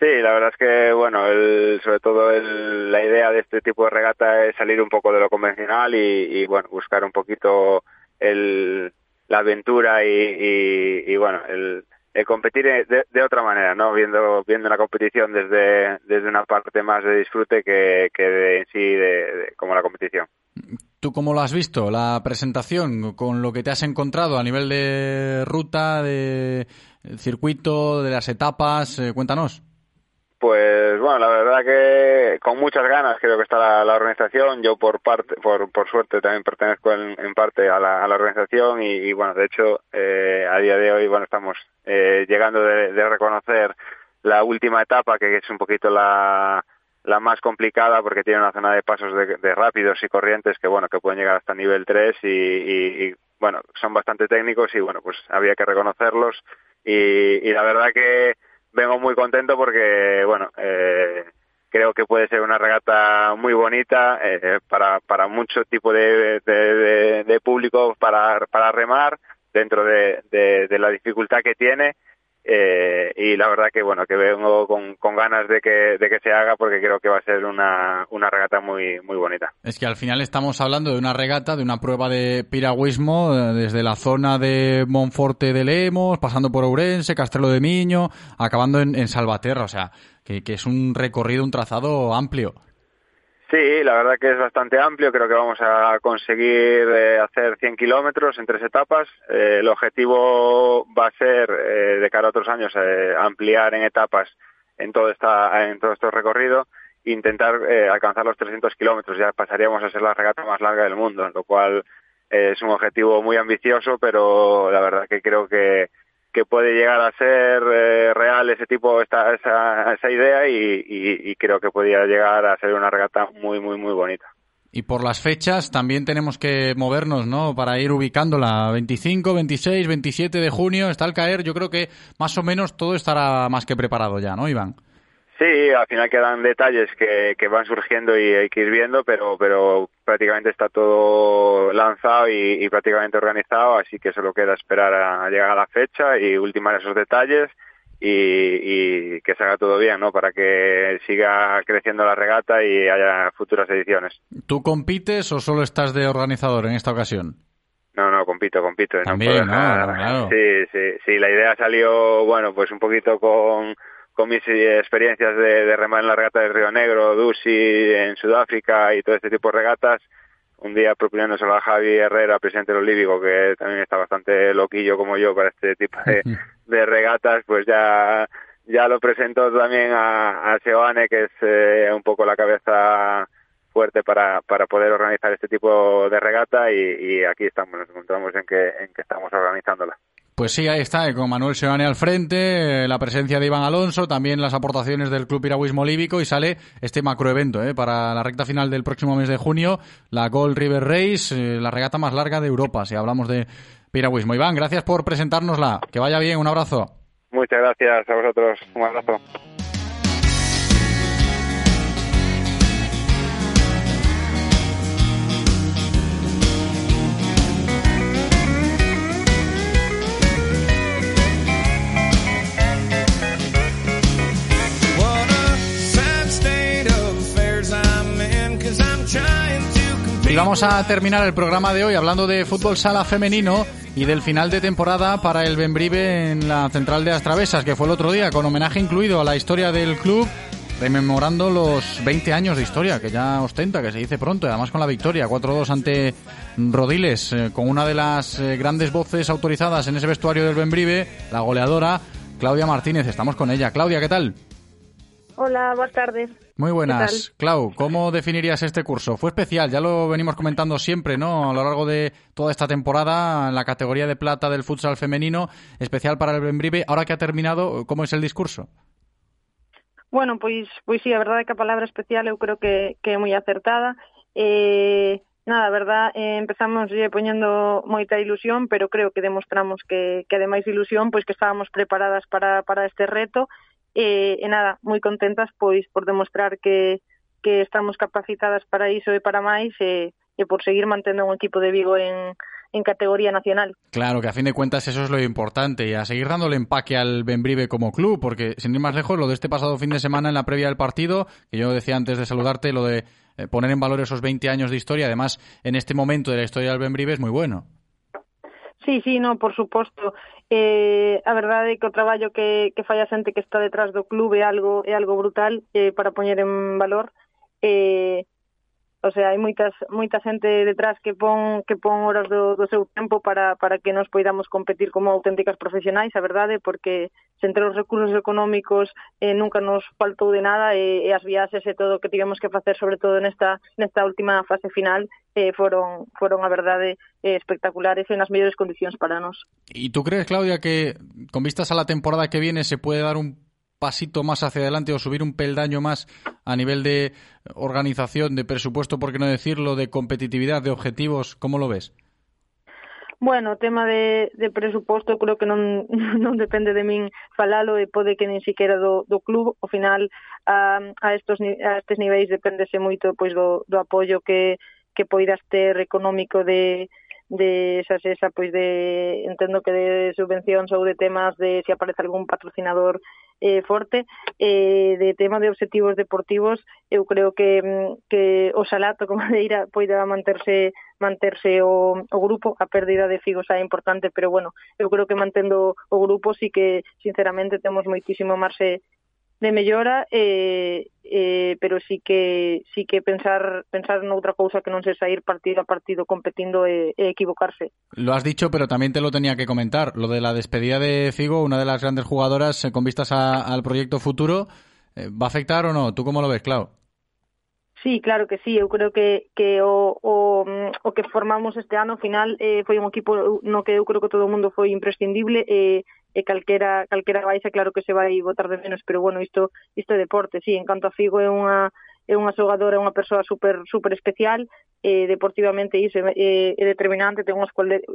Sí, la verdad es que, bueno, el, sobre todo el- la idea de este tipo de regata es salir un poco de lo convencional y, y, bueno, buscar un poquito el, la aventura y, y- y, bueno, el, el competir de, de otra manera, ¿no? Viendo, viendo la competición desde, desde una parte más de disfrute que, que de, en sí de, de- como la competición. ¿Tú cómo lo has visto? La presentación, con lo que te has encontrado a nivel de ruta, de circuito, de las etapas, eh, cuéntanos. Pues bueno, la verdad que con muchas ganas creo que está la, organización. Yo por parte, por, por suerte también pertenezco en, en parte a la, organización y, y, bueno, de hecho eh, a día de hoy bueno estamos eh, llegando de, de reconocer la última etapa que es un poquito la la más complicada porque tiene una zona de pasos de, de rápidos y corrientes que bueno que pueden llegar hasta nivel 3 y, y- y, bueno son bastante técnicos y bueno pues había que reconocerlos y, y la verdad que vengo muy contento porque bueno eh, creo que puede ser una regata muy bonita eh, para para mucho tipo de, de, público para para remar dentro de, de- de la dificultad que tiene eh, y la verdad que bueno que vengo con, con ganas de que, de que se haga porque creo que va a ser una, una regata muy muy bonita Es que al final estamos hablando de una regata, de una prueba de piragüismo eh, desde la zona de Monforte de Lemos, pasando por Ourense, Castelo de Miño, acabando en, en Salvaterra, o sea, que, que es un recorrido, un trazado amplio. Sí, la verdad que es bastante amplio. Creo que vamos a conseguir eh, hacer 100 kilómetros en tres etapas. Eh, el objetivo va a ser, eh, de cara a otros años, eh, ampliar en etapas en todo, esta, en todo este recorrido intentar eh, alcanzar los 300 kilómetros. Ya pasaríamos a ser la regata más larga del mundo, lo cual es un objetivo muy ambicioso, pero la verdad que creo que que puede llegar a ser eh, real ese tipo, esta, esa, esa idea y, y- creo que podría llegar a ser una regata muy, muy, muy bonita. Y por las fechas también tenemos que movernos, ¿no? Para ir ubicándola. 25, 26, 27 de junio está al caer. Yo creo que más o menos todo estará más que preparado ya, ¿no, Iván? Sí, al final quedan detalles que, que van surgiendo y hay que ir viendo, pero, pero prácticamente está todo lanzado y, y prácticamente organizado, así que solo queda esperar a, a llegar a la fecha y ultimar esos detalles y, y que se haga todo bien, ¿no? Para que siga creciendo la regata y haya futuras ediciones. ¿Tú compites o solo estás de organizador en esta ocasión? No, no, compito, compito. También, ¿no? Sí, sí, sí, la idea salió, bueno, pues un poquito con, con mis eh, experiencias de, de remar en la regata del Río Negro, Dusi, en Sudáfrica y todo este tipo de regatas. Un día proponiéndoselo a Javi Herrera, presidente del Olímpico, que también está bastante loquillo como yo para este tipo de, de regatas, pues ya ya lo presentó también a, a Seoane, que es eh, un poco la cabeza fuerte para, para poder organizar este tipo de regata y, y aquí estamos, nos encontramos en que, en que estamos organizándola. Pues sí, ahí está, eh, con Manuel Seoane al frente, eh, la presencia de Iván Alonso, también las aportaciones del Club Piragüismo Líbico y sale este macroevento eh, para la recta final del próximo mes de junio, la Gold River Race, eh, la regata más larga de Europa, si hablamos de Piragüismo. Iván, gracias por presentárnosla. Que vaya bien, un abrazo. Muchas gracias a vosotros. Un abrazo. Y vamos a terminar el programa de hoy hablando de fútbol sala femenino y del final de temporada para el Benbrive en la central de Astravesas, que fue el otro día, con homenaje incluido a la historia del club, rememorando los 20 años de historia que ya ostenta, que se dice pronto, y además con la victoria 4-2 ante Rodiles, eh, con una de las eh, grandes voces autorizadas en ese vestuario del Benbrive, la goleadora Claudia Martínez. Estamos con ella. Claudia, ¿qué tal? Hola, buenas tardes. Muy ¿Qué buenas. Clau, ¿cómo definirías este curso? Fue especial, ya lo venimos comentando siempre, ¿no? A lo largo de toda esta temporada, en la categoría de plata del futsal femenino, especial para el Benbrive. Ahora que ha terminado, ¿cómo es el discurso? Bueno, pois, pois sí, a verdade é que a palabra especial eu creo que, que é moi acertada. Eh, nada, a verdad, eh, empezamos eh, poñendo moita ilusión, pero creo que demostramos que, que ademais de ilusión, pois que estábamos preparadas para, para este reto. Eh, e nada, moi contentas pois por demostrar que, que estamos capacitadas para iso e para máis e, e por seguir mantendo un equipo de Vigo en, en categoría nacional. Claro, que a fin de cuentas eso es lo importante y a seguir dándole empaque al Benbrive como club, porque sin ir más lejos, lo de este pasado fin de semana en la previa del partido, que yo decía antes de saludarte, lo de eh, poner en valor esos 20 años de historia, además en este momento de la historia del Benbrive es muy bueno. Sí, sí, no, por suposto. eh, a verdade é que o traballo que, que fai a xente que está detrás do clube é algo, é algo brutal eh, para poñer en valor. Eh, O sea, hai moitas moita xente detrás que pon que pon horas do, do seu tempo para, para que nos poidamos competir como auténticas profesionais, a verdade, porque se entre os recursos económicos eh, nunca nos faltou de nada e, e as viaxes e todo o que tivemos que facer, sobre todo nesta, nesta última fase final, eh, foron, foron a verdade eh, espectaculares e nas mellores condicións para nós. E tú crees, Claudia, que con vistas a la temporada que viene se pode dar un pasito más hacia adelante o subir un peldaño más a nivel de organización, de presupuesto, por qué no decirlo, de competitividad, de objetivos? ¿Cómo lo ves? Bueno, o tema de, de presuposto creo que non, non depende de min falalo e pode que nin siquiera do, do club. Ao final, a, a, estos, a estes niveis dependese moito pois do, do apoio que, que poidas ter económico de, de esa esa pois de entendo que de subvencións ou de temas de se aparece algún patrocinador eh, forte eh, de tema de obxectivos deportivos eu creo que, mm, que o Salato como de ira poida manterse manterse o, o grupo. A pérdida de Figo xa é importante pero bueno eu creo que mantendo o grupo si sí que sinceramente temos moitísimo marxe de mellora eh, eh, pero sí que sí que pensar pensar noutra cousa que non se sair partido a partido competindo e, e equivocarse Lo has dicho, pero también te lo tenía que comentar. Lo de la despedida de Figo, una de las grandes jugadoras, eh, con vistas a- al proyecto futuro, eh, ¿va a afectar o no? ¿Tú cómo lo ves, Clau? Sí, claro que sí, eu creo que, que o, o, mm, o que formamos este ano final eh, foi un equipo no que eu creo que todo o mundo foi imprescindible e, e calquera, calquera baixa claro que se vai votar de menos, pero bueno, isto, isto é deporte, sí, en canto a Figo é unha, é unha xogadora, é unha persoa super, super especial, eh, deportivamente iso é, é determinante, ten unhas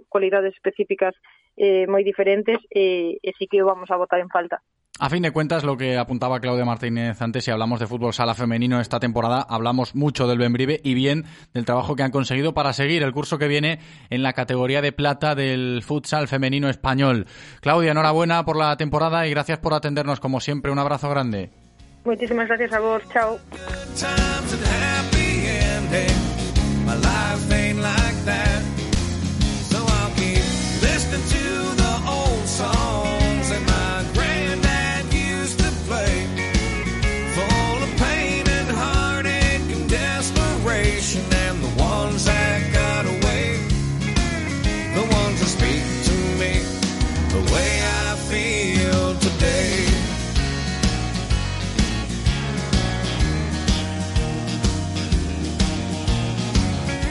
cualidades específicas eh, moi diferentes, eh, e sí que vamos a votar en falta. A fin de cuentas, lo que apuntaba Claudia Martínez antes, si hablamos de fútbol sala femenino esta temporada, hablamos mucho del Benbrive y bien del trabajo que han conseguido para seguir el curso que viene en la categoría de plata del futsal femenino español. Claudia, enhorabuena por la temporada y gracias por atendernos como siempre. Un abrazo grande. Moitísimas gracias a vos, chao.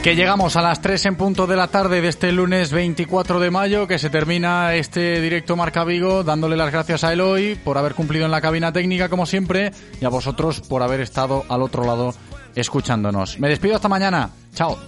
Que llegamos a las 3 en punto de la tarde de este lunes 24 de mayo, que se termina este directo Marca Vigo, dándole las gracias a Eloy por haber cumplido en la cabina técnica como siempre y a vosotros por haber estado al otro lado escuchándonos. Me despido hasta mañana. Chao.